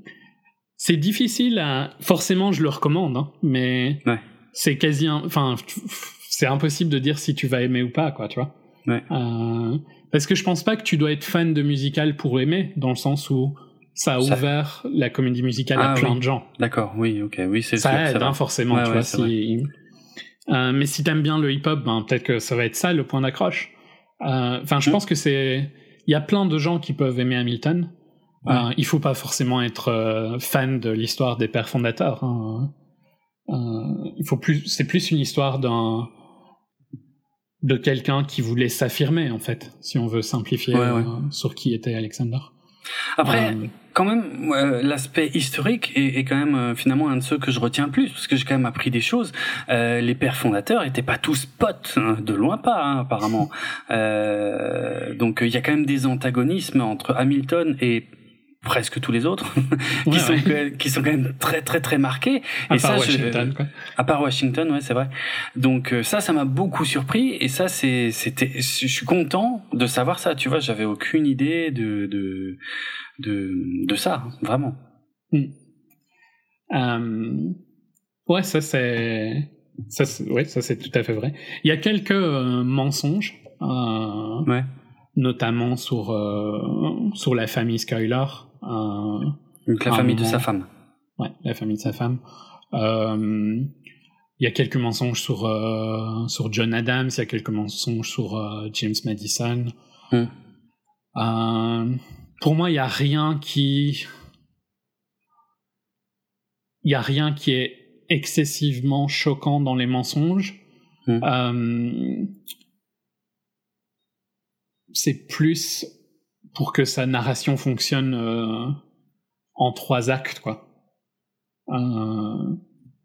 c'est difficile à... Forcément, je le recommande, hein, mais Ouais. c'est quasi... Enfin, c'est impossible de dire si tu vas aimer ou pas, quoi, tu vois. Ouais. Parce que je pense pas que tu dois être fan de musical pour aimer, dans le sens où ça a Ça- ouvert la comédie musicale à Ah, plein oui. de gens. D'accord. Oui. Ok. Oui, c'est Ça sûr, aide, vrai. hein, forcément, Ouais, tu vois. Si... Euh, mais si t'aimes bien le hip-hop, ben, peut-être que ça va être ça le point d'accroche. Euh, Enfin, je Mm. pense que c'est. Il y a plein de gens qui peuvent aimer Hamilton. Ouais. Euh, il faut pas forcément être euh, fan de l'histoire des pères fondateurs. hein. Il faut plus. C'est plus une histoire d'un de quelqu'un qui voulait s'affirmer en fait, si on veut simplifier Ouais, ouais. sur qui était Alexander. Après, quand même, euh, l'aspect historique est, est quand même euh, finalement un de ceux que je retiens le plus, parce que j'ai quand même appris des choses. Euh, les pères fondateurs étaient pas tous potes, hein, de loin pas, hein, apparemment. Euh, donc il y a quand même des antagonismes entre Hamilton et presque tous les autres, qui, Ouais, sont, ouais. qui sont quand même très très très marqués. à et part ça, je- Washington, quoi. à part Washington, ouais, c'est vrai. Donc euh, ça, ça m'a beaucoup surpris et ça, c'est, c'était, je suis content de savoir ça. Tu vois, j'avais aucune idée de de de, de ça, vraiment. Euh, ouais, ça c'est, ça, ouais, ça c'est tout à fait vrai. Il y a quelques euh, mensonges, euh, Ouais. notamment sur euh, sur la famille Skyler, euh, Donc la un famille de sa femme. ouais, la famille de sa femme. Euh, il y a quelques mensonges sur euh, sur John Adams, il y a quelques mensonges sur euh, James Madison. Hmm. Euh, pour moi, il y a rien qui il y a rien qui est excessivement choquant dans les mensonges. Hmm. C'est plus pour que sa narration fonctionne euh, en trois actes, quoi. Euh,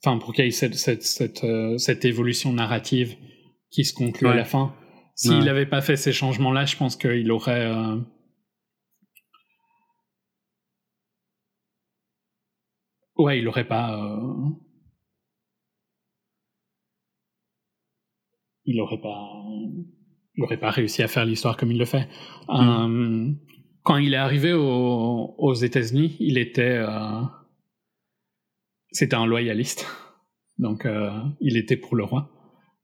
Enfin, pour qu'il y ait cette, cette, cette, euh, cette évolution narrative qui se conclut à la fin. S'il Ouais. n'avait pas fait ces changements-là, je pense qu'il aurait... euh, Ouais, il aurait pas... euh, Il aurait pas... Il aurait pas réussi à faire l'histoire comme il le fait. Euh, quand il est arrivé au- aux États-Unis, il était... euh, C'était un loyaliste. Donc, euh, il était pour le roi.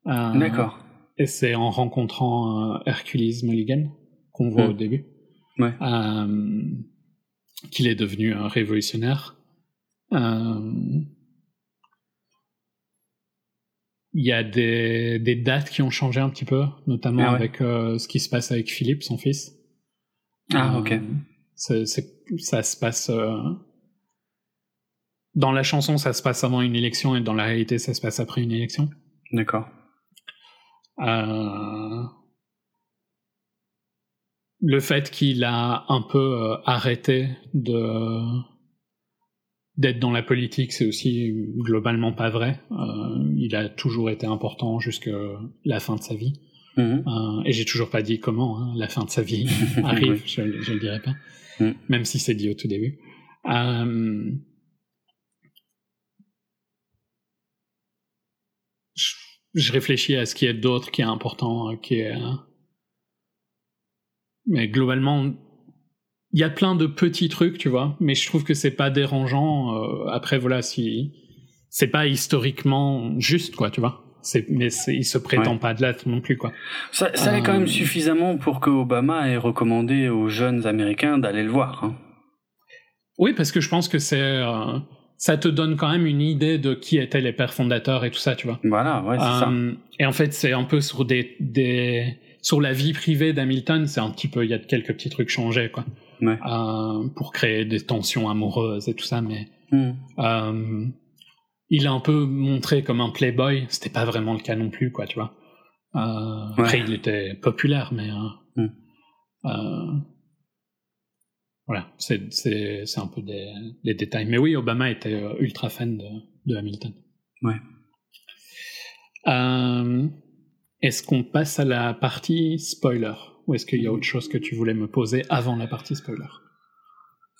D'accord. Et c'est en rencontrant Hercules Mulligan, qu'on voit Hmm. au début, Ouais. qu'il est devenu un révolutionnaire. Il y a des, des dates qui ont changé un petit peu, notamment Ah ouais. avec euh, ce qui se passe avec Philippe, son fils. Ah, Euh, ok. c'est- ça se passe. euh, Dans la chanson, ça se passe avant une élection et dans la réalité, ça se passe après une élection. D'accord. Euh, Le fait qu'il a un peu euh, arrêté de d'être dans la politique, c'est aussi globalement pas vrai. Euh, il a toujours été important jusqu'à la fin de sa vie. Mhm. Euh, et j'ai toujours pas dit comment hein, la fin de sa vie arrive, Oui. je, je le dirai pas, Mm. même si c'est dit au tout début. Euh, je, je réfléchis à ce qui est d'autre qui est important, euh, qui est. mais globalement, il y a plein de petits trucs, tu vois, mais je trouve que c'est pas dérangeant. euh, après, voilà, si c'est pas historiquement juste, quoi, tu vois. Mais il se prétend Ouais. pas de l'être non plus, quoi. Ça, ça l'est quand Euh, même suffisamment pour que Obama ait recommandé aux jeunes Américains d'aller le voir. hein. Oui, parce que je pense que c'est, euh, ça te donne quand même une idée de qui étaient les pères fondateurs et tout ça, tu vois. Voilà, ouais, c'est ça. Euh, et en fait, c'est un peu sur des, des, sur la vie privée d'Hamilton, c'est un petit peu, il y a quelques petits trucs changés, quoi, Ouais. Euh, pour créer des tensions amoureuses et tout ça, mais Mhm. euh, il a un peu montré comme un playboy, c'était pas vraiment le cas non plus, quoi, tu vois. Euh, Après, il était populaire, mais euh, Mm. euh, voilà, c'est un peu des, des détails. Mais oui, Obama était ultra fan de, de Hamilton. Ouais. Est-ce qu'on passe à la partie spoiler? Ou est-ce qu'il y a autre chose que tu voulais me poser avant la partie spoiler?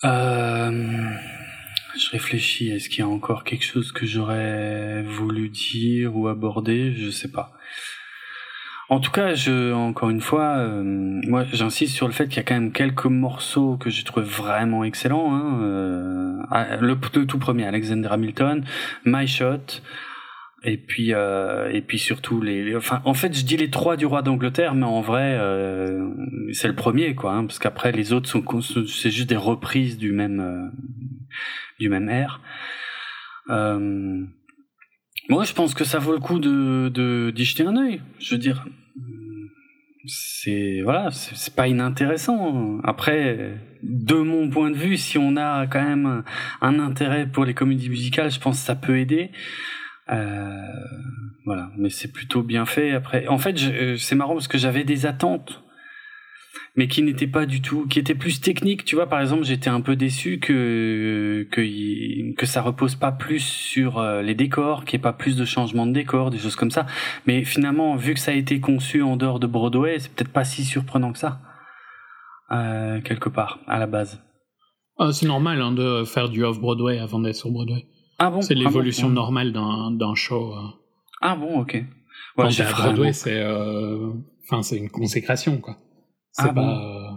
Euh, je réfléchis, est-ce qu'il y a encore quelque chose que j'aurais voulu dire ou aborder? Je sais pas. En tout cas, je, encore une fois, euh, moi j'insiste sur le fait qu'il y a quand même quelques morceaux que j'ai trouvé vraiment excellents. Hein, euh, le tout premier, Alexander Hamilton, My Shot, et puis euh, et puis surtout les, enfin en fait je dis les trois du roi d'Angleterre, mais en vrai euh, c'est le premier quoi, hein, parce qu'après les autres sont c'est juste des reprises du même euh, du même air. Euh, moi, je pense que ça vaut le coup de d'y jeter un œil. Je veux dire, c'est voilà, c'est pas inintéressant. Après, de mon point de vue, si on a quand même un intérêt pour les comédies musicales, je pense que ça peut aider. Euh, voilà, mais c'est plutôt bien fait. Après, en fait, euh, c'est marrant parce que j'avais des attentes mais qui n'était pas du tout, qui était plus technique. Tu vois, par exemple, j'étais un peu déçu que que que ça repose pas plus sur euh, les décors, qu'il n'y ait pas plus de changements de décors, des choses comme ça. Mais finalement, vu que ça a été conçu en dehors de Broadway, c'est peut-être pas si surprenant que ça, euh, quelque part, à la base. Ah, C'est normal hein, de faire du off-Broadway avant d'être sur Broadway. Ah bon C'est Ah bon l'évolution normale d'un show. euh. Ah bon, ok. Ouais, Quand t'es à Broadway, c'est euh, enfin c'est une consécration quoi. C'est Ah pas. bon euh,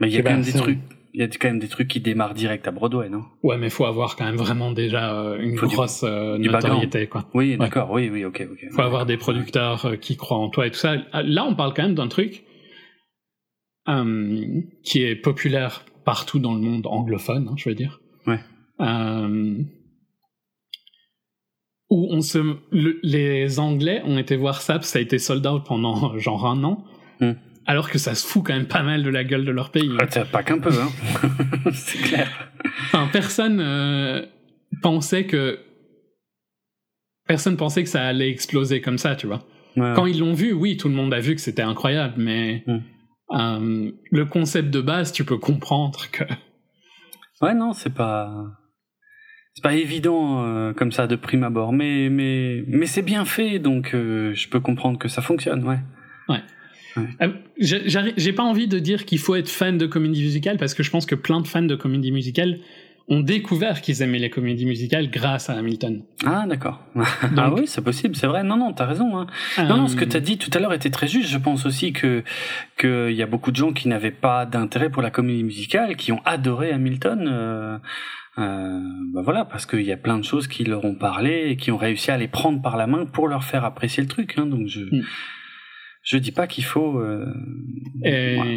Mais il y a c'est quand même des c'est- trucs, il y a quand même des trucs qui démarrent direct à Broadway, non? Ouais, mais faut avoir quand même vraiment déjà euh, une Faut du- grosse euh, notoriété quoi. Oui, d'accord, oui, oui, ok, ok. Faut avoir des producteurs qui croient en toi et tout ça. Là, on parle quand même d'un truc qui est populaire partout dans le monde anglophone, hein, je veux dire. Ouais. Où on se, le- les Anglais ont été voir ça, ça a été sold out pendant genre un an, Hmm. alors que ça se fout quand même pas mal de la gueule de leur pays. Ah, t'as pas qu'un peu, hein. c'est clair. Enfin, personne euh, pensait que personne pensait que ça allait exploser comme ça, tu vois. Ouais. Quand ils l'ont vu, oui, tout le monde a vu que c'était incroyable, mais Mm. euh, le concept de base, tu peux comprendre que Ouais, non, c'est pas. C'est pas évident euh, comme ça de prime abord, mais mais mais c'est bien fait, donc euh, je peux comprendre que ça fonctionne, ouais. Euh, j'ai pas envie de dire qu'il faut être fan de comédie musicale parce que je pense que plein de fans de comédie musicale ont découvert qu'ils aimaient les comédies musicales grâce à Hamilton. Ah d'accord. ah oui, c'est possible, c'est vrai. Non, non, t'as raison. Hein. Non, non, ce que t'as dit tout à l'heure était très juste. Je pense aussi que que il y a beaucoup de gens qui n'avaient pas d'intérêt pour la comédie musicale, qui ont adoré Hamilton. Euh, euh, bah voilà, parce qu'il y a plein de choses qui leur ont parlé et qui ont réussi à les prendre par la main pour leur faire apprécier le truc. Hein, donc je Mm. je dis pas qu'il faut. Euh, Et voilà.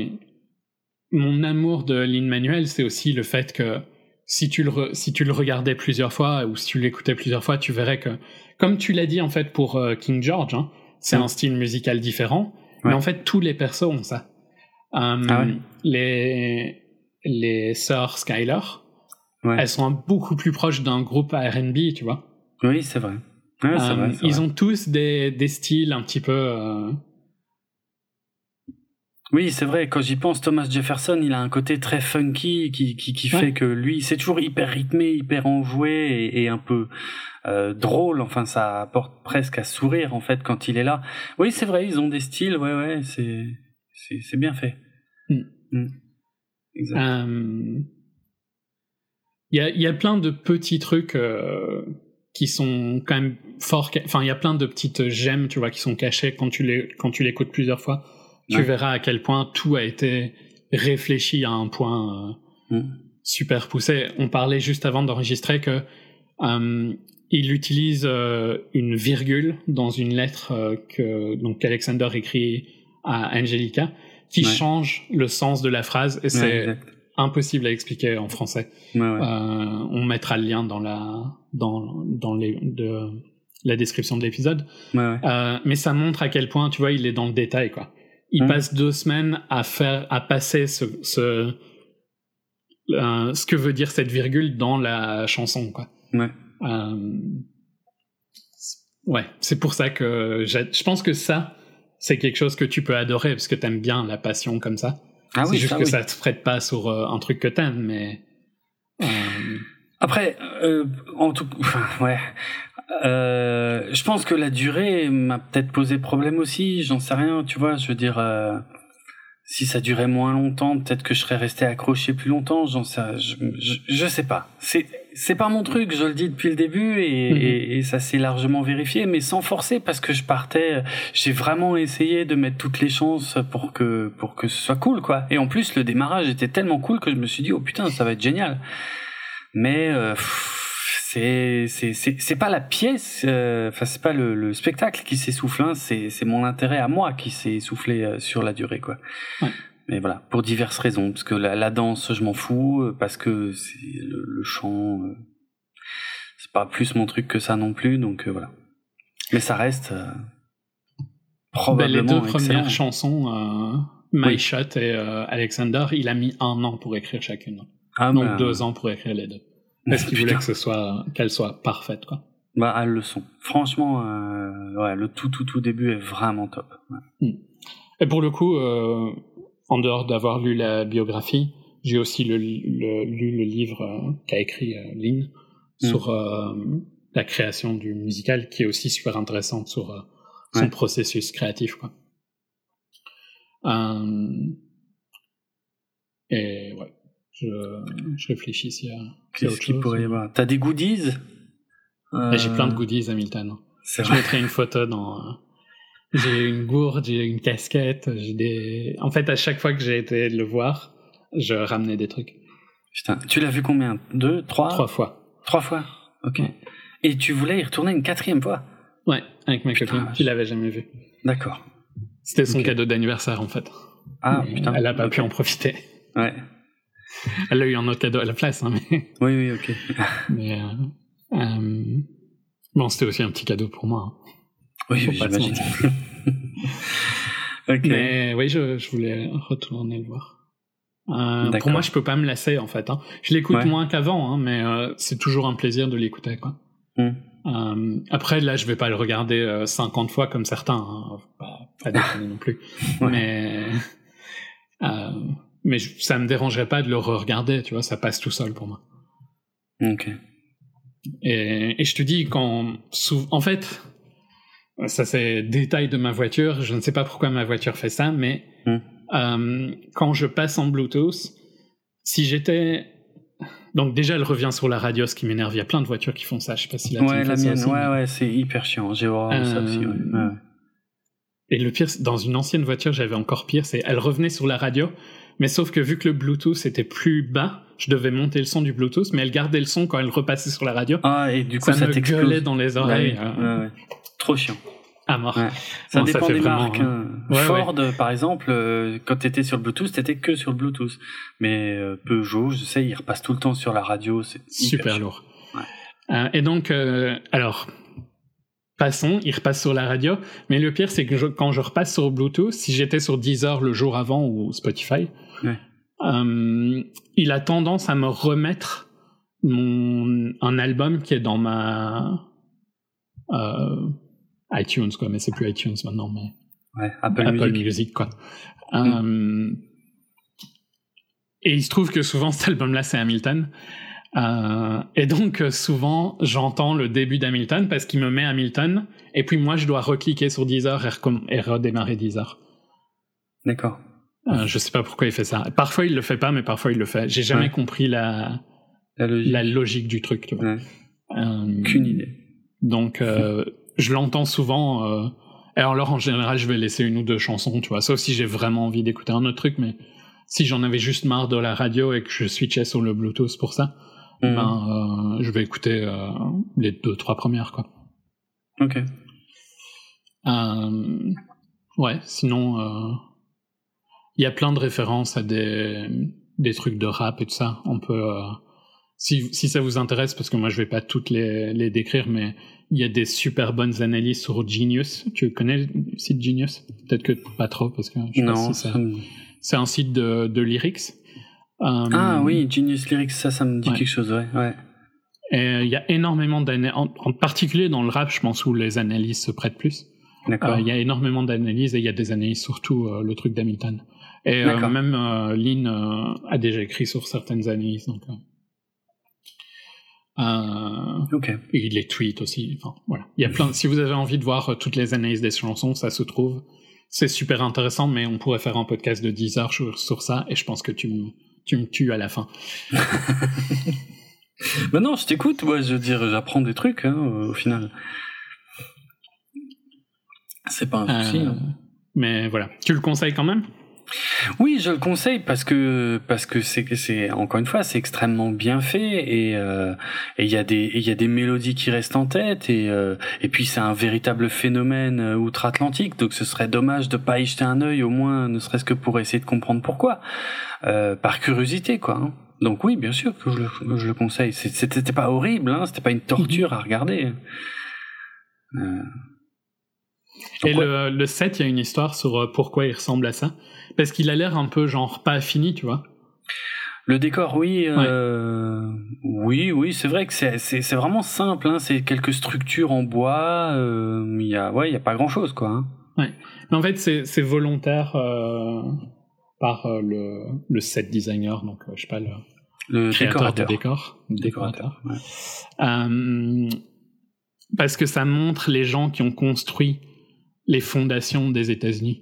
mon amour de Lin Manuel, c'est aussi le fait que si tu le si tu le regardais plusieurs fois ou si tu l'écoutais plusieurs fois, tu verrais que comme tu l'as dit en fait pour euh, King George, hein, c'est un style musical différent, mais en fait tous les persos ont ça. Ah les les sœurs Elles sont beaucoup plus proches d'un groupe R&B, tu vois. Oui, c'est vrai. vrai ils ont tous des, des styles un petit peu oui, c'est vrai. Quand j'y pense, Thomas Jefferson, il a un côté très funky qui, qui, qui fait que lui, c'est toujours hyper rythmé, hyper enjoué et, un peu euh, drôle. Enfin, ça apporte presque à sourire en fait quand il est là. Oui, c'est vrai. Ils ont des styles. Ouais, ouais. C'est c'est bien fait. Hmm. Hmm. Euh, il y, a, y a plein de petits trucs euh, qui sont quand même forts. Enfin, il y a plein de petites gemmes, tu vois, qui sont cachées quand tu les quand tu l'écoutes plusieurs fois tu verras à quel point tout a été réfléchi à un point euh, mm. super poussé. On parlait juste avant d'enregistrer que euh, il utilise une virgule dans une lettre que donc Alexander écrit à Angelica qui change le sens de la phrase et c'est impossible à expliquer en français. on mettra le lien dans la dans dans les de la description de l'épisode. mais ça montre à quel point tu vois il est dans le détail quoi il passe deux semaines à faire, à passer ce, ce, euh, ce que veut dire cette virgule dans la chanson, quoi. Ouais. Euh, ouais, c'est pour ça que je pense que ça, c'est quelque chose que tu peux adorer parce que t'aimes bien la passion comme ça. Ah c'est juste que ça te prête pas sur euh, un truc que t'aimes, mais. Euh, Après, euh, en tout, ouais. Euh, je pense que la durée m'a peut-être posé problème aussi. J'en sais rien, tu vois. Je veux dire, si ça durait moins longtemps, peut-être que je serais resté accroché plus longtemps. J'en sais, je, je, sais pas. C'est c'est pas mon truc. Je le dis depuis le début et, mhm. et, ça s'est largement vérifié, mais sans forcer parce que je partais. J'ai vraiment essayé de mettre toutes les chances pour que pour que ce soit cool, quoi. Et en plus, le démarrage était tellement cool que je me suis dit, oh putain, ça va être génial. Mais euh, c'est c'est c'est pas la pièce euh, enfin c'est pas le, le, spectacle qui s'essouffle hein, c'est c'est mon intérêt à moi qui s'est essoufflé euh, sur la durée quoi. Ouais. mais voilà pour diverses raisons parce que la, la danse je m'en fous euh, parce que c'est le, le, chant c'est pas plus mon truc que ça non plus donc voilà. Mais ça reste probablement ben, les deux premières chansons My Shot et Alexander il a mis un an pour écrire chacune. Ah, donc ben, deux ans pour écrire les deux parce qu'il voulait que ce soit, qu'elle soit parfaite, quoi. Bah, elles le sont. Franchement, euh, ouais, le tout, tout, tout début est vraiment top. Hmm. Et pour le coup, euh, en dehors d'avoir lu la biographie, j'ai aussi le, lu le livre euh, qu'a écrit Lynn hmm. sur la création du musical, qui est aussi super intéressante sur son processus créatif, quoi. et ouais. Je, je réfléchis s'il y a. Qu'est-ce qu'il pourrait y avoir T'as des goodies euh... J'ai plein de goodies, Hamilton. Je vrai. mettrai une photo dans. J'ai une gourde, j'ai une casquette, j'ai des. En fait, à chaque fois que j'ai été le voir, je ramenais des trucs. Putain, tu l'as vu combien? Deux, trois? Trois fois. Trois fois. Ok. Et tu voulais y retourner une quatrième fois? Ouais, avec ma copine, qui l'avait jamais vu. D'accord. C'était son cadeau d'anniversaire en fait. Ah putain. Elle a pas pu en profiter. Ouais. Elle a eu un autre cadeau à la place, hein, mais. Oui, oui, ok. mais euh, euh, bon, c'était aussi un petit cadeau pour moi. Hein. Oui, oui j'imagine. okay. Mais oui, je, je, voulais retourner le voir. Euh, pour moi, je peux pas me lasser en fait. Hein. Je l'écoute moins qu'avant, hein, mais euh, c'est toujours un plaisir de l'écouter, quoi. Mm. Euh, après, là, je vais pas le regarder 50 fois comme certains, hein. pas, pas non plus. Mais mais ça me dérangerait pas de le re-regarder, tu vois, ça passe tout seul pour moi. Ok. Et, et je te dis, quand. En fait, ça c'est détail de ma voiture, je ne sais pas pourquoi ma voiture fait ça, mais hmm. euh, quand je passe en Bluetooth, si j'étais. Donc déjà, elle revient sur la radio, ce qui m'énerve. Il y a plein de voitures qui font ça. Je sais pas si la ouais, la mienne, ouais, ouais, c'est hyper chiant. J'ai horreur ça aussi. Ouais. Euh, et le pire, dans une ancienne voiture, j'avais encore pire. C'est, elle revenait sur la radio, mais sauf que vu que le Bluetooth était plus bas, je devais monter le son du Bluetooth, mais elle gardait le son quand elle repassait sur la radio. Ah, et du coup, ça, ça me gueulait dans les oreilles. Ouais, ouais, Trop chiant. À mort. Ouais. Ça Bon, ça dépend fait des vraiment, marques. hein. Ouais, Ford, par exemple, euh, quand t'étais sur le Bluetooth, t'étais que sur le Bluetooth. Mais euh, Peugeot, je sais, ils repassent tout le temps sur la radio. C'est Super chiant. lourd. Euh, et donc, euh, alors, passons, il repasse sur la radio. Mais le pire, c'est que je- quand je repasse sur Bluetooth, si j'étais sur Deezer le jour avant ou Spotify, Ouais. euh, il a tendance à me remettre mon, un album qui est dans ma euh, iTunes, quoi. Mais c'est plus iTunes maintenant, mais Ouais, Apple, Apple, Music. Music. quoi. Euh, et il se trouve que souvent cet album-là c'est Hamilton. Euh, et donc souvent j'entends le début d'Hamilton parce qu'il me met Hamilton et puis moi je dois recliquer sur Deezer et, et redémarrer Deezer. D'accord. Euh, je sais pas pourquoi il fait ça. Parfois il le fait pas mais parfois il le fait. J'ai jamais Ouais. compris la, La logique. la logique du truc. Tu vois. Ouais. Euh, Qu'une idée. donc, euh, je l'entends souvent. Euh, et alors, en général, je vais laisser une ou deux chansons, tu vois, sauf si j'ai vraiment envie d'écouter un autre truc, mais si j'en avais juste marre de la radio et que je switchais sur le Bluetooth pour ça, Mhm. ben, euh, je vais écouter euh, les deux, trois premières, quoi. Ok. Euh, ouais, sinon, euh, il y a plein de références à des, des trucs de rap et tout ça. On peut, euh, si, si ça vous intéresse, parce que moi je vais pas toutes les, les décrire, mais il y a des super bonnes analyses sur Genius. Tu connais le site Genius? Peut-être que pas trop, parce que je sais Non. si c'est un site de, de lyrics. Euh, Ah oui, Genius Lyrics, ça, ça me dit Ouais. quelque chose, ouais. ouais. Et il y a énormément d'analyses, en, en particulier dans le rap, je pense, où les analyses se prêtent plus. D'accord. Euh, Il y a énormément d'analyses et il y a des analyses surtout euh, le truc d'Hamilton. Et euh, même euh, Lynn euh, a déjà écrit sur certaines analyses. Donc, euh, il les tweet aussi. Enfin, voilà. Il y a plein. Si vous avez envie de voir toutes les analyses des chansons, ça se trouve. C'est super intéressant, mais on pourrait faire un podcast de 10 heures sur, sur ça. Et je pense que tu me tu me tues à la fin. Bah non, je t'écoute, moi, je veux dire, j'apprends des trucs, hein, au final. C'est pas un souci. Euh, hein. mais voilà. Tu le conseilles quand même? Oui, je le conseille parce que parce que c'est encore une fois c'est extrêmement bien fait et euh, et il y a des il y a des mélodies qui restent en tête et euh, et puis c'est un véritable phénomène euh, outre-Atlantique donc ce serait dommage de pas y jeter un œil au moins ne serait-ce que pour essayer de comprendre pourquoi euh, par curiosité quoi. hein. Donc oui, bien sûr que je le, je le conseille. C'était pas horrible, hein, c'était pas une torture à regarder. Et le, le 7, il y a une histoire sur pourquoi il ressemble à ça. Parce qu'il a l'air un peu genre pas fini, tu vois. Le décor, oui, euh, oui, oui, c'est vrai que c'est c'est c'est vraiment simple. Hein, c'est quelques structures en bois. euh, Il y a ouais, il y a pas grand chose quoi. hein. Mais en fait, c'est c'est volontaire euh, par le, le set designer, donc je sais pas, le décorateur. de décor. le Décorateur. ouais. Euh, parce que ça montre les gens qui ont construit les fondations des États-Unis.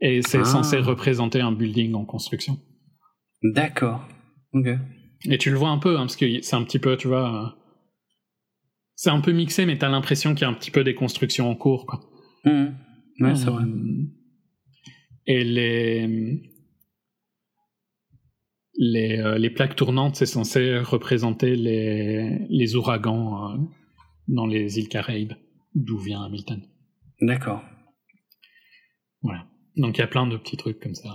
Et c'est Ah. censé représenter un building en construction. D'accord. Ok. Et tu le vois un peu, hein, parce que c'est un petit peu, tu vois. euh, c'est un peu mixé, mais t'as l'impression qu'il y a un petit peu des constructions en cours, quoi. Ouais, c'est vrai. Euh, Et les les, euh, les plaques tournantes, c'est censé représenter les, les ouragans euh, dans les îles Caraïbes, d'où vient Hamilton. D'accord. Voilà. Donc il y a plein de petits trucs comme ça.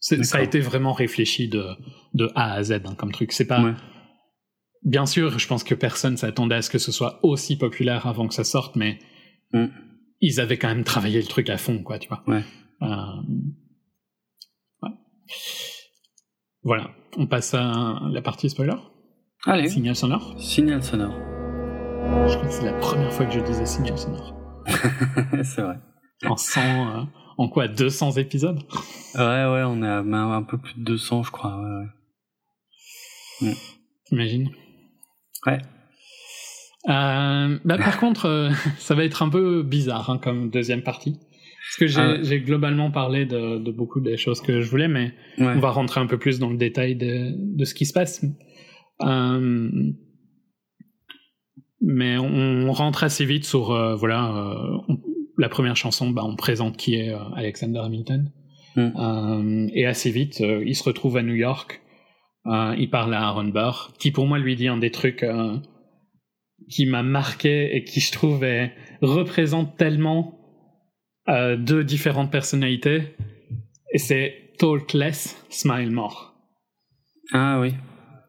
C'est- Ça a été vraiment réfléchi de, de A à Z hein, comme truc. C'est pas. Ouais. Bien sûr, je pense que personne s'attendait à ce que ce soit aussi populaire avant que ça sorte, mais Mm. ils avaient quand même travaillé le truc à fond, quoi, tu vois. Ouais. Euh, ouais. Voilà. On passe à la partie spoiler. Allez. Signal sonore. Signal sonore. Je crois que c'est la première fois que je disais signal sonore. c'est vrai. En 100, euh, en quoi 200 épisodes? Ouais, ouais, on est à ben, un peu plus de 200, je crois. Ouais, ouais. T'imagines? Ouais. Euh, bah, par contre, euh, ça va être un peu bizarre hein, comme deuxième partie. Parce que j'ai Ah ouais. globalement parlé de, de beaucoup des choses que je voulais, mais Ouais. on va rentrer un peu plus dans le détail de, de ce qui se passe. Euh, mais on, on rentre assez vite sur, voilà, on- la première chanson, bah, on présente qui est euh, Alexander Hamilton. Mm. Euh, et assez vite, euh, il se retrouve à New York. Il parle à Aaron Burr, qui pour moi lui dit un des trucs qui m'a marqué et qui je trouve est- représente tellement euh, deux différentes personnalités et c'est talk less, smile more. Ah oui.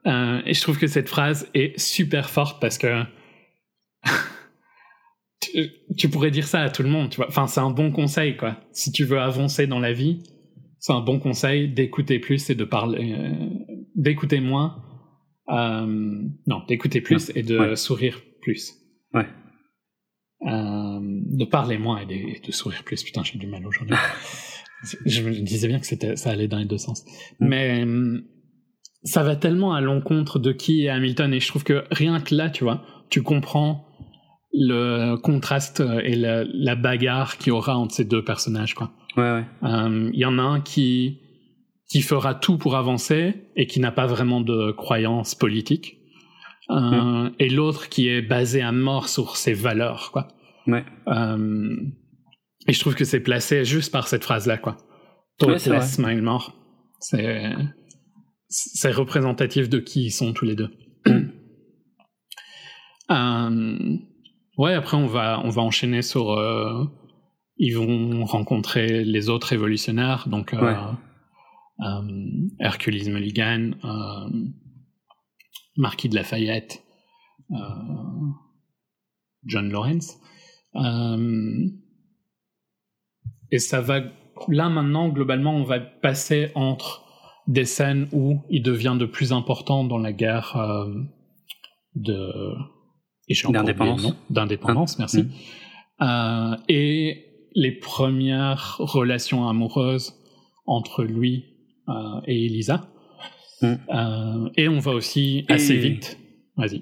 Euh, et je trouve que cette phrase est super forte parce que tu, tu pourrais dire ça à tout le monde, tu vois. Enfin, c'est un bon conseil, quoi. Si tu veux avancer dans la vie, c'est un bon conseil d'écouter plus et de parler, euh, d'écouter moins. Euh, non, d'écouter plus et de Ouais. sourire plus. Ouais. Euh, de parler moins et de, et de sourire plus. Putain, j'ai du mal aujourd'hui. je me disais bien que c'était, ça allait dans les deux sens. Mm. Mais ça va tellement à l'encontre de qui est Hamilton et je trouve que rien que là, tu vois, tu comprends le contraste et la, la bagarre qu'il y aura entre ces deux personnages, quoi. Ouais, ouais. Euh, Il y en a un qui qui fera tout pour avancer et qui n'a pas vraiment de croyances politiques, Euh, et l'autre qui est basé à mort sur ses valeurs, quoi. Ouais. Euh, et je trouve que c'est placé juste par cette phrase-là, quoi. Ouais, Talkless, smile more. C'est c'est représentatif de qui ils sont tous les deux. Euh, ouais, après on va on va enchaîner sur euh, ils vont rencontrer les autres révolutionnaires, donc euh, Ouais. euh, Hercules Mulligan, Marquis de Lafayette, John Lawrence. Et ça va là maintenant globalement on va passer entre des scènes où il devient de plus important dans la guerre euh, de et j'ai D'indépendance. d'indépendance merci Mm. Euh, et les premières relations amoureuses entre lui euh, et Elisa Mm. Euh, et on va aussi assez Et- vite vas-y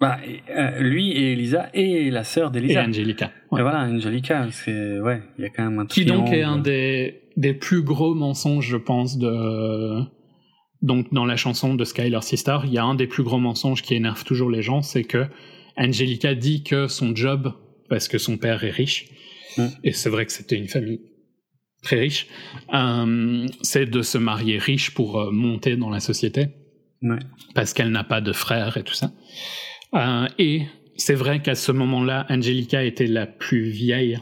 Bah, et, lui et Elisa et la sœur et d'Elisa. Angelica Et voilà, Angelica, c'est ouais, il y a quand même un qui donc est un des, des plus gros mensonges, je pense, de donc dans la chanson de Skylar Sister, il y a un des plus gros mensonges qui énerve toujours les gens, c'est que Angelica dit que son job, parce que son père est riche, Mm. et c'est vrai que c'était une famille très riche, euh, c'est de se marier riche pour euh, monter dans la société Ouais. parce qu'elle n'a pas de frères et tout ça. Euh, et c'est vrai qu'à ce moment-là, Angelica était la plus vieille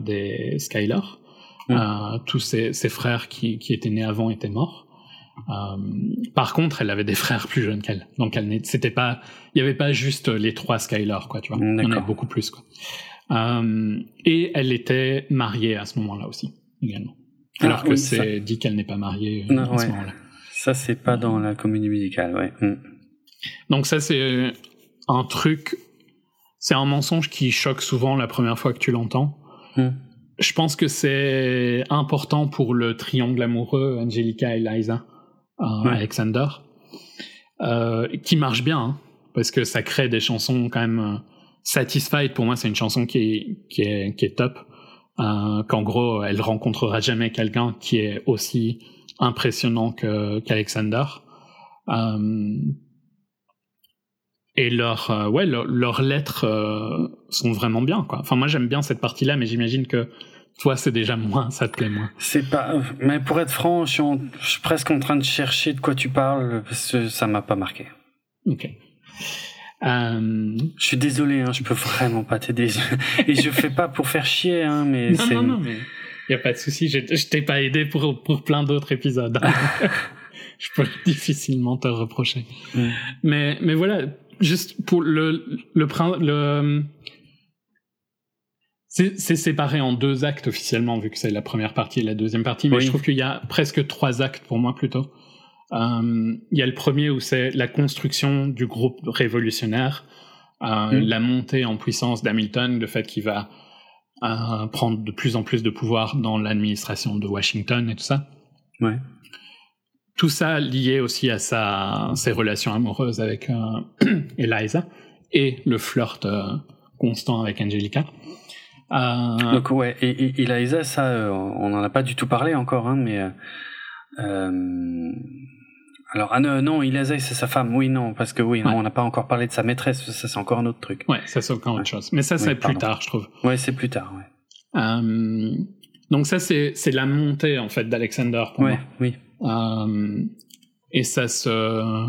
des Skylar. Mm. Tous ses, ses frères qui, qui étaient nés avant étaient morts. Euh, par contre, elle avait des frères plus jeunes qu'elle. Donc, elle c'était pas, il y avait pas juste les trois Skylar, quoi, tu vois. Il y en avait d'accord. beaucoup plus, quoi. Euh, et elle était mariée à ce moment-là aussi, également. Ah, Alors que oui, ça- c'est dit qu'elle n'est pas mariée euh, Non, à ce moment-là. Ça, c'est pas dans la comédie musicale, ouais. Mm. Donc ça, c'est un truc, c'est un mensonge qui choque souvent la première fois que tu l'entends. Mm. Je pense que c'est important pour le triangle amoureux Angelica et Liza, euh, Ouais. Alexander, euh, qui marche bien, hein, parce que ça crée des chansons quand même... euh, Satisfied, pour moi, c'est une chanson qui est, qui est, qui est top. Euh, Qu'en gros, elle rencontrera jamais quelqu'un qui est aussi impressionnant que- qu'Alexander. Euh, et leurs euh, ouais leur- leurs lettres euh, sont vraiment bien quoi. Enfin moi j'aime bien cette partie là mais j'imagine que toi c'est déjà moins ça te plaît moins. C'est pas. Mais pour être franc, je suis, en- je suis presque en train de chercher de quoi tu parles parce que ça m'a pas marqué. OK. Euh, Je suis désolé, hein, je peux vraiment pas t'aider. Et je fais pas pour faire chier, hein, mais non c'est. non non mais y a pas de souci, je, je t'ai pas aidé pour pour plein d'autres épisodes. je peux difficilement te reprocher. Mm. Mais mais voilà, juste pour le le prin- le c'est séparé en deux actes officiellement vu que c'est la première partie et la deuxième partie, mais Oui. je trouve qu'il y a presque trois actes pour moi plutôt. Euh, Il y a le premier où c'est la construction du groupe révolutionnaire, euh, Mm. la montée en puissance d'Hamilton, le fait qu'il va euh, prendre de plus en plus de pouvoir dans l'administration de Washington et tout ça. Ouais. Tout ça lié aussi à sa, ses relations amoureuses avec Eliza et le flirt constant avec Angelica. Euh, Donc ouais, et, et, ça, euh, on en a pas du tout parlé encore, hein, mais euh, alors ah non, non, c'est sa femme, oui, non, parce que oui, non, Ouais. on n'a pas encore parlé de sa maîtresse, ça c'est encore un autre truc. ouais, ça c'est encore autre chose. Mais ça, Oui, c'est plus pardon. tard, je trouve. Ouais, c'est plus tard, ouais. Euh, donc ça, c'est c'est la montée en fait d'Alexander pour Ouais, moi. oui. Et ça se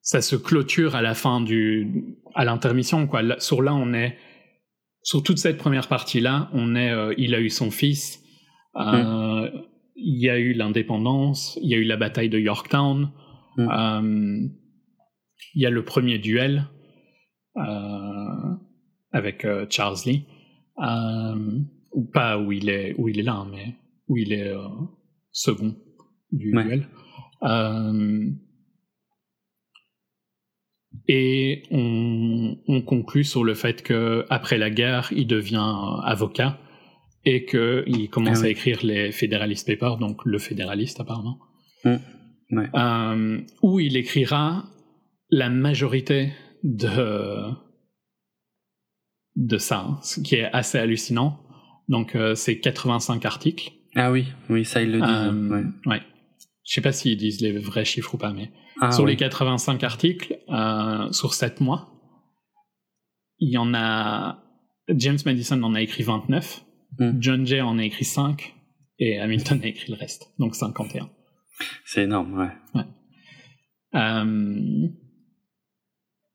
ça se clôture à la fin du à l'intermission quoi. Sur là, on est sur toute cette première partie-là, on est, euh, il a eu son fils, euh, il y a eu l'indépendance, il y a eu la bataille de Yorktown, Mm. euh, il y a le premier duel avec Charles Lee, ou pas où il est où il est là, mais où il est second du Ouais. duel. Et on, on conclut sur le fait que après la guerre, il devient euh, avocat et que il commence Ah oui. à écrire les Federalist Papers, donc le fédéraliste apparemment, Mm. Ouais. euh, où il écrira la majorité de de ça, ce qui est assez hallucinant. Donc euh, c'est 85 articles. Ah oui, oui, ça ils le disent. Euh, ouais. ouais. Je sais pas s'ils disent les vrais chiffres ou pas, mais Ah, sur oui. les 85 articles, euh, sur 7 mois, il y en a. James Madison en a écrit 29, Mm. John Jay en a écrit 5, et Hamilton a écrit le reste, donc 51. C'est énorme, ouais. Euh,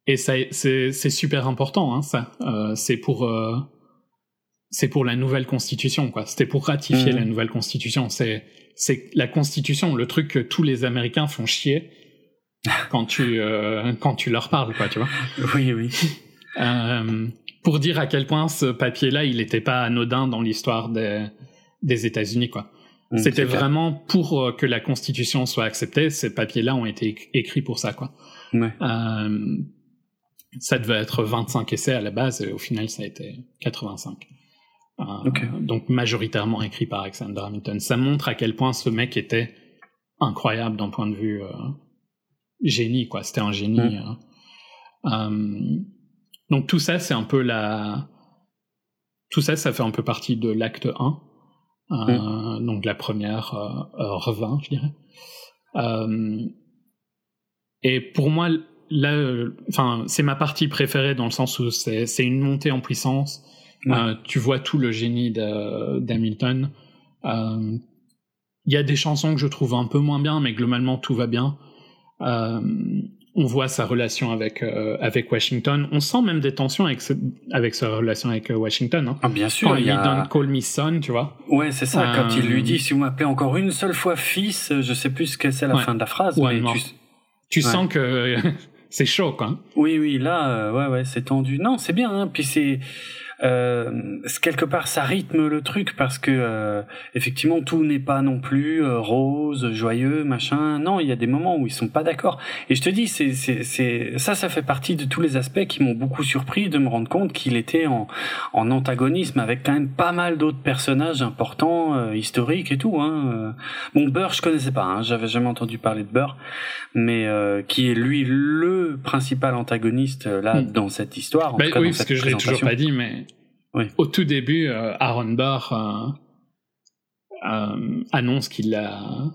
et c'est c'est super important, hein, ça. Euh, c'est pour. C'est pour la nouvelle constitution, quoi. C'était pour ratifier Mhm. la nouvelle constitution. C'est, c'est la constitution, le truc que tous les Américains font chier quand tu, euh, quand tu leur parles, quoi, tu vois. Oui, oui. Euh, pour dire à quel point ce papier-là, il n'était pas anodin dans l'histoire des, des États-Unis, quoi. Mm, C'était vraiment pour euh, que la constitution soit acceptée. Ces papiers-là ont été éc- écrits pour ça, quoi. Ouais. Euh, ça devait être 25 essais à la base, et au final, ça a été 85. Euh. Donc majoritairement écrit par Alexander Hamilton. Ça montre à quel point ce mec était incroyable d'un point de vue euh, génie, quoi. C'était un génie. Mm. euh. Donc tout ça, c'est un peu la... Tout ça, ça fait un peu partie de l'acte 1. euh, Donc la première euh, revin, je dirais. Euh, et pour moi, là, enfin, c'est ma partie préférée dans le sens où c'est une montée en puissance. Ouais. Euh, tu vois tout le génie d'Hamilton. Euh, Il y a des chansons que je trouve un peu moins bien, mais globalement tout va bien. Euh, on voit sa relation avec avec Washington. On sent même des tensions avec ce- avec sa relation avec Washington. Hein. Ah, bien sûr, Quand il y a... donne Call Me Son, tu vois. Ouais, c'est ça. Quand il lui dit, si vous m'appelez encore une seule fois fils, je sais plus ce que c'est la Ouais. fin de la phrase, Ouais, mais non. tu... Sens que c'est chaud, quoi. Oui, oui, là, euh, ouais, ouais, c'est tendu. Non, c'est bien. Hein. Puis c'est euh, quelque part, ça rythme le truc parce que euh, effectivement, tout n'est pas non plus euh, rose, joyeux, machin. Non, il y a des moments où ils sont pas d'accord. Et je te dis, c'est c'est ça, ça fait partie de tous les aspects qui m'ont beaucoup surpris de me rendre compte qu'il était en en antagonisme avec quand même pas mal d'autres personnages importants, euh, historiques et tout. Hein. Euh, Bon, Burr, je connaissais pas. Hein. J'avais jamais entendu parler de Burr mais euh, qui est lui le principal antagoniste là Hmm. dans cette histoire. En Ben tout cas, oui, dans parce cette que je l'ai toujours pas dit, mais Oui. au tout début, euh, Aaron Burr euh, euh, annonce qu'il a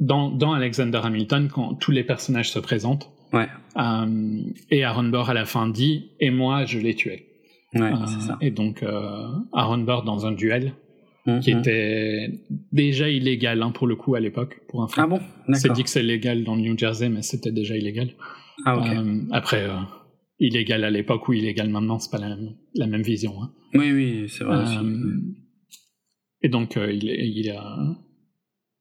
dans, dans Alexander Hamilton quand tous les personnages se présentent. Ouais, euh, et Aaron Burr à la fin dit et moi je l'ai tué. ouais, c'est ça. et donc Aaron Burr dans un duel Hmm, qui était déjà illégal hein, pour le coup à l'époque pour info. Ah bon, C'est dit que c'est légal dans le New Jersey, mais c'était déjà illégal. Ah ok. Euh, après, euh, illégal à l'époque ou illégal maintenant, c'est pas la même, la même vision. hein. Oui, oui, c'est vrai aussi. Euh, et donc, euh, il, il a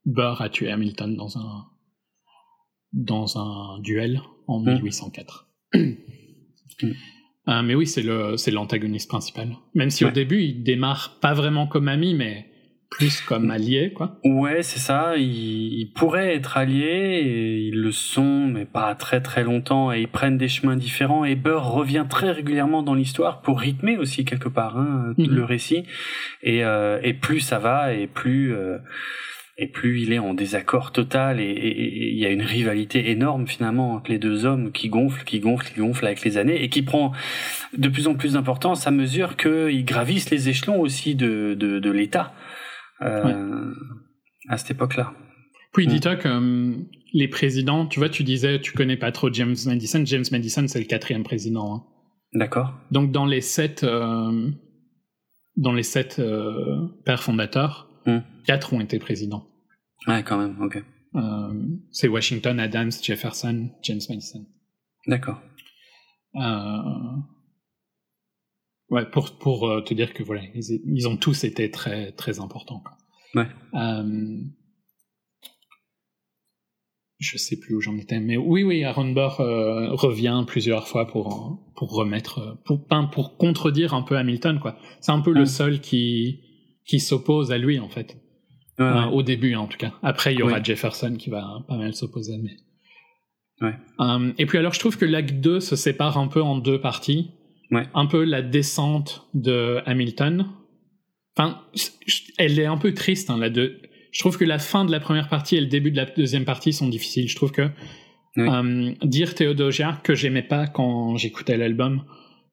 Burr a tué Hamilton dans un dans un duel en Mm. 1804. Euh, mais oui, c'est l'antagoniste principal. Même si au début, il démarre pas vraiment comme ami, mais plus comme allié, quoi. Ouais, c'est ça. Ils, ils pourraient être alliés, et ils le sont, mais pas très très longtemps, et ils prennent des chemins différents. Et Burr revient très régulièrement dans l'histoire pour rythmer aussi quelque part hein, Mhm. le récit. Et, euh, et plus ça va, et plus euh, et plus il est en désaccord total, et il y a une rivalité énorme finalement entre les deux hommes qui gonfle, qui gonfle, qui gonfle avec les années, et qui prend de plus en plus d'importance à mesure qu'ils gravissent les échelons aussi de de, de l'État. Euh, à cette époque-là. Puis Mm. dis-toi que euh, les présidents, tu vois, tu disais, tu connais pas trop James Madison. James Madison, c'est le quatrième président. hein. D'accord. Donc dans les sept, euh, dans les sept euh, pères fondateurs, Mm. quatre ont été présidents. Ouais, quand même. Ok. Euh, c'est Washington, Adams, Jefferson, James Madison. D'accord. Ouais, pour, pour euh, te dire que voilà, ils, ils, ont tous été très, très importants. Quoi. Ouais. Euh, je sais plus où j'en étais, mais oui, oui, Aaron Burr euh, revient plusieurs fois pour, pour remettre, pour, pour contredire un peu Hamilton, quoi. C'est un peu le seul qui, qui s'oppose à lui, en fait. Ouais, Euh, au début, en tout cas. Après, il y aura. Jefferson qui va pas mal s'opposer, mais. Ouais. Euh, et puis alors, je trouve que l'acte 2 se sépare un peu en deux parties. Ouais. Un peu la descente de Hamilton. Enfin, elle est un peu triste, hein, la deux. Je trouve que la fin de la première partie et le début de la deuxième partie sont difficiles. Je trouve que Oui. euh, dire Theodosia, que j'aimais pas quand j'écoutais l'album,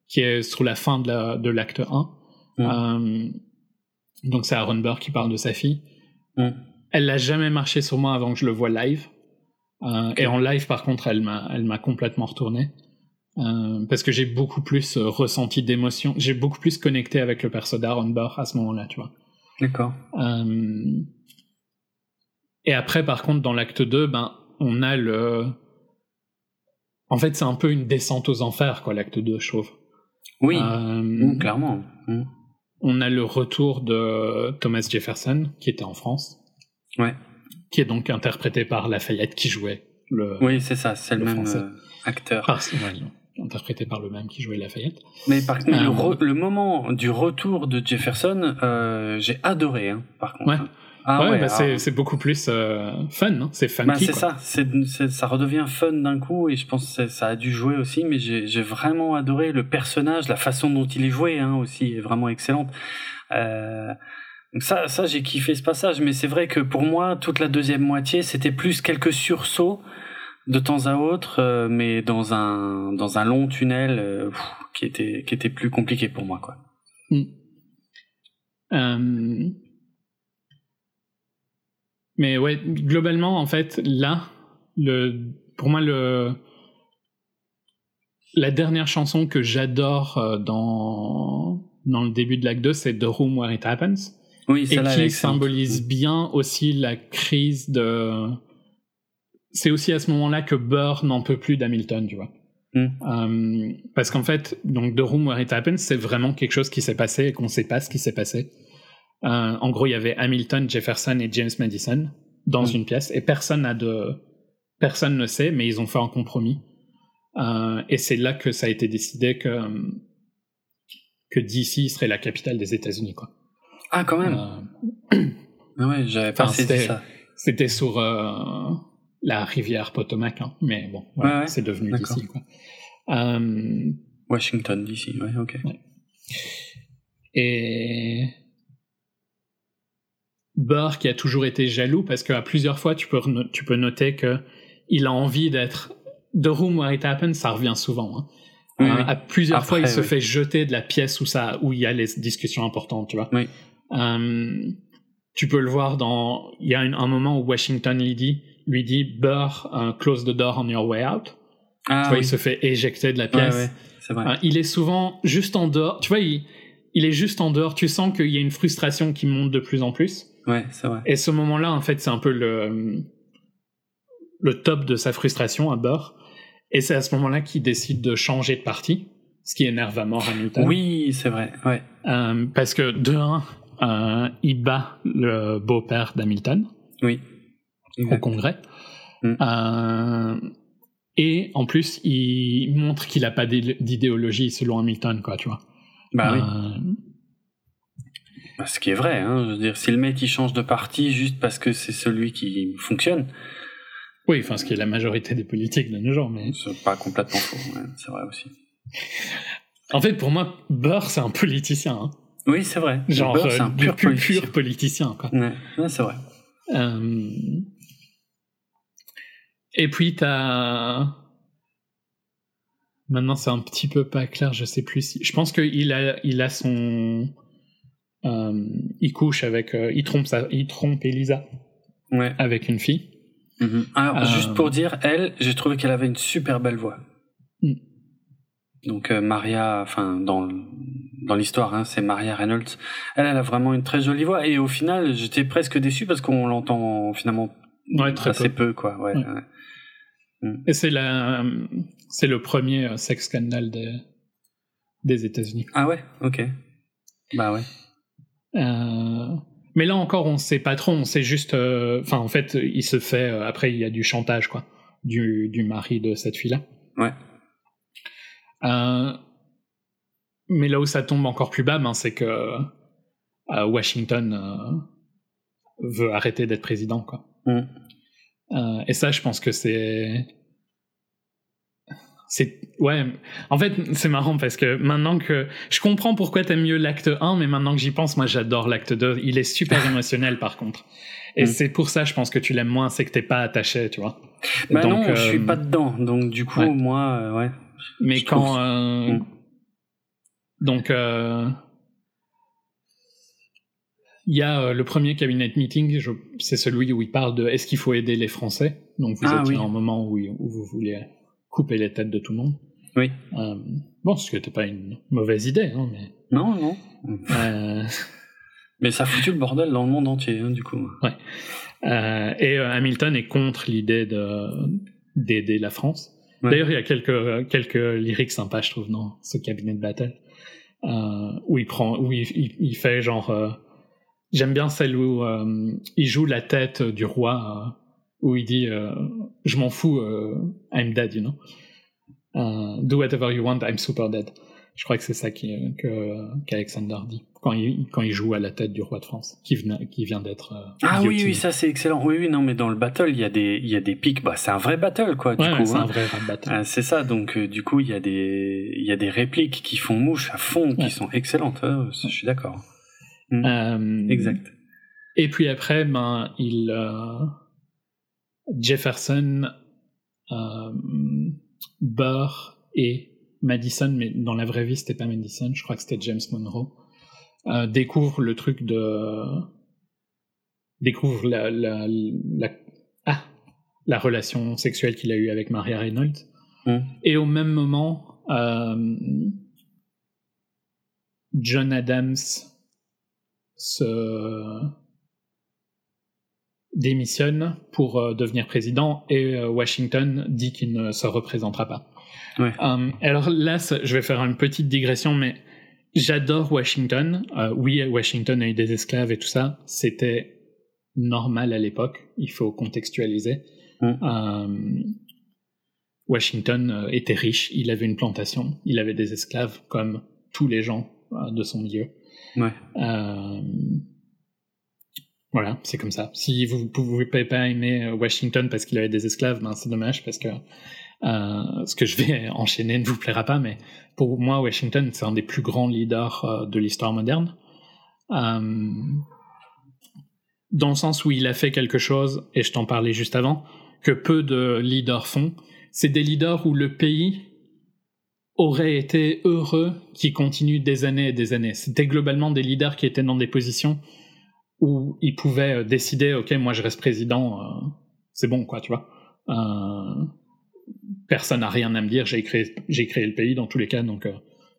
qui est sur la fin de la- l'acte 1. Mm. Euh, donc c'est Aaron Burr qui parle de sa fille. Elle n'a jamais marché sur moi avant que je le voie live. Euh, Et en live, par contre, elle m'a, elle m'a complètement retourné. Euh, parce que j'ai beaucoup plus euh, ressenti d'émotion. J'ai beaucoup plus connecté avec le perso d'Aaron Burr à ce moment-là, tu vois. D'accord. Euh, Et après, par contre, dans l'acte 2, ben, on a le. En fait, c'est un peu une descente aux enfers, quoi, l'acte 2, je trouve. Oui, Euh, Mm, clairement. Mm. on a le retour de Thomas Jefferson, qui était en France, Ouais. qui est donc interprété par Lafayette, qui jouait le. Oui, c'est ça, c'est le, Le même français. acteur. par- ouais, interprété par le même qui jouait Lafayette. Mais par mais le, Euh, re- le moment du retour de Jefferson, euh, j'ai adoré, hein, par contre. Ouais. Ah ouais, ouais, bah, c'est, alors- c'est beaucoup plus euh, fun, hein, c'est funky. Bah, c'est ça, ça redevient fun d'un coup et je pense que ça a dû jouer aussi, mais j'ai, j'ai vraiment adoré le personnage, la façon dont il est joué hein, aussi est vraiment excellente. Euh, donc ça, ça j'ai kiffé ce passage, mais c'est vrai que pour moi toute la deuxième moitié c'était plus quelques sursauts de temps à autre, euh, mais dans un dans un long tunnel euh, pff, qui était qui était plus compliqué pour moi quoi. Euh, Mais ouais, globalement, en fait, là, le, pour moi, le, la dernière chanson que j'adore dans, dans le début de l'acte 2, c'est The Room Where It Happens. Oui, Et qui symbolise bien aussi la crise de. C'est aussi à ce moment-là que Burr n'en peut plus d'Hamilton, tu vois. Mm. Euh, parce qu'en fait, donc The Room Where It Happens, c'est vraiment quelque chose qui s'est passé et qu'on sait pas ce qui s'est passé. Euh, en gros, il y avait Hamilton, Jefferson et James Madison dans Mm. une pièce et personne n'a de, personne ne sait, mais ils ont fait un compromis. Euh, et c'est là que ça a été décidé que que DC serait la capitale des États-Unis, quoi. Ah quand même. Ah ouais, j'avais pas enfin, c'était- ça. C'était sur la rivière Potomac, hein, mais bon, voilà, Ouais, ouais, c'est devenu d'ici. Euh, Washington DC, ouais, ok. et Burr qui a toujours été jaloux parce qu'à plusieurs fois tu peux, tu peux noter que il a envie d'être The Room Where It Happens, ça revient souvent. hein. Oui, Euh, oui. À plusieurs fois, il se fait jeter de la pièce où ça, où il y a les discussions importantes, tu vois. Oui. Euh, tu peux le voir dans. Il y a une- un moment où Washington lui dit, lui dit Burr, close the door on your way out. Ah, tu vois, oui. il se fait éjecter de la pièce. ouais, c'est vrai. Euh, il est souvent juste en dehors. Tu vois, il, il est juste en dehors. Tu sens qu'il y a une frustration qui monte de plus en plus. Ouais, c'est vrai. Et ce moment-là, en fait, c'est un peu le, le top de sa frustration à Burr. Et c'est à ce moment-là qu'il décide de changer de parti, ce qui énerve à mort Hamilton. Oui, c'est vrai. Ouais. Euh, parce que de un, euh, il bat le beau-père d'Hamilton Oui. Au. Congrès. Mm. Euh, et en plus, il montre qu'il n'a pas d'idé- d'idéologie selon Hamilton, quoi, tu vois. Bah oui. Euh, Bah, Ce qui est vrai, hein. Je veux dire, si le mec il change de parti juste parce que c'est celui qui fonctionne, oui, enfin, ce qui est la majorité des politiques de nos jours, mais. c'est pas complètement faux. ouais, c'est vrai aussi. En fait, pour moi, Burr, c'est un politicien. hein. Oui, c'est vrai. Genre, Burr, c'est euh, un pur pur, politicien. pur politicien, quoi. Ouais, ouais, c'est vrai. Euh, Et puis, t'as. Maintenant, c'est un petit peu pas clair, je sais plus si. Je pense qu'il a, il a son. euh, il couche avec. euh, il, trompe sa... il trompe Elisa Ouais. avec une fille. Mhm. Alors, Euh, juste pour dire, elle, j'ai trouvé qu'elle avait une super belle voix. Mm. Donc Maria, enfin dans dans l'histoire, hein, c'est Maria Reynolds. Elle, elle a vraiment une très jolie voix et au final, j'étais presque déçu parce qu'on l'entend finalement Ouais, très assez peu, quoi. Ouais. Ouais. Ouais. Et c'est la, c'est le premier euh, sex scandal de, des États-Unis. Ah ouais, ok. Bah ouais. Euh, mais là encore, on sait pas trop. On sait juste. euh, Enfin, en fait, il se fait. euh, après, il y a du chantage, quoi, du, du mari de cette fille-là. Ouais. Mais là où ça tombe encore plus bas, ben, c'est que Washington veut arrêter d'être président, quoi. Mm. Euh, et ça, je pense que c'est. C'est. Ouais. En fait, c'est marrant parce que maintenant que. Je comprends pourquoi t'aimes mieux l'acte 1, mais maintenant que j'y pense, moi j'adore l'acte 2. Il est super émotionnel par contre. Et Mm. c'est pour ça, je pense que tu l'aimes moins, c'est que t'es pas attaché, tu vois. Bah Donc, non, je suis euh, pas dedans. Donc du coup, ouais. moi, euh, ouais. Mais Je quand. trouve- euh, Mm. Donc, euh, il y a euh, le premier cabinet meeting, je- c'est celui où il parle de est-ce qu'il faut aider les Français. Donc, vous Ah étiez oui. en moment où, où vous vouliez couper les têtes de tout le monde. Oui. Euh, bon, ce qui n'était pas une mauvaise idée, hein, mais. Non, non. euh, Mais ça a foutu le bordel dans le monde entier, hein, du coup. euh, et Hamilton est contre l'idée de d'aider la France. Ouais. D'ailleurs, il y a quelques quelques lyriques sympas, je trouve, dans ce cabinet de battle, euh, où il prend, où il, il, il fait genre, j'aime bien celle où euh, il joue la tête du roi, euh, où il dit, euh, je m'en fous, I'm dead, you know. Do whatever you want, I'm super dead. Je crois que c'est ça qu'Alexander dit quand il quand il joue à la tête du roi de France, qui vient d'être. Ah oui, oui, ça c'est excellent. Oui, oui, non, mais dans le battle, il y a des, il y a des pics. Bah, c'est un vrai battle, quoi. Du Ouais, coup, c'est hein. un vrai rap battle. C'est ça. Donc, du coup, il y a des, il y a des répliques qui font mouche à fond, Ouais. qui sont excellentes. hein, je suis d'accord. Euh, Exact. Et puis après, ben, il euh, Jefferson, euh, Burr et Madison, mais dans la vraie vie, c'était pas Madison, je crois que c'était James Monroe, euh, découvrent le truc de découvrent la, la, la, ah, la relation sexuelle qu'il a eue avec Maria Reynolds. Mm. Et au même moment, John Adams se démissionne pour euh, devenir président et euh, Washington dit qu'il ne se représentera pas. Ouais. Euh, alors là, je vais faire une petite digression, mais j'adore Washington. Oui, Washington a eu des esclaves et tout ça. C'était normal à l'époque. Il faut contextualiser. Washington était riche. Il avait une plantation. Il avait des esclaves comme tous les gens de son milieu. Ouais. Euh, voilà, c'est comme ça. Si vous ne pouvez pas aimer euh, Washington parce qu'il avait des esclaves, ben c'est dommage parce que euh, ce que je vais enchaîner ne vous plaira pas, mais pour moi, Washington, c'est un des plus grands leaders de l'histoire moderne. Dans le sens où il a fait quelque chose, et je t'en parlais juste avant, que peu de leaders font. C'est des leaders où le pays aurait été heureux qui continuent des années et des années. C'était globalement des leaders qui étaient dans des positions où ils pouvaient euh, décider, ok, moi je reste président, euh, c'est bon, quoi, tu vois. Euh, personne n'a rien à me dire, j'ai créé, j'ai créé le pays dans tous les cas, donc euh,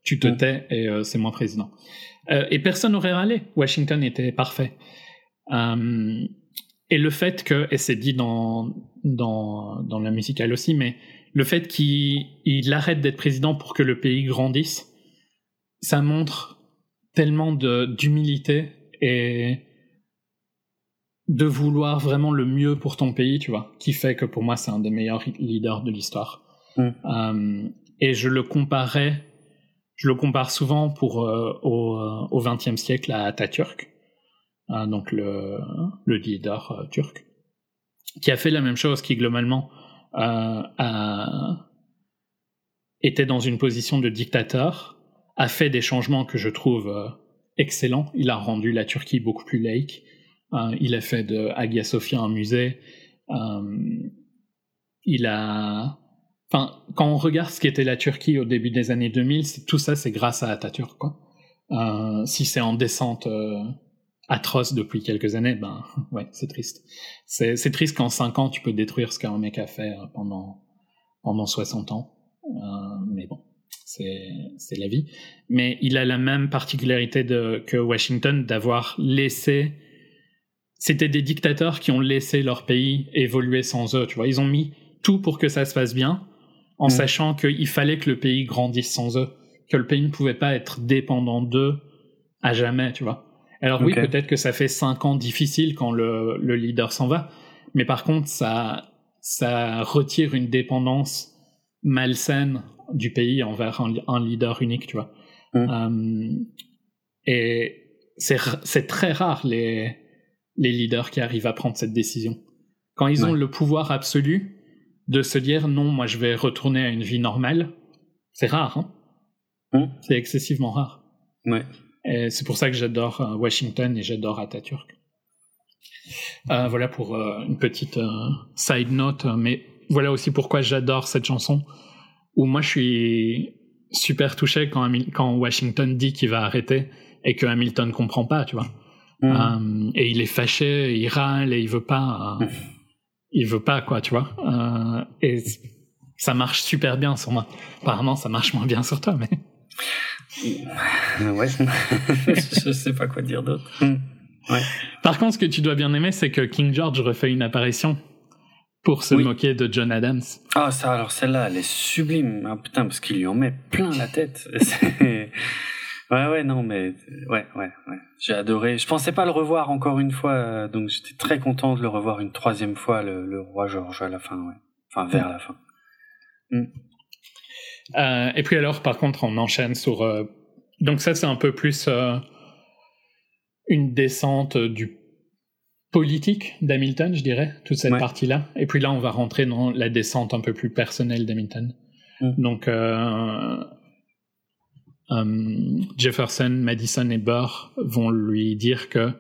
tu te tais et c'est moi président. Et personne n'aurait râlé. Washington était parfait. Et le fait que, et c'est dit dans, dans, dans la musicale aussi, mais le fait qu'il il arrête d'être président pour que le pays grandisse, ça montre tellement d'humilité et de vouloir vraiment le mieux pour ton pays, tu vois, qui fait que pour moi c'est un des meilleurs leaders de l'histoire. Mm. Euh, et je le comparais, je le compare souvent pour euh, au, euh, au XXe siècle à Atatürk, euh, donc le, le leader euh, turc, qui a fait la même chose, qui globalement euh, a était dans une position de dictateur, a fait des changements que je trouve euh, excellents. Il a rendu la Turquie beaucoup plus laïque. Euh, il a fait de Hagia Sophia un musée. Euh, il a, enfin, quand on regarde ce qu'était la Turquie au début des années 2000, c'est- tout ça, c'est grâce à Atatürk, quoi. Euh, si c'est en descente euh, atroce depuis quelques années, ben ouais, c'est triste. C'est triste qu'en 5 ans, tu peux détruire ce qu'un mec a fait euh, pendant pendant 60 ans. Euh, mais bon, c'est c'est la vie. Mais il a la même particularité de, que Washington d'avoir laissé. C'était des dictateurs qui ont laissé leur pays évoluer sans eux. Tu vois, ils ont mis tout pour que ça se passe bien, en Mm. sachant qu'il fallait que le pays grandisse sans eux, que le pays ne pouvait pas être dépendant d'eux à jamais, tu vois. Alors oui, peut-être que ça fait cinq ans difficiles quand le, le leader s'en va, mais par contre, ça, ça retire une dépendance malsaine du pays envers un, un leader unique, tu vois. Mm. Euh, et c'est très rare les, les leaders qui arrivent à prendre cette décision. Quand ils ont le pouvoir absolu de se dire non, moi je vais retourner à une vie normale, c'est rare, hein Mm. c'est excessivement rare. Ouais. Et c'est pour ça que j'adore euh, Washington et j'adore Atatürk. Euh, voilà pour euh, une petite euh, side note, mais voilà aussi pourquoi j'adore cette chanson. Où moi je suis super touché quand, Hamil- quand Washington dit qu'il va arrêter et que Hamilton comprend pas, tu vois. Euh, et il est fâché, il râle et il veut pas, euh, il veut pas quoi, tu vois. Et ça marche super bien sur moi. Apparemment, ça marche moins bien sur toi, mais ouais. je sais pas quoi dire d'autre. Mhm. par contre, ce que tu dois bien aimer, c'est que King George refait une apparition pour se Oui. moquer de John Adams. Ah, ça, alors celle-là, elle est sublime. Ah, putain, parce qu'il lui en met plein la tête. Ouais, ouais, non, mais ouais, ouais, ouais. J'ai adoré. Je pensais pas le revoir encore une fois, euh, donc j'étais très content de le revoir une troisième fois, le, le roi George à la fin, ouais. Enfin, vers la fin. Euh, et puis alors, par contre, on enchaîne sur. euh, donc ça, c'est un peu plus euh, une descente du politique d'Hamilton, je dirais, toute cette Ouais. partie-là. Et puis là, on va rentrer dans la descente un peu plus personnelle d'Hamilton. Mm. Donc Jefferson, Madison et Burr vont lui dire que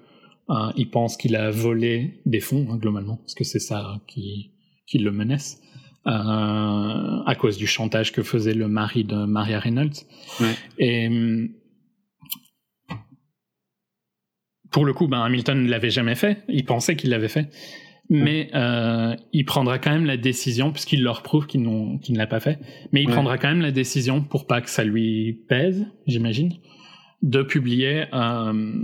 il pense qu'il a volé des fonds hein, globalement, parce que c'est ça qui, qui le menace. Euh, à cause du chantage que faisait le mari de Maria Reynolds. Ouais. Et pour le coup, ben, Hamilton ne l'avait jamais fait. Il pensait qu'il l'avait fait. Mais euh, il prendra quand même la décision, puisqu'il leur prouve qu'il ne l'a pas fait, mais il Ouais. prendra quand même la décision, pour pas que ça lui pèse, j'imagine, de publier euh,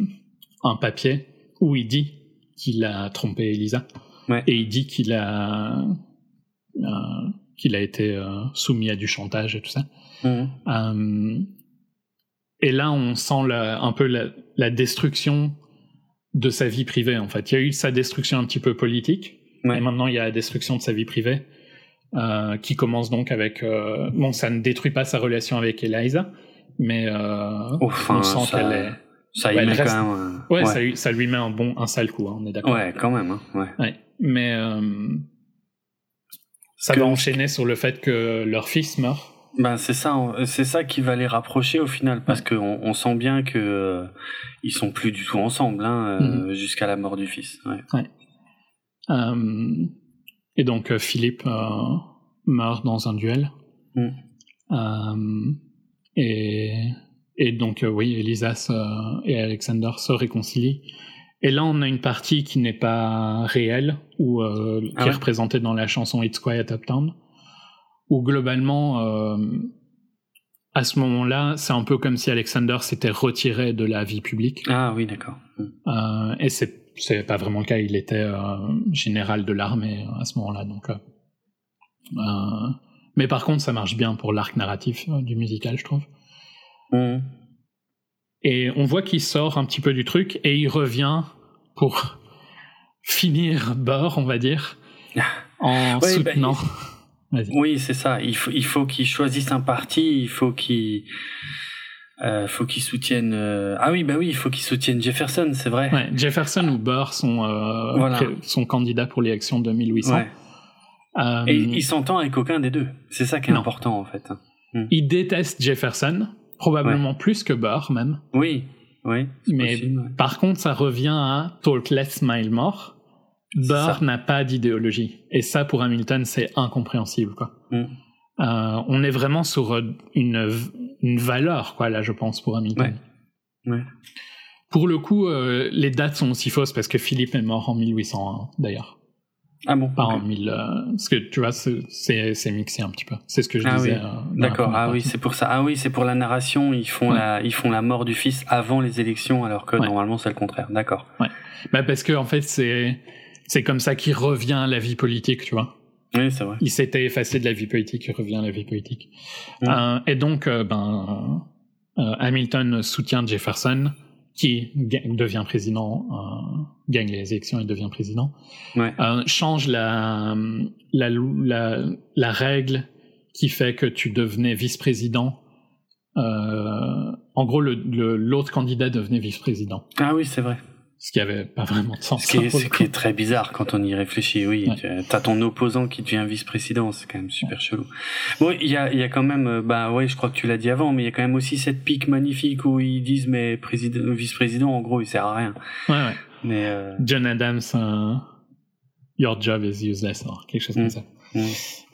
un papier où il dit qu'il a trompé Elisa. Ouais. Et il dit qu'il a, qu'il a été euh, soumis à du chantage et tout ça. Mhm. Euh, et là, on sent la- un peu la, la destruction de sa vie privée, en fait. Il y a eu sa destruction un petit peu politique, Ouais. et maintenant il y a la destruction de sa vie privée, euh, qui commence donc avec... euh, bon, ça ne détruit pas sa relation avec Eliza, mais euh, on sent qu'elle est... ça Ouais, met elle reste- quand même. Ouais, ouais. Ça, lui, ça lui met un bon, un sale coup, hein, on est d'accord. Ouais, quand même, hein, ouais. Mais euh, ça Que- va enchaîner sur le fait que leur fils meurt. Ben c'est ça, c'est ça qui va les rapprocher au final, parce que on, on sent bien que euh, ils sont plus du tout ensemble, hein, Mhm. euh, jusqu'à la mort du fils. Ouais. Euh, et donc euh, Philippe meurt dans un duel. Mm. Et, et donc oui, Elisa se- et Alexander se réconcilient. Et là, on a une partie qui n'est pas réelle, ou euh, qui Ah est ouais représentée dans la chanson It's Quiet Uptown, où globalement, euh, à ce moment-là, c'est un peu comme si Alexander s'était retiré de la vie publique. Ah oui, d'accord. Mhm. Euh, et c'est c'est pas vraiment le cas. Il était général de l'armée à ce moment-là. Donc, mais par contre, ça marche bien pour l'arc narratif du musical, je trouve. Mhm. Et on voit qu'il sort un petit peu du truc et il revient pour finir bord, on va dire, en Ouais, bah, soutenant. Oui, c'est ça. Il faut, il faut qu'ils choisissent un parti. Il faut qu'ils, euh, faut soutiennent. euh, Ah oui, bah oui, il faut qu'ils soutiennent Jefferson, c'est vrai. Ouais, Jefferson ou Burr sont, euh, Voilà. sont candidats pour l'élection de 1800. Ouais. Euh, Et il s'entend avec aucun des deux. C'est ça qui est Non. important en fait. il déteste Jefferson, probablement plus que Burr même. Oui, oui. Mais possible, ouais. par contre, ça revient à Talk Less, Smile More. Burr n'a pas d'idéologie. Et ça, pour Hamilton, c'est incompréhensible. Quoi. Mm. Euh, on est vraiment sur euh, une, une valeur, quoi, là, je pense, pour Hamilton. Ouais. Ouais. Pour le coup, euh, les dates sont aussi fausses parce que Philippe est mort en 1801, d'ailleurs. Ah bon. Pas en ok. 1000. euh, parce que tu vois, c'est- mixé un petit peu. C'est ce que je Ah disais. oui. euh, D'accord. Ah oui, c'est pour ça. Ah oui, c'est pour la narration. Ils font Ouais. la, ils font la mort du fils avant les élections, alors que Ouais. normalement c'est le contraire. D'accord. Bah, parce que, en fait, c'est comme ça qu'il revient à la vie politique, tu vois. Oui, c'est vrai. il s'était effacé de la vie politique, il revient à la vie politique. Euh, et donc, ben, Hamilton soutient Jefferson, qui devient président, euh, gagne les élections et devient président. Ouais. Euh, change la, la, la, la règle qui fait que tu devenais vice-président. Euh, en gros, le- le- l'autre candidat devenait vice-président. Ah oui, c'est vrai. Ce qui avait pas vraiment de sens. Ce qui, est, ce qui très bizarre quand on y réfléchit, oui. Ouais. Tu as ton opposant qui devient vice-président, c'est quand même super chelou. Bon, il y a, y a quand même, euh, bah ouais, je crois que tu l'as dit avant, mais il y a quand même aussi cette pique magnifique où ils disent, mais président, vice-président, en gros, il sert à rien. Ouais, ouais. Mais euh, John Adams, euh, Your job is useless, quelque chose comme Mm. ça. mm.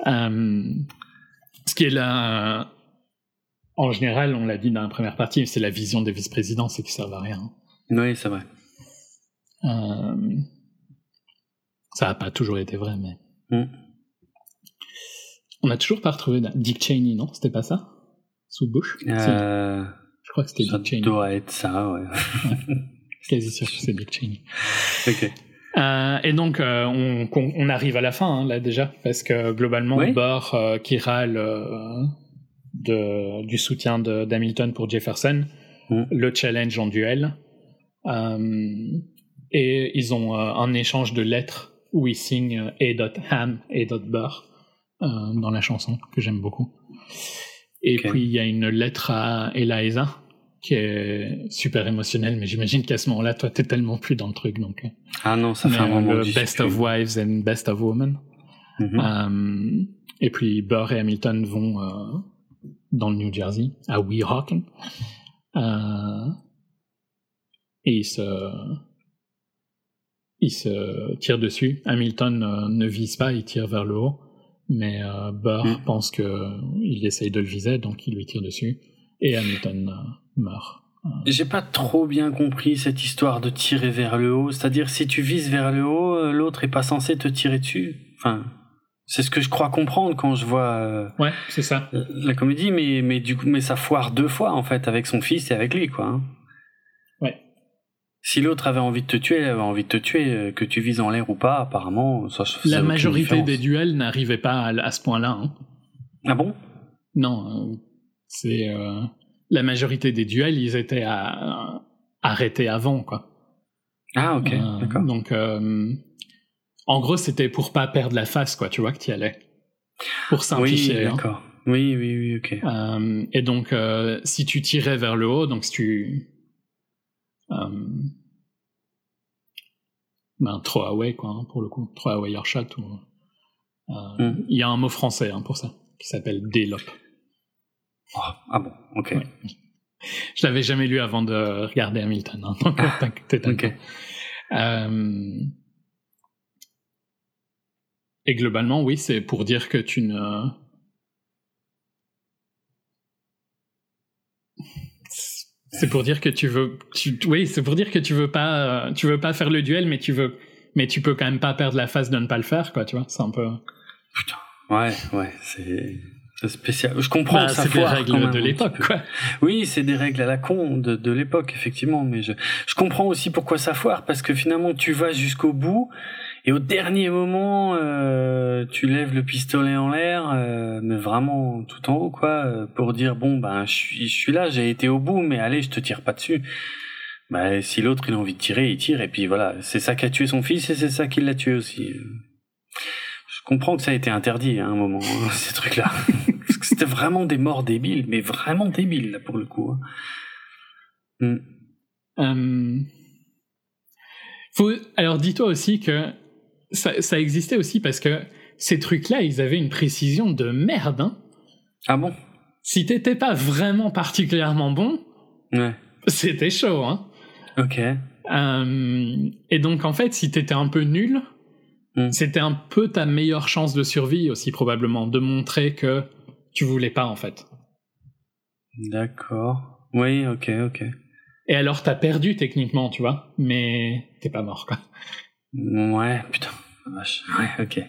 Euh, ce qui est là, en général, on l'a dit dans la première partie, c'est la vision des vice-présidents, c'est qu'ils servent à rien. oui, c'est vrai. Euh, ça n'a pas toujours été vrai, mais. Mm. On n'a toujours pas retrouvé Dick Cheney, non? C'était pas ça? Sous Bush? Euh, Je crois que c'était ça Dick Cheney. doit être ça, ouais. Quasi sûr que c'est Dick Cheney. ok. Euh, et donc, euh, on, arrive à la fin, hein, là, déjà, parce que globalement, Oui. Euh, qui râle de, du soutien d'Hamilton pour Jefferson, Mm. le challenge en duel. Euh, et ils ont euh, un échange de lettres où ils signent euh, A.Ham et Burr euh, dans la chanson, que j'aime beaucoup. Et puis, il y a une lettre à Eliza, qui est super émotionnelle, mais j'imagine qu'à ce moment-là, toi, t'es tellement plus dans le truc, donc... euh, Ah non, ça fait un mais, moment le Best of. Wives and Best of Women. Mhm. Euh, et puis Burr et Hamilton vont euh, dans le New Jersey, à Weehawken. Euh, et ils se, ils se tirent dessus. Hamilton euh, ne vise pas, il tire vers le haut. Mais euh, Burr Mm. pense qu'il essaye de le viser, donc il lui tire dessus. Et Hamilton euh, meurt. J'ai pas trop bien compris cette histoire de tirer vers le haut. C'est-à-dire, si tu vises vers le haut, euh, l'autre est pas censé te tirer dessus. Enfin, c'est ce que je crois comprendre quand je vois euh, Ouais, c'est ça. la comédie, mais, mais du coup, mais ça foire deux fois, en fait, avec son fils et avec lui, quoi. Si l'autre avait envie de te tuer, elle avait envie de te tuer, euh, que tu vises en l'air ou pas, apparemment, ça, La majorité des duels n'arrivaient pas à, à ce point-là. Hein. Ah bon? Non, euh, c'est euh, la majorité des duels, ils étaient à, à- arrêtés avant, quoi. Ah, ok, Euh, d'accord. Donc, euh, en gros, c'était pour pas perdre la face, quoi. Tu vois que tu y allais. Pour Oui, simplifier. hein. d'accord. Oui, oui, oui, ok. Et donc, si tu tirais vers le haut, donc si tu ben, throw away, quoi, hein, pour le coup, throw away your shot. ou, euh, Mm. Il y a un mot français hein, pour ça qui s'appelle délope. Oh, ah bon, ok. Ouais. Je l'avais jamais lu avant de regarder Hamilton, hein, donc t'inquiète, t'inquiète. Ok. Euh, Et globalement, oui, c'est pour dire que tu ne. C'est pour dire que tu veux. Tu... Oui, c'est pour dire que tu veux pas. euh, Tu veux pas faire le duel, mais tu veux. Mais tu peux quand même pas perdre la face de ne pas le faire, quoi. Tu vois, c'est un peu. Ouais, ouais, c'est spécial. Je comprends Bah, ça c'est des règles même de petit l'époque, quoi. Oui, c'est des règles à la con de, de l'époque, effectivement. Mais je, je comprends aussi pourquoi ça foire, parce que finalement, tu vas jusqu'au bout, et au dernier moment, euh, tu lèves le pistolet en l'air, euh, mais vraiment tout en haut, quoi, euh, pour dire bon, ben, je suis, je suis là, j'ai été au bout, mais allez, je te tire pas dessus. Bah, si l'autre il a envie de tirer, il tire, et puis voilà, c'est ça qui a tué son fils, et c'est ça qui l'a tué aussi. Je comprends que ça a été interdit à un moment, hein, ces trucs-là. Parce que c'était vraiment des morts débiles, mais vraiment débiles, là, pour le coup. hein. Hmm. Euh, Faut... Alors dis-toi aussi que ça, ça existait aussi parce que ces trucs-là, ils avaient une précision de merde. Hein. Ah bon? Si t'étais pas vraiment particulièrement bon, Ouais. c'était chaud. Hein. Ok. Euh, et donc en fait, si t'étais un peu nul, Mm. c'était un peu ta meilleure chance de survie aussi probablement, de montrer que tu voulais pas en fait. D'accord. Oui, ok, ok. Et alors t'as perdu techniquement, tu vois, mais t'es pas mort quoi. Ouais, putain. Vache. Ouais, ok.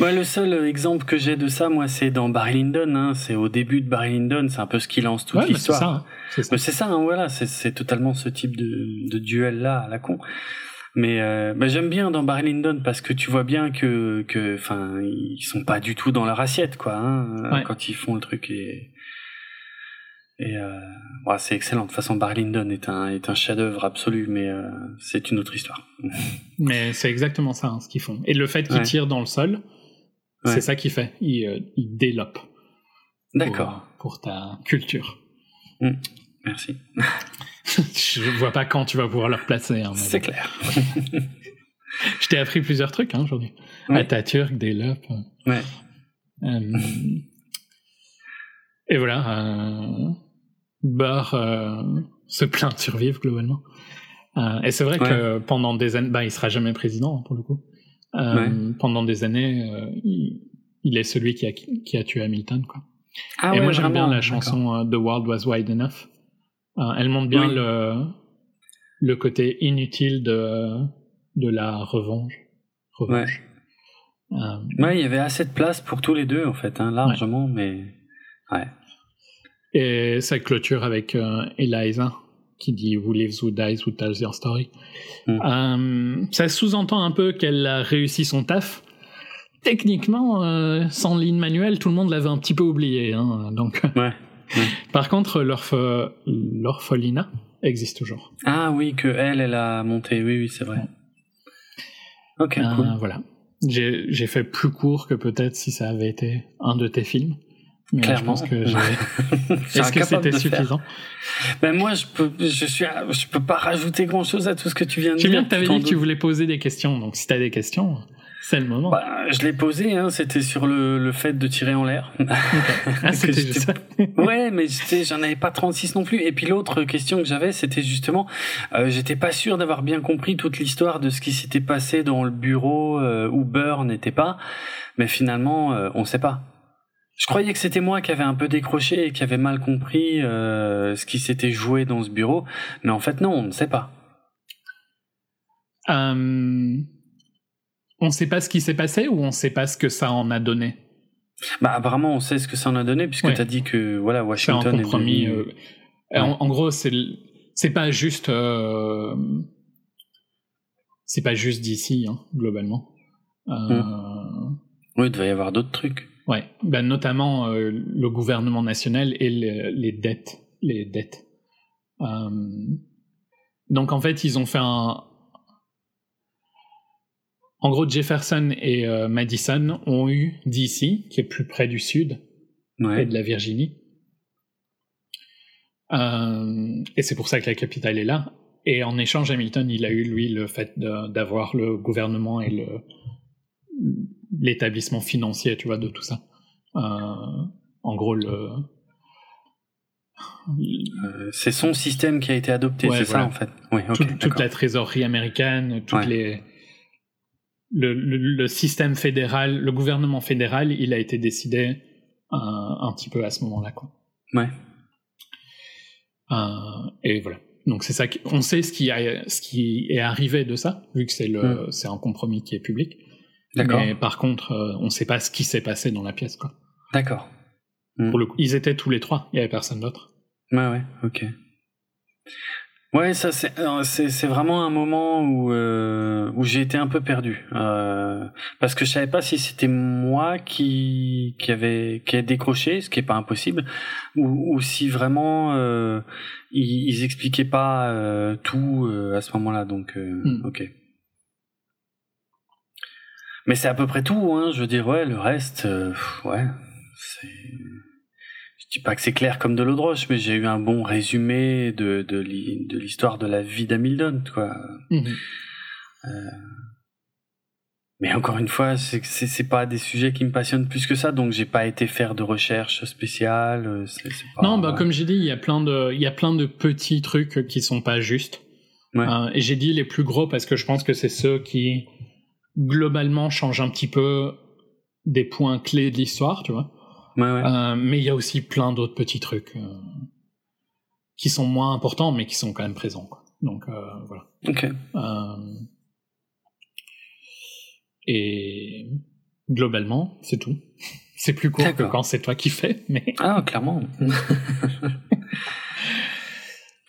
Moi, le seul euh, exemple que j'ai de ça, moi, c'est dans Barry Lyndon. Hein. C'est au début de Barry Lyndon, c'est un peu ce qui lance toute Ouais, c'est l'histoire. ça. hein. C'est ça. Mais c'est ça, hein, voilà, c'est, c'est totalement ce type de, de duel-là à la con. Mais euh, bah, j'aime bien dans Barry Lyndon parce que tu vois bien que, que, enfin, ils sont pas du tout dans leur assiette, quoi, hein, Ouais. quand ils font le truc et Et euh, ouais, c'est excellent. De toute façon, Barry Lyndon est un, est un chef-d'œuvre absolu, mais euh, c'est une autre histoire. Mais c'est exactement ça hein, ce qu'ils font. Et le fait qu'ils Ouais. tirent dans le sol, Ouais. c'est ça qu'il fait. Il, euh, il délope. pour- D'accord. Pour, ta culture. Merci. Je vois pas quand tu vas pouvoir le replacer. hein, C'est clair. Je t'ai appris plusieurs trucs hein, aujourd'hui. Ouais. Atatürk, délope. Ouais. Euh, et voilà. Burr euh, se plaint de survivre globalement. Euh, et c'est vrai Ouais. que pendant des années, bah, il sera jamais président hein, pour le coup. Euh, Pendant des années, euh, il, il est celui qui a, qui a tué Hamilton. Quoi. Ah et ouais, moi j'aime bien la chanson The World Was Wide Enough. Elle montre bien Oui. le, le côté inutile de, de la revanche. revanche. Euh, Ouais, il y avait assez de place pour tous les deux, en fait, hein, largement, mais. Ouais. Et ça clôture avec euh, Eliza qui dit Who lives, who dies, who tells your story. Mm. Euh, ça sous-entend un peu qu'elle a réussi son taf. Techniquement, euh, sans ligne manuelle, tout le monde l'avait un petit peu oublié. Hein, donc, Ouais. par contre, l'orphe- l'orphelinat existe toujours. Ah oui, que elle, elle a monté. Oui, oui, c'est vrai. Ok, cool. Voilà. J'ai fait plus court que peut-être si ça avait été un de tes films. Mais je Clairement. pense que j'ai. Je Est-ce que c'était suffisant Ben moi, je peux, je suis, je peux pas rajouter grand chose à tout ce que tu viens de J'ai dire. bien que tu avais t'en dit que tu voulais poser des questions, donc si tu as des questions, c'est le moment. Bah, je l'ai posé, hein, c'était sur le, le fait de tirer en l'air. ah, que c'était juste ça. ouais, mais j'en avais pas 36 non plus. Et puis l'autre question que j'avais, c'était justement, euh, j'étais pas sûr d'avoir bien compris toute l'histoire de ce qui s'était passé dans le bureau euh, où Burr n'était pas. Mais finalement, euh, on sait pas. Je croyais que c'était moi qui avais un peu décroché et qui avait mal compris euh, ce qui s'était joué dans ce bureau. Mais en fait, non, on ne sait pas. Euh, on sait pas ce qui s'est passé ou on sait pas ce que ça en a donné? Bah, apparemment, on sait ce que ça en a donné puisque Ouais. tu as dit que voilà, un Washington est compromis. devenu- euh, en, en gros, c'est c'est pas juste. c'est pas juste d'ici, hein, globalement. Hmm. Oui, il devait y avoir d'autres trucs. Ouais, ben notamment euh, le gouvernement national et le- les dettes, les dettes. Euh, donc en fait, ils ont fait un. En gros, Jefferson et euh, Madison ont eu DC, qui est plus près du sud et de la Virginie. Et c'est pour ça que la capitale est là. Et en échange, Hamilton, il a eu, lui, le fait d'avoir le gouvernement et le l'établissement financier, tu vois, de tout ça. Euh, en gros, le... Euh, c'est son système qui a été adopté, Ouais, c'est voilà. ça en fait. Oui, ok. tout- toute la trésorerie américaine, toutes Ouais. les... Le, le- le système fédéral, le gouvernement fédéral, il a été décidé un, un petit peu à ce moment-là, quoi. Ouais. Euh, et voilà. Donc c'est ça. qui- On sait ce qui, a, ce qui est arrivé de ça, vu que c'est le, c'est un compromis qui est public. Hmm. D'accord. Mais par contre, euh, on sait pas ce qui s'est passé dans la pièce, quoi. D'accord. Pour le coup, ils étaient tous les trois. Il y avait personne d'autre. Ouais, ouais, ok. Ouais, ça c'est euh, c'est vraiment un moment où euh, où j'ai été un peu perdu euh, parce que je savais pas si c'était moi qui qui avait qui a décroché, ce qui est pas impossible, ou, ou si vraiment euh, ils, ils expliquaient pas tout à ce moment-là. Donc, Hmm. ok. Mais c'est à peu près tout, hein. Je veux dire, ouais, le reste, euh, ouais, c'est. Je dis pas que c'est clair comme de l'eau de roche, mais j'ai eu un bon résumé de de l'hi- de l'histoire de la vie d'Hamilton, quoi. Mhm. Mais encore une fois, c'est pas des sujets qui me passionnent plus que ça, donc j'ai pas été faire de recherche spéciale. euh, pas- Non, bah comme j'ai dit, il y a plein de, il y a plein de petits trucs qui sont pas justes. Ouais. Euh, et j'ai dit les plus gros parce que je pense que c'est ceux qui globalement changent un petit peu des points clés de l'histoire, tu vois. Ouais, ouais. Euh, mais il y a aussi plein d'autres petits trucs euh, qui sont moins importants, mais qui sont quand même présents. Quoi. Donc euh, voilà. Ok. Et globalement, c'est tout. C'est plus court que quand c'est toi qui fais, mais Ah, clairement.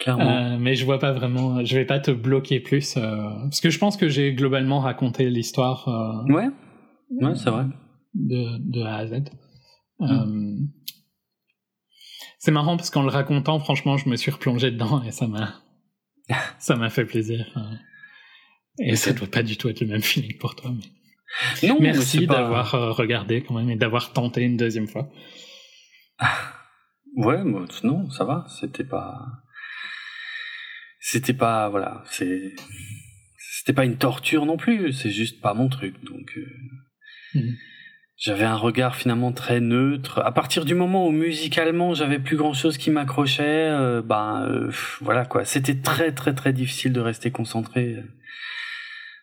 clairement. euh, mais je vois pas vraiment. Je vais pas te bloquer plus euh, parce que je pense que j'ai globalement raconté l'histoire euh, Ouais. Ouais, c'est vrai. de, de A à Z. Mm. Euh, c'est marrant parce qu'en le racontant, franchement, je me suis replongé dedans et ça m'a, ça m'a fait plaisir. Et ça doit pas du tout être le même feeling pour toi. Mais... Non, Merci d'avoir regardé quand même et d'avoir tenté une deuxième fois. Ouais, moi, non, ça va. C'était pas. C'était pas. Voilà. C'est. C'était pas une torture non plus. C'est juste pas mon truc. Donc. euh, Mhm. J'avais un regard finalement très neutre. À partir du moment où musicalement j'avais plus grand chose qui m'accrochait, euh, ben euh, voilà quoi. C'était très très très difficile de rester concentré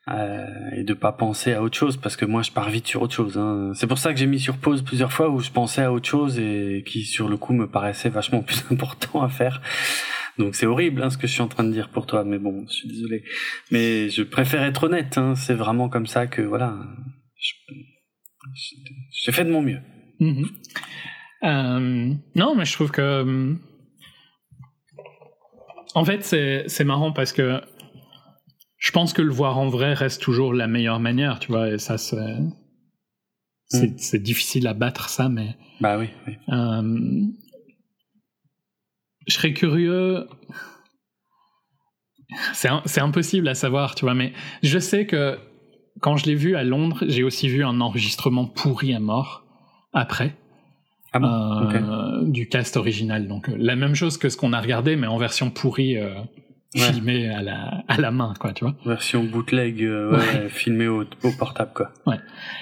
euh, et de pas penser à autre chose parce que moi je pars vite sur autre chose. Hein. C'est pour ça que j'ai mis sur pause plusieurs fois où je pensais à autre chose et qui sur le coup me paraissait vachement plus important à faire. Donc c'est horrible hein, ce que je suis en train de dire pour toi, mais bon, je suis désolé. Mais je préfère être honnête. Hein. C'est vraiment comme ça que voilà. J'ai fait de mon mieux. Mhm. Euh, non, mais je trouve que. euh, En fait, c'est marrant parce que je pense que le voir en vrai reste toujours la meilleure manière, tu vois, et ça, c'est. C'est c'est difficile à battre ça, mais. Bah oui. oui. Euh, je serais curieux. C'est impossible à savoir, tu vois, mais je sais que quand je l'ai vu à Londres, j'ai aussi vu un enregistrement pourri à mort après Ah bon? euh, du cast original. Donc euh, la même chose que ce qu'on a regardé, mais en version pourrie, euh, Ouais. filmée à la, à la main, quoi, tu vois. Version bootleg, euh, ouais, filmée au, au portable quoi.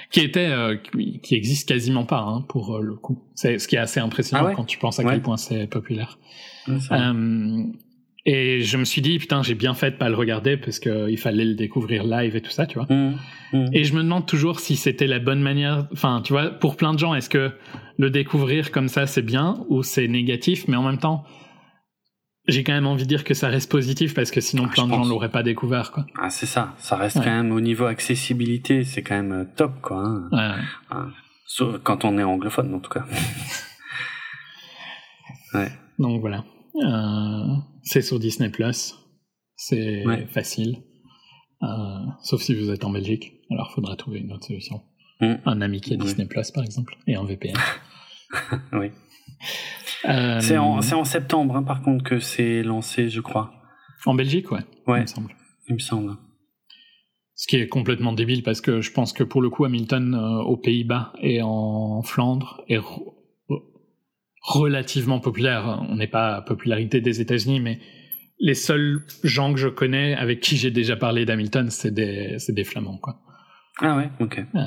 Qui était, euh, qui, qui existe quasiment pas hein, pour euh, le coup. C'est ce qui est assez impressionnant Ah ouais quand tu penses à Ouais. quel point c'est populaire. Ouais, et je me suis dit, putain, j'ai bien fait de pas le regarder parce qu'il fallait le découvrir live et tout ça, tu vois. Mmh, mmh. Et je me demande toujours si c'était la bonne manière. Enfin, tu vois, pour plein de gens, est-ce que le découvrir comme ça, c'est bien ou c'est négatif Mais en même temps, j'ai quand même envie de dire que ça reste positif parce que sinon, Ah, plein de gens pense. l'auraient pas découvert, quoi. Ah c'est ça. Ça reste Ouais. quand même au niveau accessibilité, c'est quand même euh, top quoi. hein. Ouais. Sauf quand on est anglophone en tout cas. ouais. Donc voilà. Euh, c'est sur Disney Plus. C'est facile. Euh, sauf si vous êtes en Belgique. Alors, faudra trouver une autre solution. Mm. Un ami qui a. Disney Plus, par exemple, et un VPN. Oui. Euh, C'est en, septembre hein, par contre que c'est lancé, je crois. en Belgique, ouais. il me semble. il me semble. Ce qui est complètement débile parce que je pense que pour le coup, Hamilton euh, aux Pays-Bas et en Flandre est re- relativement populaire. On n'est pas à popularité des États-Unis, mais les seuls gens que je connais avec qui j'ai déjà parlé d'Hamilton, c'est des, des Flamands, quoi. Ah ouais, ok. Euh,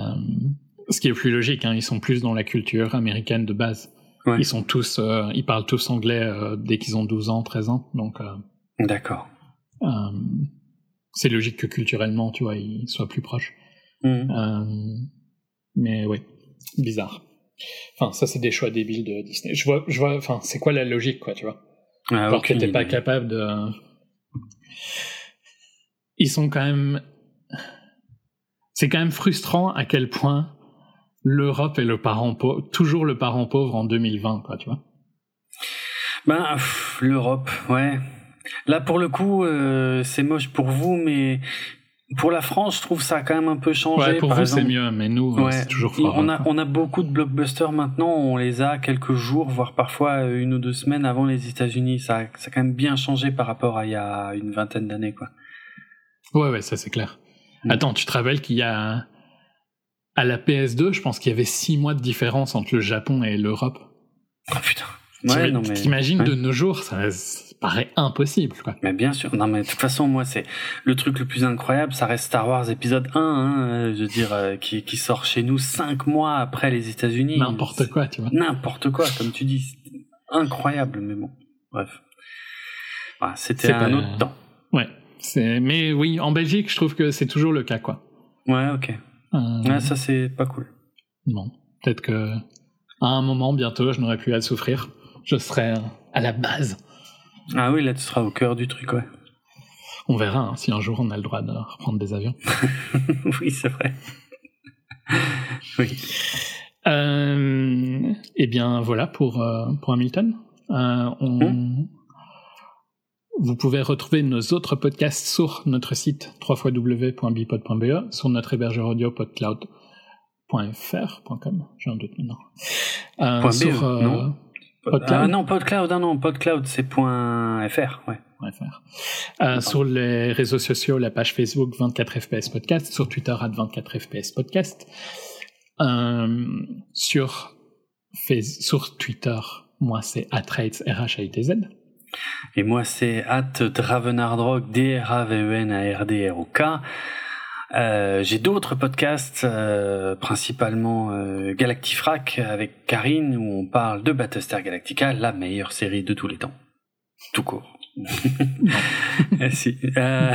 ce qui est plus logique, hein, ils sont plus dans la culture américaine de base. Ouais. Ils sont tous, euh, ils parlent tous anglais euh, dès qu'ils ont 12 ans, 13 ans, donc euh, D'accord. c'est logique que culturellement, tu vois, ils soient plus proches. Mmh. Euh, mais oui, bizarre. Enfin, ça c'est des choix débiles de Disney. Je vois, je vois. Enfin, c'est quoi la logique, quoi, tu vois? Ah, Alors que t'es pas capable de. Ils sont quand même. C'est quand même frustrant à quel point l'Europe est le parent pauvre, toujours le parent pauvre en 2020, quoi, tu vois. Ben, l'Europe, ouais. Là, pour le coup, euh, c'est moche pour vous, mais pour la France, je trouve ça a quand même un peu changé. Ouais, pour Par vous c'est mieux, mais nous Ouais, c'est toujours on- fort. on a, on a beaucoup de blockbusters maintenant, on les a quelques jours, voire parfois euh, une ou deux semaines avant les États-Unis. Ça, a- ça a quand même bien changé par rapport à il y a une vingtaine d'années, quoi. Ouais, ouais, ça c'est clair. Mm. Attends, tu te rappelles qu'il y a à la PS2, je pense qu'il y avait six mois de différence entre le Japon et l'Europe. Oh putain. Ouais, mais. T'imagines ouais. de nos jours, ça, ça paraît impossible, quoi. Mais bien sûr. Non, mais de toute façon, moi, c'est le truc le plus incroyable, ça reste Star Wars épisode 1, hein, euh, je veux dire, euh, qui, qui sort chez nous cinq mois après les États-Unis. N'importe quoi, tu vois. N'importe quoi, comme tu dis. C'est incroyable, mais bon. Bref. Voilà, C'était C'est un pas- autre temps. Ouais. Mais oui, en Belgique, je trouve que c'est toujours le cas, quoi. Ouais, ok. Euh, Ouais, ça, c'est pas cool. Bon, peut-être que à un moment bientôt, je n'aurai plus à souffrir. Je serai euh, à la base. Ah oui, là, tu seras au cœur du truc, ouais. On verra hein, si un jour on a le droit de reprendre des avions. oui, c'est vrai. oui. Euh, eh bien, voilà pour, euh, pour Hamilton. Euh, on- Vous pouvez retrouver nos autres podcasts sur notre site www.bipod.be, sur notre hébergeur audio podcloud.fr.com, j'ai un doute maintenant. Euh, sur, BE, non PodCloud. Ah non, PodCloud, ah non, PodCloud, c'est .fr, ouais. .fr. Euh, sur les réseaux sociaux, la page Facebook 24fps podcast, sur Twitter à 24fps podcast, euh, sur, sur Twitter, moi c'est atrates r h a t z Et moi c'est at dravenardrock d r a v e n a r d r o k euh, j'ai d'autres podcasts, euh, principalement euh, Galactifrac avec Karine, où on parle de Battlestar Galactica, la meilleure série de tous les temps. Tout court. Si. Euh,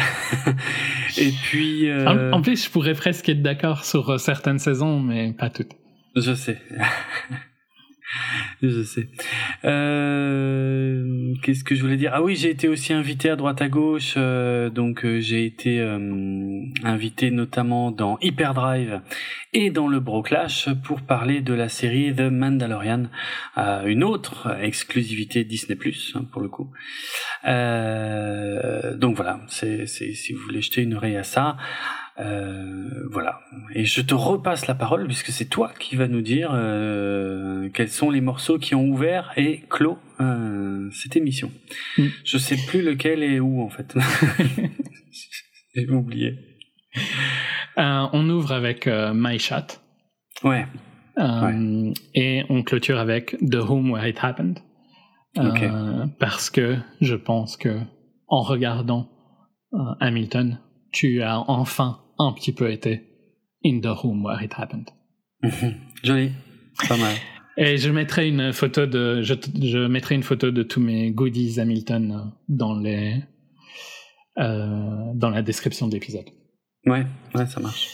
et puis. En, en, plus, je pourrais presque être d'accord sur certaines saisons, mais pas toutes. Je sais. je sais. Euh, Qu'est-ce que je voulais dire? Ah oui, j'ai été aussi invité à droite à gauche. Euh, donc euh, j'ai été euh, invité notamment dans Hyperdrive et dans le Broclash pour parler de la série The Mandalorian, une autre exclusivité Disney hein, pour le coup. donc voilà, si vous voulez jeter une oreille à ça. Euh, voilà. Et je te repasse la parole puisque c'est toi qui vas nous dire euh, quels sont les morceaux qui ont ouvert et clos euh, cette émission. Mm. Je sais plus lequel et où en fait. J'ai oublié. On ouvre avec My Shot. Ouais. ouais. Et on clôture avec The Home Where It Happened. Okay. parce que je pense que en regardant Hamilton, tu as enfin un petit peu été in the room where it happened. Joli, pas mal. Et je mettrai une photo de, je, je, mettrai une photo de tous mes goodies Hamilton dans les, euh, dans la description de l'épisode. Ouais, ouais, ça marche.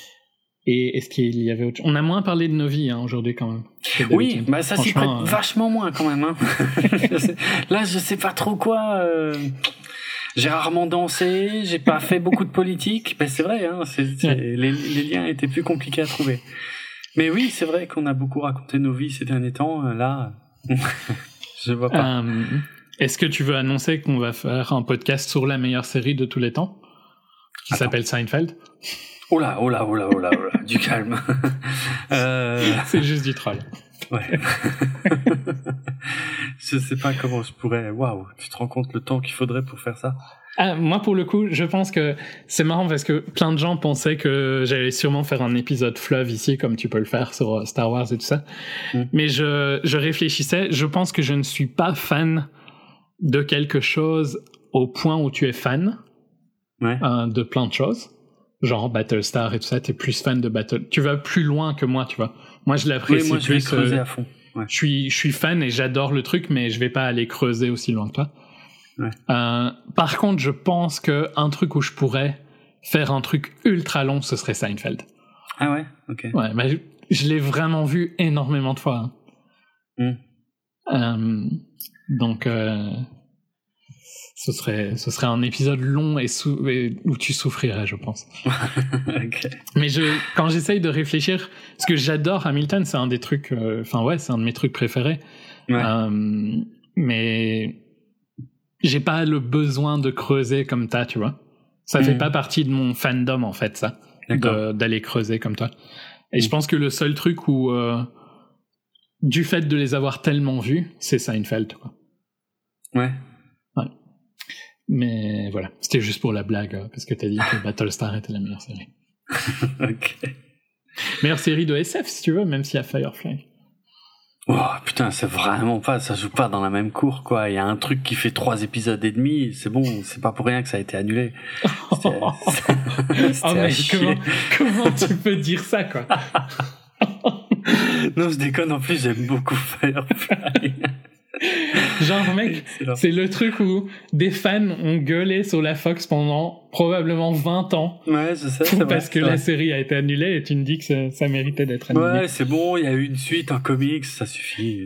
Et est-ce qu'il y avait autre chose On a moins parlé de nos vies hein, aujourd'hui quand même. Oui, bah ça s'y prête euh... vachement moins quand même. Hein. Là, je sais pas trop quoi. Euh j'ai rarement dansé, j'ai pas fait beaucoup de politique. Ben c'est vrai, hein, c'est, les, les, liens étaient plus compliqués à trouver. Mais oui, c'est vrai qu'on a beaucoup raconté nos vies ces derniers temps. Euh, là, je vois pas. Euh, est-ce que tu veux annoncer qu'on va faire un podcast sur la meilleure série de tous les temps, qui s'appelle Seinfeld? Oh là, oh là, oh là, oh là, oh là, du calme. euh... C'est juste du troll. Ouais. je sais pas comment je pourrais. Waouh, tu te rends compte le temps qu'il faudrait pour faire ça? Ah, Moi, pour le coup, je pense que c'est marrant parce que plein de gens pensaient que j'allais sûrement faire un épisode fleuve ici, comme tu peux le faire sur euh, Star Wars et tout ça. Mm. Mais je, je réfléchissais. Je pense que je ne suis pas fan de quelque chose au point où tu es fan ouais. euh, de plein de choses. Genre Battlestar et tout ça, t'es plus fan de Battle. Tu vas plus loin que moi, tu vois. Moi, je l'apprécie oui, moi, je plus. Vais creuser à fond. Ouais. Je suis, je suis fan et j'adore le truc, mais je vais pas aller creuser aussi loin que toi. Ouais. Euh, par contre, je pense que un truc où je pourrais faire un truc ultra long, ce serait Seinfeld. Ah ouais, ok. Ouais, mais je, je l'ai vraiment vu énormément de fois. Hein. Mm. Euh, donc, euh, ce serait, ce serait un épisode long et, sou et où tu souffrirais, je pense. okay. Mais je, quand j'essaye de réfléchir, parce que j'adore Hamilton, c'est un des trucs, enfin euh, ouais, c'est un de mes trucs préférés. Ouais. Euh, mais j'ai pas le besoin de creuser comme toi, tu vois. Ça mmh. fait pas partie de mon fandom en fait, ça, d'aller creuser comme toi. Et mmh. je pense que le seul truc où, euh, du fait de les avoir tellement vus, c'est Seinfeld. Quoi. Ouais. Mais voilà, c'était juste pour la blague, parce que t'as dit que Battlestar était la meilleure série. ok. Meilleure série de SF, si tu veux, même s'il y a Firefly. Oh putain, c'est vraiment pas, ça joue pas dans la même cour, quoi. Il y a un truc qui fait trois épisodes et demi, c'est bon, c'est pas pour rien que ça a été annulé. oh mais comment, comment tu peux dire ça, quoi? Non, je déconne, en plus, j'aime beaucoup Firefly. Genre, mec, c'est le truc où des fans ont gueulé sur la Fox pendant probablement 20 ans. Ouais, je sais. Parce vrai, que la série a été annulée et tu me dis que ça, ça méritait d'être annulé. Ouais, c'est bon, il y a eu une suite, un comics, ça suffit.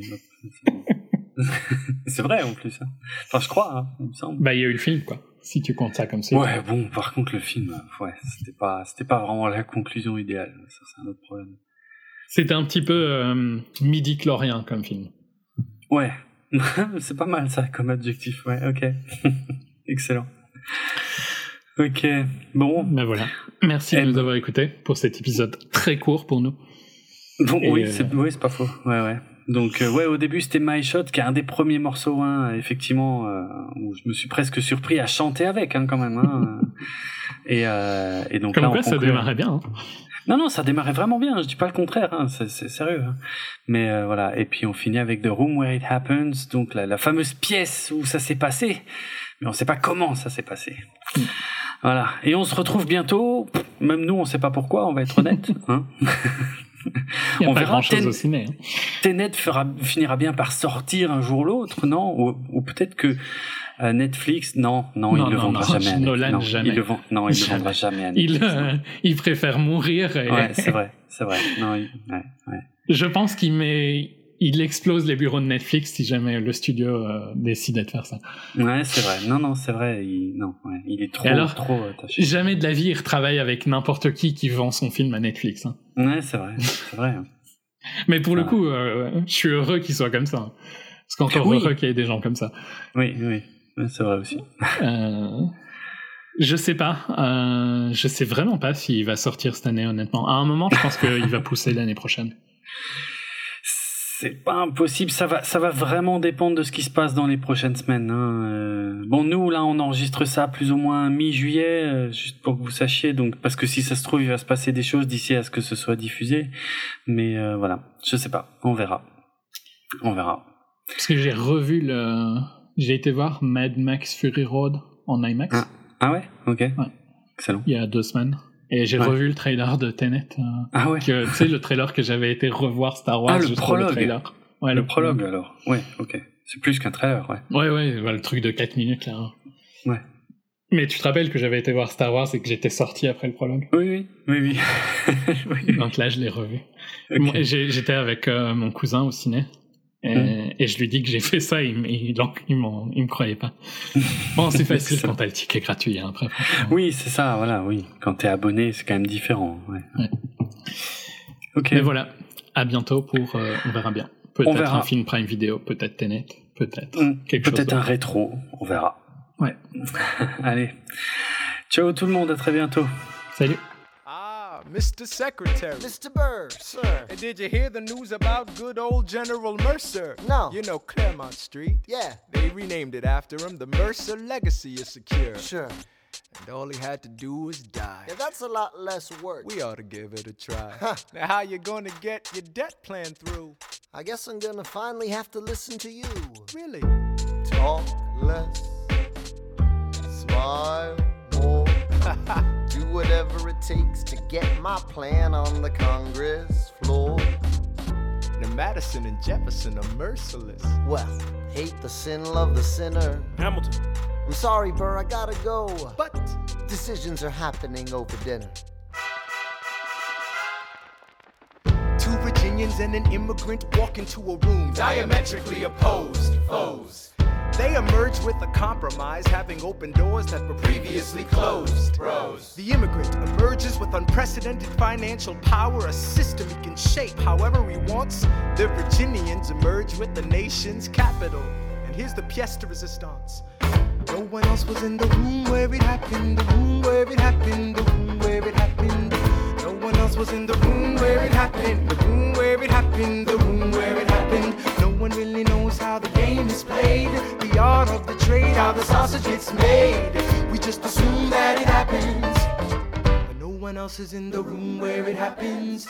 c'est vrai en plus. Hein. Enfin, je crois, hein, il me semble. Bah, il y a eu le film, quoi. Si tu comptes ça comme ça. Ouais, bon, par contre, le film, ouais, c'était pas, c'était pas vraiment la conclusion idéale. Ça, c'est un autre problème. C'était un petit peu euh, midi-chlorien comme film. Ouais, c'est pas mal ça comme adjectif, ouais, ok. Excellent. Ok, bon. Ben voilà. Merci de nous avoir écoutés pour cet épisode très court pour nous. Bon, Et oui, euh... c'est oui, pas faux. Ouais, ouais. Donc euh, ouais, au début c'était My Shot, qui est un des premiers morceaux, hein, effectivement, euh, où je me suis presque surpris à chanter avec, hein, quand même. Hein, et, euh, et donc Comme là, quoi, on ça démarrait bien. hein. Non, non, ça démarrait vraiment bien. Je dis pas le contraire. Hein, c'est sérieux. hein. Mais euh, voilà. Et puis on finit avec The Room Where It Happens, donc la, la fameuse pièce où ça s'est passé, mais on sait pas comment ça s'est passé. Voilà. Et on se retrouve bientôt. Même nous, on sait pas pourquoi. On va être honnête. Hein. Il n'y a On pas verra. Ten- au ciné. hein. Tenet fera, finira bien par sortir un jour ou l'autre, non? Ou, ou peut-être que euh, Netflix, non, non, Non, il le vendra jamais. à Nolan, non, jamais. Il le vend, non, il le Jamais. vendra jamais. À Il, Netflix, euh, il préfère mourir. Et... Ouais, c'est vrai, c'est vrai. Non, il- ouais, ouais. Je pense qu'il met, il explose les bureaux de Netflix si jamais le studio euh, décidait de faire ça. Ouais, c'est vrai. Non, non, c'est vrai. Il, non, ouais, il est trop, alors trop attaché. Jamais de la vie il retravaille avec n'importe qui qui vend son film à Netflix. hein. Ouais, c'est vrai, c'est vrai. hein. Mais pour le coup, euh, je suis heureux qu'il soit comme ça. hein. Parce qu'encore Oui. heureux qu'il y ait des gens comme ça. Oui, oui, c'est vrai aussi. Euh, je sais pas. Euh, je sais vraiment pas s'il va sortir cette année, honnêtement. À un moment, je pense qu'il va pousser l'année prochaine. C'est pas impossible. Ça va, ça va vraiment dépendre de ce qui se passe dans les prochaines semaines. hein. Euh, Bon, nous là, on enregistre ça plus ou moins mi-juillet, euh, juste pour que vous sachiez. Donc, parce que si ça se trouve, il va se passer des choses d'ici à ce que ce soit diffusé. Mais euh, voilà, je sais pas. On verra. On verra. Parce que j'ai revu le. J'ai été voir Mad Max Fury Road en IMAX Ah. Ah ouais, ok. Excellent. il y a deux semaines. Et j'ai Ouais. revu le trailer de Tenet. euh, Ah ouais. tu sais, le trailer que j'avais été revoir Star Wars Ah, le prologue. le trailer. Ouais, le prologue alors. Ouais, ok. C'est plus qu'un trailer, ouais. Ouais, ouais, ouais, le truc de 4 minutes là. Ouais. Mais tu te rappelles que j'avais été voir Star Wars et que j'étais sorti après le prologue? Oui, oui, oui, oui. oui. Donc là, je l'ai revu. Ok. Moi, j'ai- J'étais avec euh, mon cousin au ciné. Et, Hmm. et je lui dis que j'ai fait ça, il, il, il, me croyait pas. Bon, c'est facile quand t'as le ticket gratuit, hein, après. Oui, c'est ça, voilà, oui. Quand t'es abonné, c'est quand même différent. Ouais. Ouais. Ok. Mais voilà, à bientôt pour, euh, on verra bien. Peut-être un film Prime Video, peut-être Tenet, peut-être Mm, quelque chose. Peut-être un rétro, on verra. Ouais. Allez. Ciao tout le monde, à très bientôt. Salut. Mr. Secretary. Mr. Burr, sir. And did you hear the news about good old General Mercer? No. You know Claremont Street? Yeah, They renamed it after him. The Mercer legacy is secure. sure. And all he had to do was die. Yeah, that's a lot less work. We ought to give it a try. Huh. now, how you gonna get your debt plan through? I guess I'm gonna finally have to listen to you. Really? Talk less, takes to get my plan on the Congress floor. Now, Madison and Jefferson are merciless. Well, hate the sin, love the sinner. Hamilton. I'm sorry, Burr, I gotta go. But Decisions are happening over dinner. Two Virginians and an immigrant walk into a room diametrically opposed foes. They emerge with a compromise, having opened doors that were previously closed. The immigrant emerges with unprecedented financial power, a system he can shape however he wants. The Virginians emerge with the nation's capital. And here's the pièce de resistance. No one else was in the room where it happened, the room where it happened, the room where it happened. No one else was in the room where it happened, the room where it happened, the room where it happened. No one really how the game is played, the art of the trade, how the sausage gets made. We just assume that it happens, but no one else is in the room where it happens.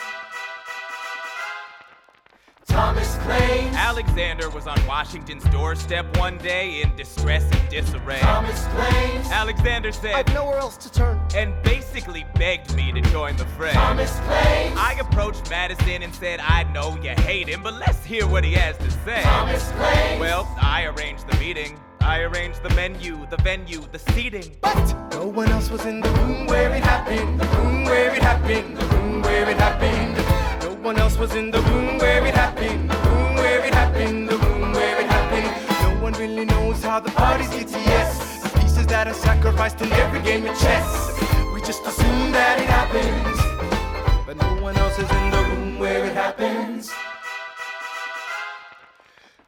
Thomas claims. Alexander was on Washington's doorstep one day in distress and disarray. Thomas claims Alexander said, I've nowhere else to turn. and basically begged me to join the fray. Thomas claims I approached Madison and said, I know you hate him, but let's hear what he has to say. Thomas claims Well, I arranged the meeting. I arranged the menu, the venue, the seating. But no one else was in the room where it happened, the room where it happened, the room where it happened. No one else was in the room where it happened, the room where it happened, the room where it happened. No one really knows how the parties get to yes. The pieces that are sacrificed in every game of chess. We just assume that it happens, but no one else is in the room where it happens.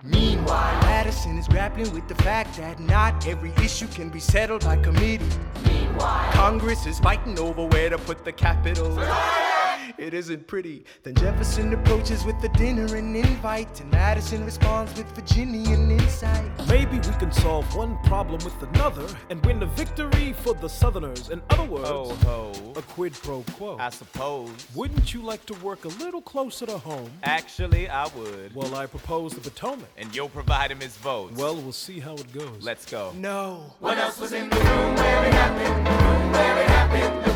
Meanwhile, Madison is grappling with the fact that not every issue can be settled by committee. Meanwhile, Congress is fighting over where to put the capital. It isn't pretty. Then Jefferson approaches with a dinner and invite, and Madison responds with Virginian insight. Maybe we can solve one problem with another and win a victory for the Southerners. In other words, Ho ho. a quid pro quo. I suppose. Wouldn't you like to work a little closer to home? Actually, I would. Well, I propose the Potomac. And you'll provide him his votes. Well, we'll see how it goes. let's go. No. one else was in the My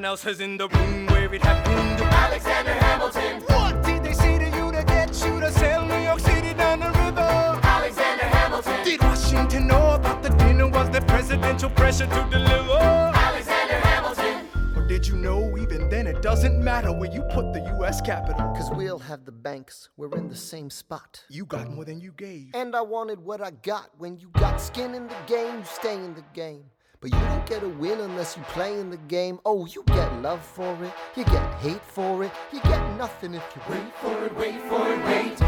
one else is in the room where it happened. Alexander Hamilton. What did they say to you to get you to sail New York City down the river? Alexander Hamilton. Did Washington know about the dinner? Was there presidential pressure to deliver? Alexander Hamilton. Or did you know even then it doesn't matter where you put the U.S. capital? Cause we'll have the banks, we're in the same spot. You got more than you gave. And I wanted what I got. When you got skin in the game, you stay in the game. But you don't get a win unless you play in the game. Oh, you get love for it, you get hate for it, you get nothing if you wait for it, wait for it, wait.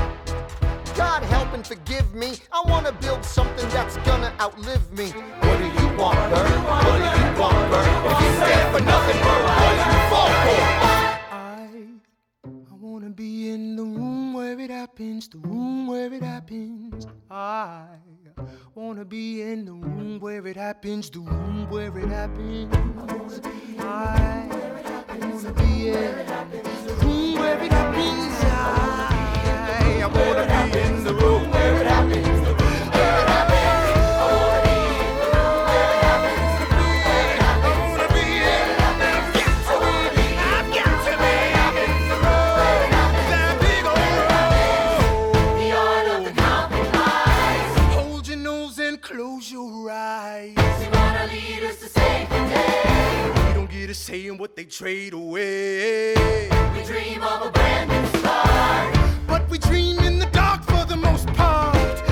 God help and forgive me. I wanna build something that's gonna outlive me. What do you want, Bird? What do you want, Bird? If you stand for nothing, Bird, what do you fall for? I, I wanna be in the room where it happens, the room where it happens. I wanna be in the room where it happens, the room where it happens. I wanna be in the room where it happens. I, wanna be in the room where it happens. saying what they trade away. We dream of a brand new start, but we dream in the dark for the most part.